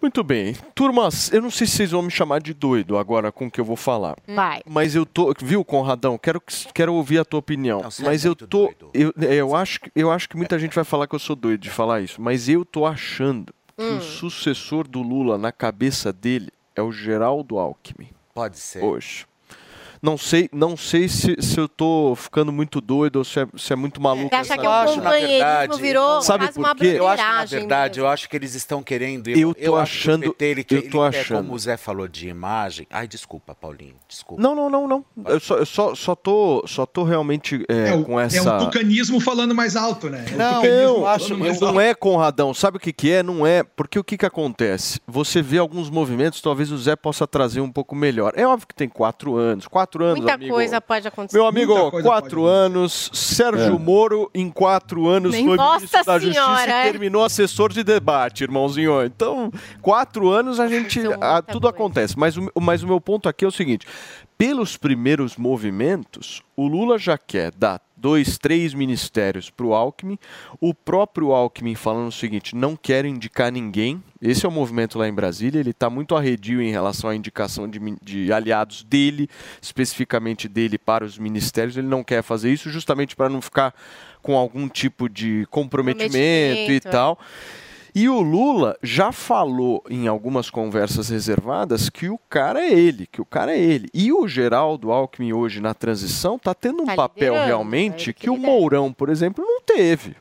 Muito bem. Turmas, eu não sei se vocês vão me chamar de doido agora com o que eu vou falar. Vai. Mas eu tô, viu, Conradão? Quero, que- quero ouvir a tua opinião. você é mas eu muito tô, eu, eu acho, que- eu acho que muita gente vai falar que eu sou doido de falar isso, mas eu tô achando que Hum. o sucessor do Lula na cabeça dele é o Geraldo Alckmin. Pode ser. Hoje. Não sei, não sei se, se eu tô ficando muito doido ou se é, se é muito maluco. Você acha essa que o história. companheirismo virou Sabe quase por uma quê? Eu acho que, na verdade, eu acho que eles estão querendo. Eu tô acho que o achando- PT, ele, eu quer- tô ele quer, achando. como o Zé falou de imagem. Ai, desculpa, Paulinho. Desculpa. Não, não, não, não. Eu só, eu só, só, tô, só tô realmente é, É, o, com é essa. o tucanismo falando mais alto, né? É Não, eu acho, mais não alto. é Conradão. Sabe o que, que é? Não é. Porque o que, que acontece? Você vê alguns movimentos, talvez o Zé possa trazer um pouco melhor. É óbvio que tem quatro anos. Quatro anos, Muita amigo. coisa pode acontecer. Meu amigo, coisa quatro anos, Sérgio É. Moro, em quatro anos, Nem- foi ministro da Justiça Senhora, e é? terminou assessor de debate, irmãozinho. Então, quatro anos a gente. ah, tudo acontece. Mas o, mas o meu ponto aqui é o seguinte: pelos primeiros movimentos, o Lula já quer dar dois, três ministérios para o Alckmin. O próprio Alckmin falando o seguinte: não quer indicar ninguém. Esse é o movimento lá em Brasília. Ele está muito arredio em relação à indicação de, de aliados dele, especificamente dele, para os ministérios. Ele não quer fazer isso justamente para não ficar com algum tipo de comprometimento, e Comprometimento, é. E o Lula já falou em algumas conversas reservadas que o cara é ele, que o cara é ele. E o Geraldo Alckmin hoje na transição está tendo um Tá papel realmente que o Mourão, por exemplo, não teve.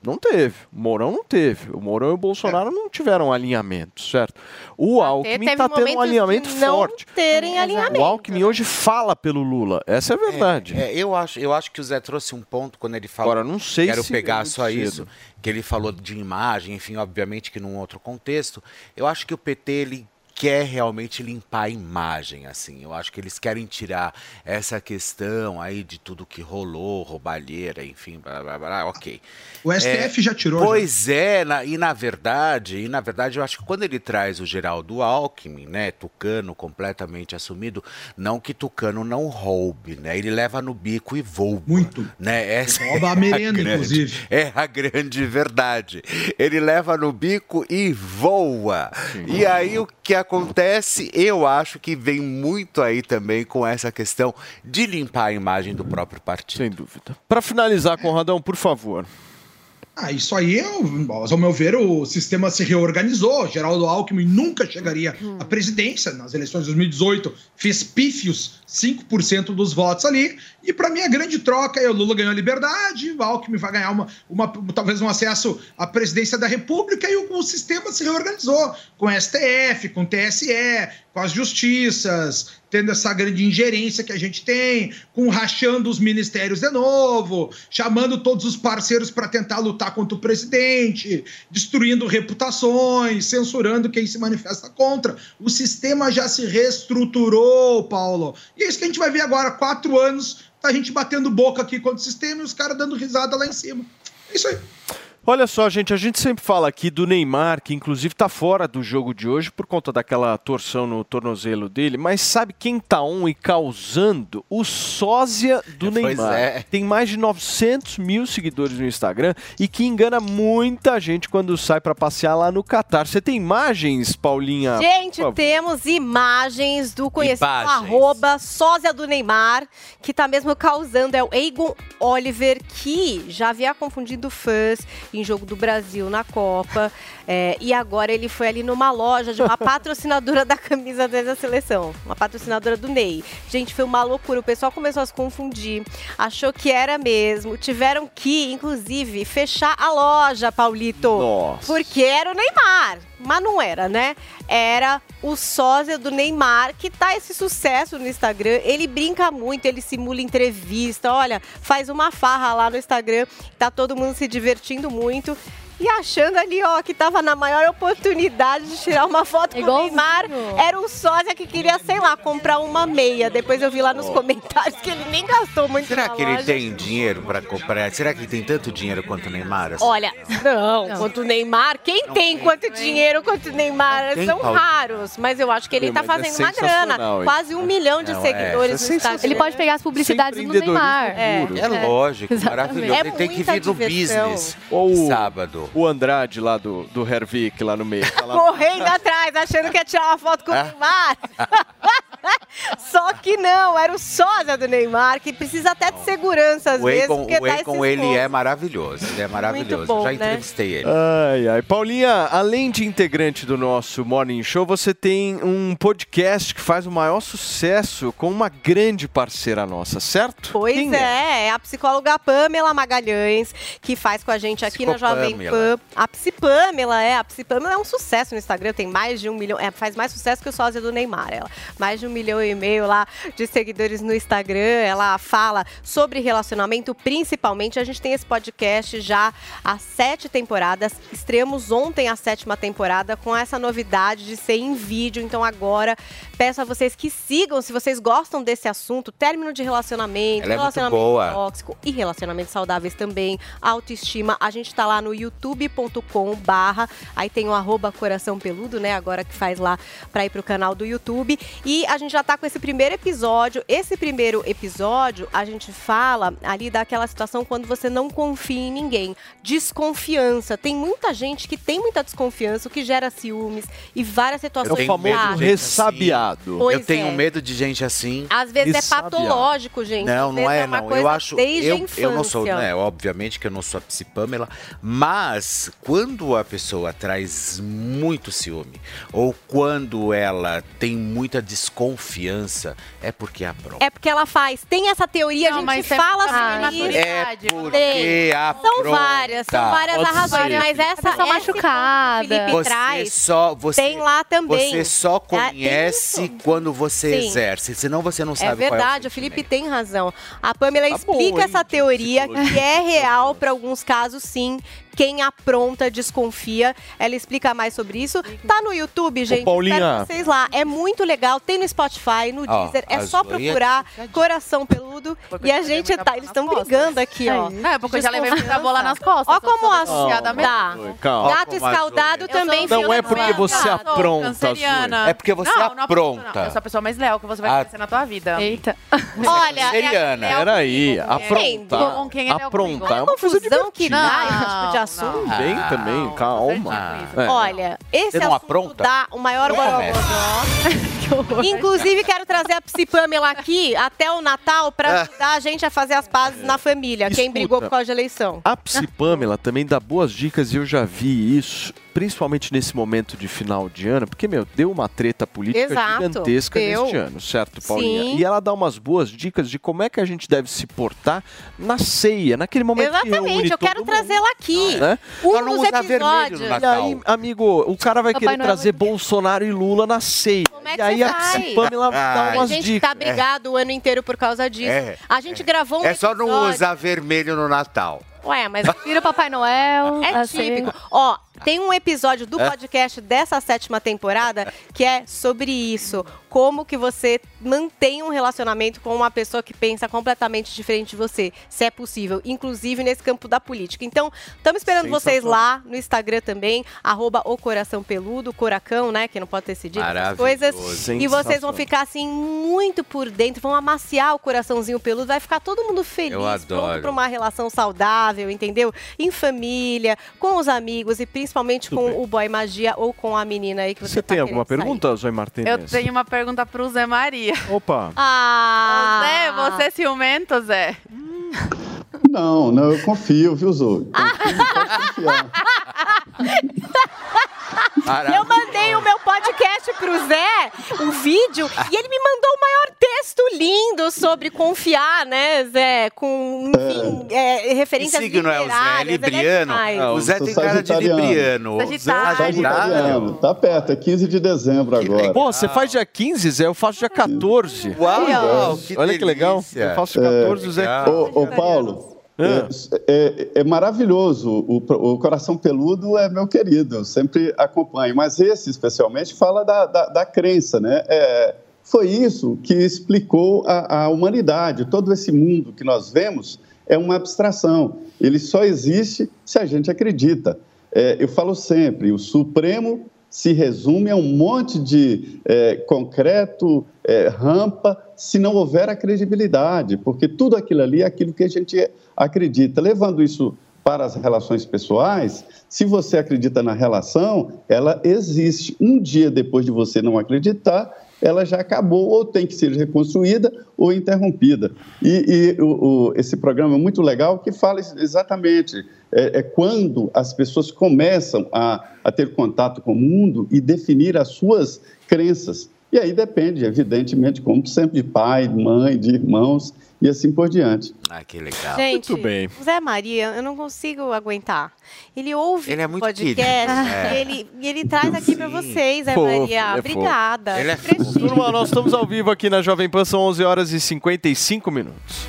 Não teve. O Mourão não teve. O Mourão e o Bolsonaro não tiveram alinhamento, certo? O Alckmin teve está tendo um alinhamento não forte. terem alinhamento. O Alckmin hoje fala pelo Lula. Essa é a verdade. É, eu, acho, eu acho que o Zé trouxe um ponto quando ele falou. Agora, não sei Quero se é pegar muito só cedo. isso. Que ele falou de imagem, enfim, obviamente que num outro contexto. Eu acho que o PT, ele quer realmente limpar a imagem, assim. Eu acho que eles querem tirar essa questão aí de tudo que rolou, roubalheira, enfim, blá, blá, blá, ok. O STF já tirou, já. Pois é, na- e na verdade, e na verdade eu acho que quando ele traz o Geraldo Alckmin, né, Tucano completamente assumido, não que Tucano não roube, né, ele leva no bico e voa. Muito. Né, essa Rouba a merenda, inclusive. É a grande verdade. Ele leva no bico e voa. E aí o que acontece, eu acho que vem muito aí também com essa questão de limpar a imagem do próprio partido. Sem dúvida. Para finalizar, Conradão, por favor. Ah, isso aí, ao meu ver, o sistema se reorganizou. Geraldo Alckmin nunca chegaria à presidência. Nas eleições de 2018, fez pífios 5% dos votos ali. E para mim, a grande troca é o Lula ganhou a liberdade, o Alckmin vai ganhar uma, uma- talvez um acesso à presidência da República e o, o sistema se reorganizou com STF, com TSE, com as justiças, tendo essa grande ingerência que a gente tem, com rachando os ministérios de novo, chamando todos os parceiros para tentar lutar contra o presidente, destruindo reputações, censurando quem se manifesta contra. O sistema já se reestruturou, Paulo. E é isso que a gente vai ver agora, quatro anos, a gente batendo boca aqui contra o sistema e os caras dando risada lá em cima. É isso aí. Olha só, gente, a gente sempre fala aqui do Neymar, que inclusive está fora do jogo de hoje por conta daquela torção no tornozelo dele, mas sabe quem tá on e causando? O sósia do Pois Neymar. é. Tem mais de 900 mil seguidores no Instagram e que engana muita gente quando sai para passear lá no Catar. Você tem imagens, Paulinha? Gente, temos imagens do conhecido Imagens. arroba sósia do Neymar, que tá mesmo causando, é o Egon Oliver, que já havia confundido fãs em jogo do Brasil na Copa, é, e agora ele foi ali numa loja de uma patrocinadora da camisa da seleção, uma patrocinadora do Ney. Gente, foi uma loucura, o pessoal começou a se confundir, achou que era mesmo, tiveram que, inclusive, fechar a loja, Paulito. Nossa. Porque era o Neymar. Mas não era, né? Era o sósia do Neymar, que tá esse sucesso no Instagram. Ele brinca muito, ele simula entrevista. Olha, faz uma farra lá no Instagram. Tá todo mundo se divertindo muito. E achando ali, ó, que tava na maior oportunidade de tirar uma foto com o Neymar. Era o sósia que queria, sei lá, comprar uma meia. Depois eu vi lá nos comentários que ele nem gastou muito Será na que ele loja. tem dinheiro pra comprar? Será que ele tem tanto dinheiro quanto o Neymar? assim? Olha, não, quanto o Neymar, quem tem quanto dinheiro quanto o Neymar? tem, São raros, mas eu acho que ele tá é fazendo uma sensacional, grana. hein? Quase um milhão de Não, é, seguidores é no Instagram. Ele pode pegar as publicidades do Neymar. É, É lógico, Exatamente. maravilhoso. É ele tem que vir no business. Sábado. O Andrade lá do, do Hervik, lá no meio. Tá lá- Correndo atrás, achando que ia tirar uma foto com o Ah. Neymar. Só que não, era o sósia do Neymar, que precisa até de segurança às O vezes, Akon, porque o Akon, esses ele é maravilhoso. Ele é maravilhoso. bom, Já né? entrevistei ele. Ai, ai. Paulinha, além de integrante do nosso Morning Show, você tem um podcast que faz o maior sucesso com uma grande parceira nossa, certo? Pois Quem é, é a psicóloga Pamela Magalhães, que faz com a gente aqui na Jovem Pan. Psicopamela. A Psipamela, é, a Psipamela é um sucesso no Instagram, tem mais de um milhão, é, faz mais sucesso que o sósia do Neymar, ela. Mais de um milhão e meio lá de seguidores no Instagram, ela fala sobre relacionamento, principalmente, a gente tem esse podcast já há sete temporadas, estreamos ontem a sétima temporada com essa novidade de ser em vídeo, então agora peço a vocês que sigam, se vocês gostam desse assunto, término de relacionamento, Ela é relacionamento boa. tóxico e relacionamentos saudáveis também, autoestima. A gente tá lá no youtube.com barra, aí tem o arroba coração peludo, né, agora que faz lá pra ir pro canal do YouTube. E a gente já tá com esse primeiro episódio. Esse primeiro episódio, a gente fala ali daquela situação quando você não confia em ninguém. Desconfiança. Tem muita gente que tem muita desconfiança, o que gera ciúmes e várias situações tenho medo de chatas. gente ressabiado. Pois eu tenho é. medo de gente assim. Às vezes é patológico, gente. Não, não é, uma não. coisa Eu acho. Desde a Eu, eu não sou, né? Obviamente que eu não sou a psipâmela, mas quando a pessoa traz muito ciúme, ou quando ela tem muita desconfiança, é porque é a prova. É porque ela faz. Tem essa teoria, a gente mas é fala muita sobre isso. É porque a São várias, são várias Pode razões, ser. mas essa essa machucada. que o Felipe Você traz. só você tem lá também. Você só É, conhece quando você Sim. exerce, senão você não É sabe qual é o verdade, o Felipe tem razão. A Pamela Tá explica bom, hein, essa teoria que é real para alguns casos, sim. Quem apronta desconfia. Ela explica mais sobre isso. Tá no YouTube, gente. Paulinha. Espero vocês lá. É muito legal. Tem no Spotify, no Ó, Deezer. É a só procurar Coração Peludo. E a gente tá. Eles estão brigando aqui, ó. É, porque eu já levei muita bola nas costas. Ó como a associada mesmo. Tá. Gato escaldado também Não fica é porque você apronta. É porque você Não, não apronta. Não, eu sou a pessoa mais leal que você vai Ah. conhecer na tua vida. Eita. Olha, Seriana. é- Peraí, ele é o aprontar é a uma confusão que dá esse tipo de Não, assunto. Bem Ah, também, calma. É. Olha, esse assunto apronta? dá o maior borogodó. começa. Inclusive, quero trazer a Psi Pamela aqui até o Natal pra É. ajudar a gente a fazer as pazes na família. Quem brigou por causa de eleição. A Psi Pamela também dá boas dicas e eu já vi isso, principalmente nesse momento de final de ano, porque, meu, deu uma treta política Exato, gigantesca deu. neste ano, certo, Paulinha? Sim. E ela dá umas boas dicas de como é que a gente deve se portar na ceia, naquele momento que reúne Exatamente, eu quero trazê-la aqui. Né? Um dos episódios. E aí, amigo, o cara vai Papai querer Noel trazer Bolsonaro e Lula na ceia. Como é que e aí você a faz? Psi Pamela dá Tem umas gente dicas. tá brigado o ano inteiro por causa disso. É, a gente gravou um É só não episódio- usar vermelho no Natal. Ué, mas Vira o Papai Noel. É assim. típico. Ó, tem um episódio do É. podcast dessa sétima temporada que é sobre isso. Como que você mantém um relacionamento com uma pessoa que pensa completamente diferente de você, se é possível, inclusive nesse campo da política. Então, estamos esperando vocês lá no Instagram também, arroba o coração peludo, coracão, né, que não pode ter cedido essas coisas. E vocês vão ficar assim muito por dentro, vão amaciar o coraçãozinho peludo, vai ficar todo mundo feliz, Eu pronto adoro. para uma relação saudável, entendeu? Em família, com os amigos e principalmente com o boy magia ou com a menina aí que você, Você tá tem alguma pergunta, Zoe Martinez? Eu tenho uma pergunta pro Zé Maria. Opa. Ah! Zé, você é ciumento, Zé? Não, não, eu confio, viu, Zoe? Eu mandei o meu podcast pro Zé, o vídeo, e ele me mandou o maior texto lindo sobre confiar, né, Zé? Com, enfim, é, Que referências signo é o Zé? É ele libriano? demais. o Zé tem cara de libriano. O Zé é Sagitariano. Tá perto, é 15 de dezembro agora. Pô, você faz dia 15, Zé? Eu faço dia 14. Uau, que Olha que legal. Eu faço 14, o Zé. Ô, ô, Paulo, é, é- é maravilhoso. O, o Coração Peludo é meu querido, eu sempre acompanho. Mas esse, especialmente, fala da, da, da crença, né? É, foi isso que explicou a, a humanidade. Todo esse mundo que nós vemos é uma abstração. Ele só existe se a gente acredita. É, eu falo sempre, o Supremo se resume a um monte de é, concreto, é, rampa, se não houver a credibilidade, porque tudo aquilo ali é aquilo que a gente acredita. Levando isso para as relações pessoais, se você acredita na relação, ela existe. Um dia depois de você não acreditar, ela já acabou, ou tem que ser reconstruída ou interrompida. E, e o- o- esse programa é muito legal que fala exatamente é, é quando as pessoas começam a, a ter contato com o mundo e definir as suas crenças. E aí depende, evidentemente, como sempre, de pai, de mãe, de irmãos e assim por diante. Ah, que legal. Gente, Muito bem. Zé Maria, eu não consigo aguentar. Ele ouve Ele é o muito podcast querido. e, É. ele, e ele traz aqui pra vocês, Zé Fofo, Maria. ele é. Obrigada. Ele é. Turma, nós estamos ao vivo aqui na Jovem Pan, são 11 horas e 55 minutos.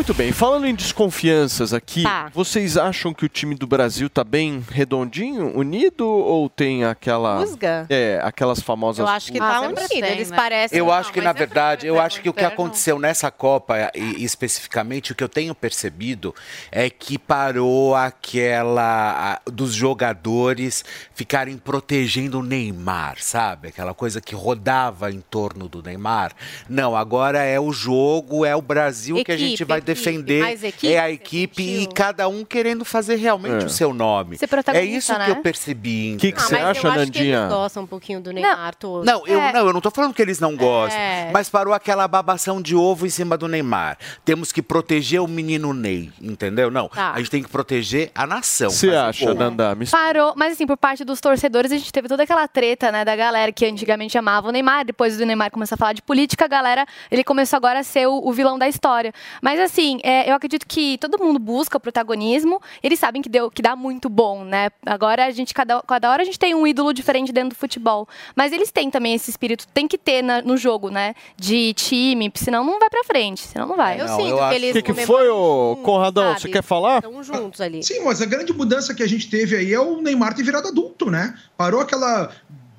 Muito bem, falando em desconfianças aqui, Tá. vocês acham que o time do Brasil tá bem redondinho, unido ou tem aquela Rusga? É, aquelas famosas Eu acho que Ah, tá sempre unido. tem, Eles né? parecem. Eu Não, acho que, na é verdade, eu acho que o que aconteceu nessa Copa, e, e especificamente, o que eu tenho percebido é que parou aquela. a- dos jogadores ficarem protegendo o Neymar, sabe? Aquela coisa que rodava em torno do Neymar. Não, agora é o jogo, é o Brasil que a gente Equipe, vai equipe. Defender. Equipe, é a equipe e cada um querendo fazer realmente É. o seu nome. Ser É isso que né? eu percebi. Que que Ah, você mas acha, eu acho que Nandinha? eles gostam um pouquinho do Neymar todo. Não, eu É. não, eu não tô falando que eles não gostam, É. mas parou aquela babação de ovo em cima do Neymar. Temos que proteger o menino Ney, entendeu? Não, Tá. a gente tem que proteger a nação. Você acha. Nanda? Me Parou, mas assim, por parte dos torcedores, a gente teve toda aquela treta, né, da galera que antigamente amava o Neymar, depois do Neymar começar a falar de política, a galera, ele começou agora a ser o, o vilão da história. Mas assim, é, eu acredito que todo mundo busca o protagonismo, eles sabem que, deu, que dá muito bom, né? Agora a gente, cada, cada hora a gente tem um ídolo diferente dentro do futebol. Mas eles têm também esse espírito, tem que ter na- no jogo, né? De time, senão não vai pra frente, senão não vai. Eu Não, sinto eu que eles O que, que foi, ô juntos, Conradão? sabe? Você quer falar? Estão juntos ali. Sim, mas a grande mudança que a gente teve aí é o Neymar ter virado adulto, né? Parou aquela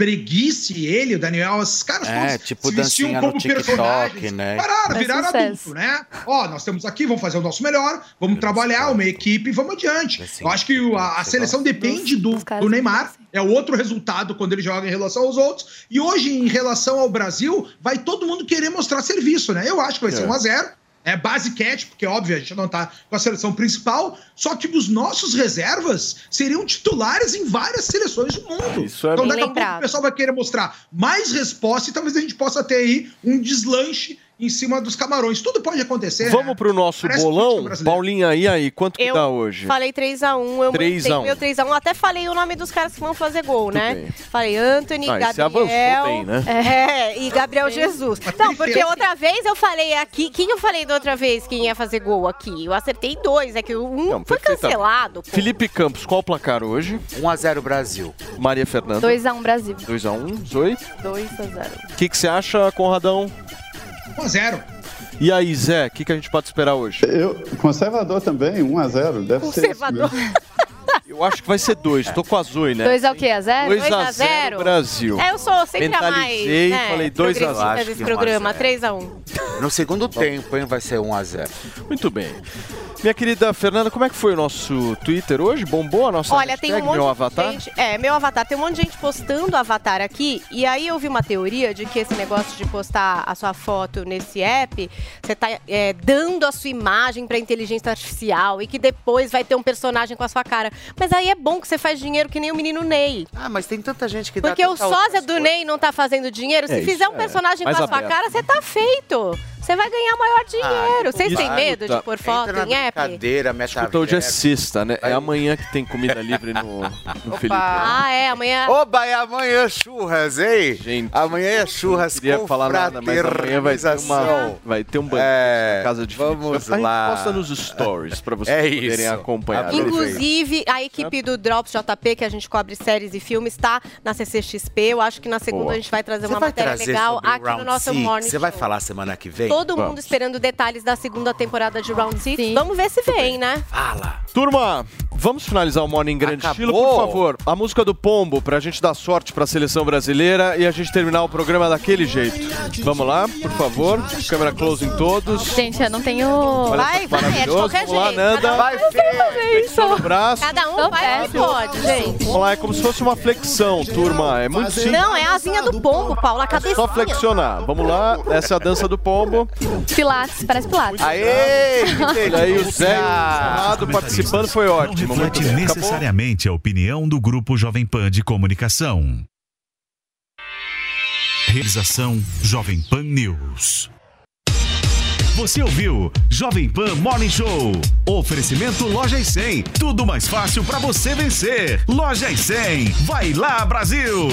breguice, ele, o Daniel, esses caras É, todos tipo se vestiam como TikTok, personagens. né? Pararam, viraram sucesso. adulto, né? Ó, nós estamos aqui, vamos fazer o nosso melhor, vamos trabalhar, uma equipe e vamos adiante. Assim, Eu acho que o- a, a seleção depende do, do Neymar, é outro resultado quando ele joga em relação aos outros. E hoje, em relação ao Brasil, vai todo mundo querer mostrar serviço, né? Eu acho que vai ser É. 1 a 0 É base cat, porque óbvio, a gente não tá com a seleção principal, só que os nossos reservas seriam titulares em várias seleções do mundo. Isso é então daqui a pouco o pessoal vai querer mostrar mais resposta e talvez a gente possa ter aí um deslanche em cima dos camarões. Tudo pode acontecer. Vamos né? pro nosso Parece bolão. Paulinha, e aí? Quanto que Eu dá hoje? Falei 3x1, eu 3 a 1. meu 3x1. Até falei o nome dos caras que vão fazer gol, né? bem. Falei Anthony, Ah, e você Gabriel. avançou bem, né? É, e Gabriel Jesus. Não, porque outra vez eu falei aqui. Quem eu falei da outra vez quem ia fazer gol aqui? Eu acertei dois, é que um Não, foi cancelado. Felipe Campos, qual o placar hoje? 1x0 Brasil. Maria Fernanda. 2x1 Brasil. 2x1. Zoe? 2x0. O que, que você acha, Conradão? 1x0. E aí, Zé, o que, que a gente pode esperar hoje? Eu, conservador também, 1 a 0 deve ser isso Conservador. Eu acho que vai ser dois. Tô com a Zoe, né? 2 é o quê? A 0? 2 Dois a a 0 zero? Brasil. É, eu sou sempre a mais. Mentalizei, né, falei 2 a 0. progressista desse programa, 3x1. No segundo tempo, hein, vai ser 1x0. Muito bem. Minha querida Fernanda, como é que foi o nosso Twitter hoje? Bombou a nossa Olha, tem um hashtag, monte meu de avatar? gente. É, meu avatar. Tem um monte de gente postando avatar aqui. E aí eu vi uma teoria de que esse negócio de postar a sua foto nesse app, você tá é, dando a sua imagem pra inteligência artificial e que depois vai ter um personagem com a sua cara. Mas aí é bom que você faz dinheiro que nem o menino Ney. Ah, mas tem tanta gente que Porque dá o tanta sósia do Ney não tá fazendo dinheiro. Se É, fizer um é. personagem com a sua cara, você tá feito. Você vai ganhar maior dinheiro. Vocês têm medo de pôr foto em app? brincadeira, Escuta, hoje é sexta, né? É amanhã que tem comida livre no, no Felipe. Ah, é, amanhã. Oba, é amanhã churras, hein? Gente, amanhã é churras Não queria com falar nada, mas amanhã vai ter, uma, vai ter um banquete É, na casa de Felipe. vamos A gente lá. posta nos stories pra vocês É poderem isso. acompanhar. Aproveita. Inclusive, a equipe do Drops JP, que a gente cobre séries e filmes, está na CCXP. Eu acho que na segunda Boa. a gente vai trazer Você uma vai matéria trazer legal aqui no nosso Six? Morning Você vai falar semana que vem? Todo Vamos. mundo esperando detalhes da segunda temporada de Round Six. Vamos ver se vem, né? Fala. Turma, vamos finalizar o Morning em grande estilo, por favor. A música do Pombo, pra gente dar sorte pra seleção brasileira e a gente terminar o programa daquele jeito. Vamos lá, por favor. Câmera close em todos. Gente, eu não tenho. Olha Vai, só, vai, é de qualquer Vamos lá, jeito. Nanda. Cada um Vai, fazer isso. no braço. Cada um vai onde pode, gente. Vamos lá, é como se fosse uma flexão, turma. É muito simples. Não, é a asinha do pombo, Paulo, a cabeça. Só flexionar. Vamos lá, essa é a dança do pombo. Pilates, parece Pilates. Aê! Olha aí o Zé e participando, foi ótimo. Muito reflete. Acabou? necessariamente a opinião do Grupo Jovem Pan de Comunicação. Realização Jovem Pan News. Você ouviu Jovem Pan Morning Show. Oferecimento Loja e 100. Tudo mais fácil para você vencer. Loja e 100. Vai lá, Brasil!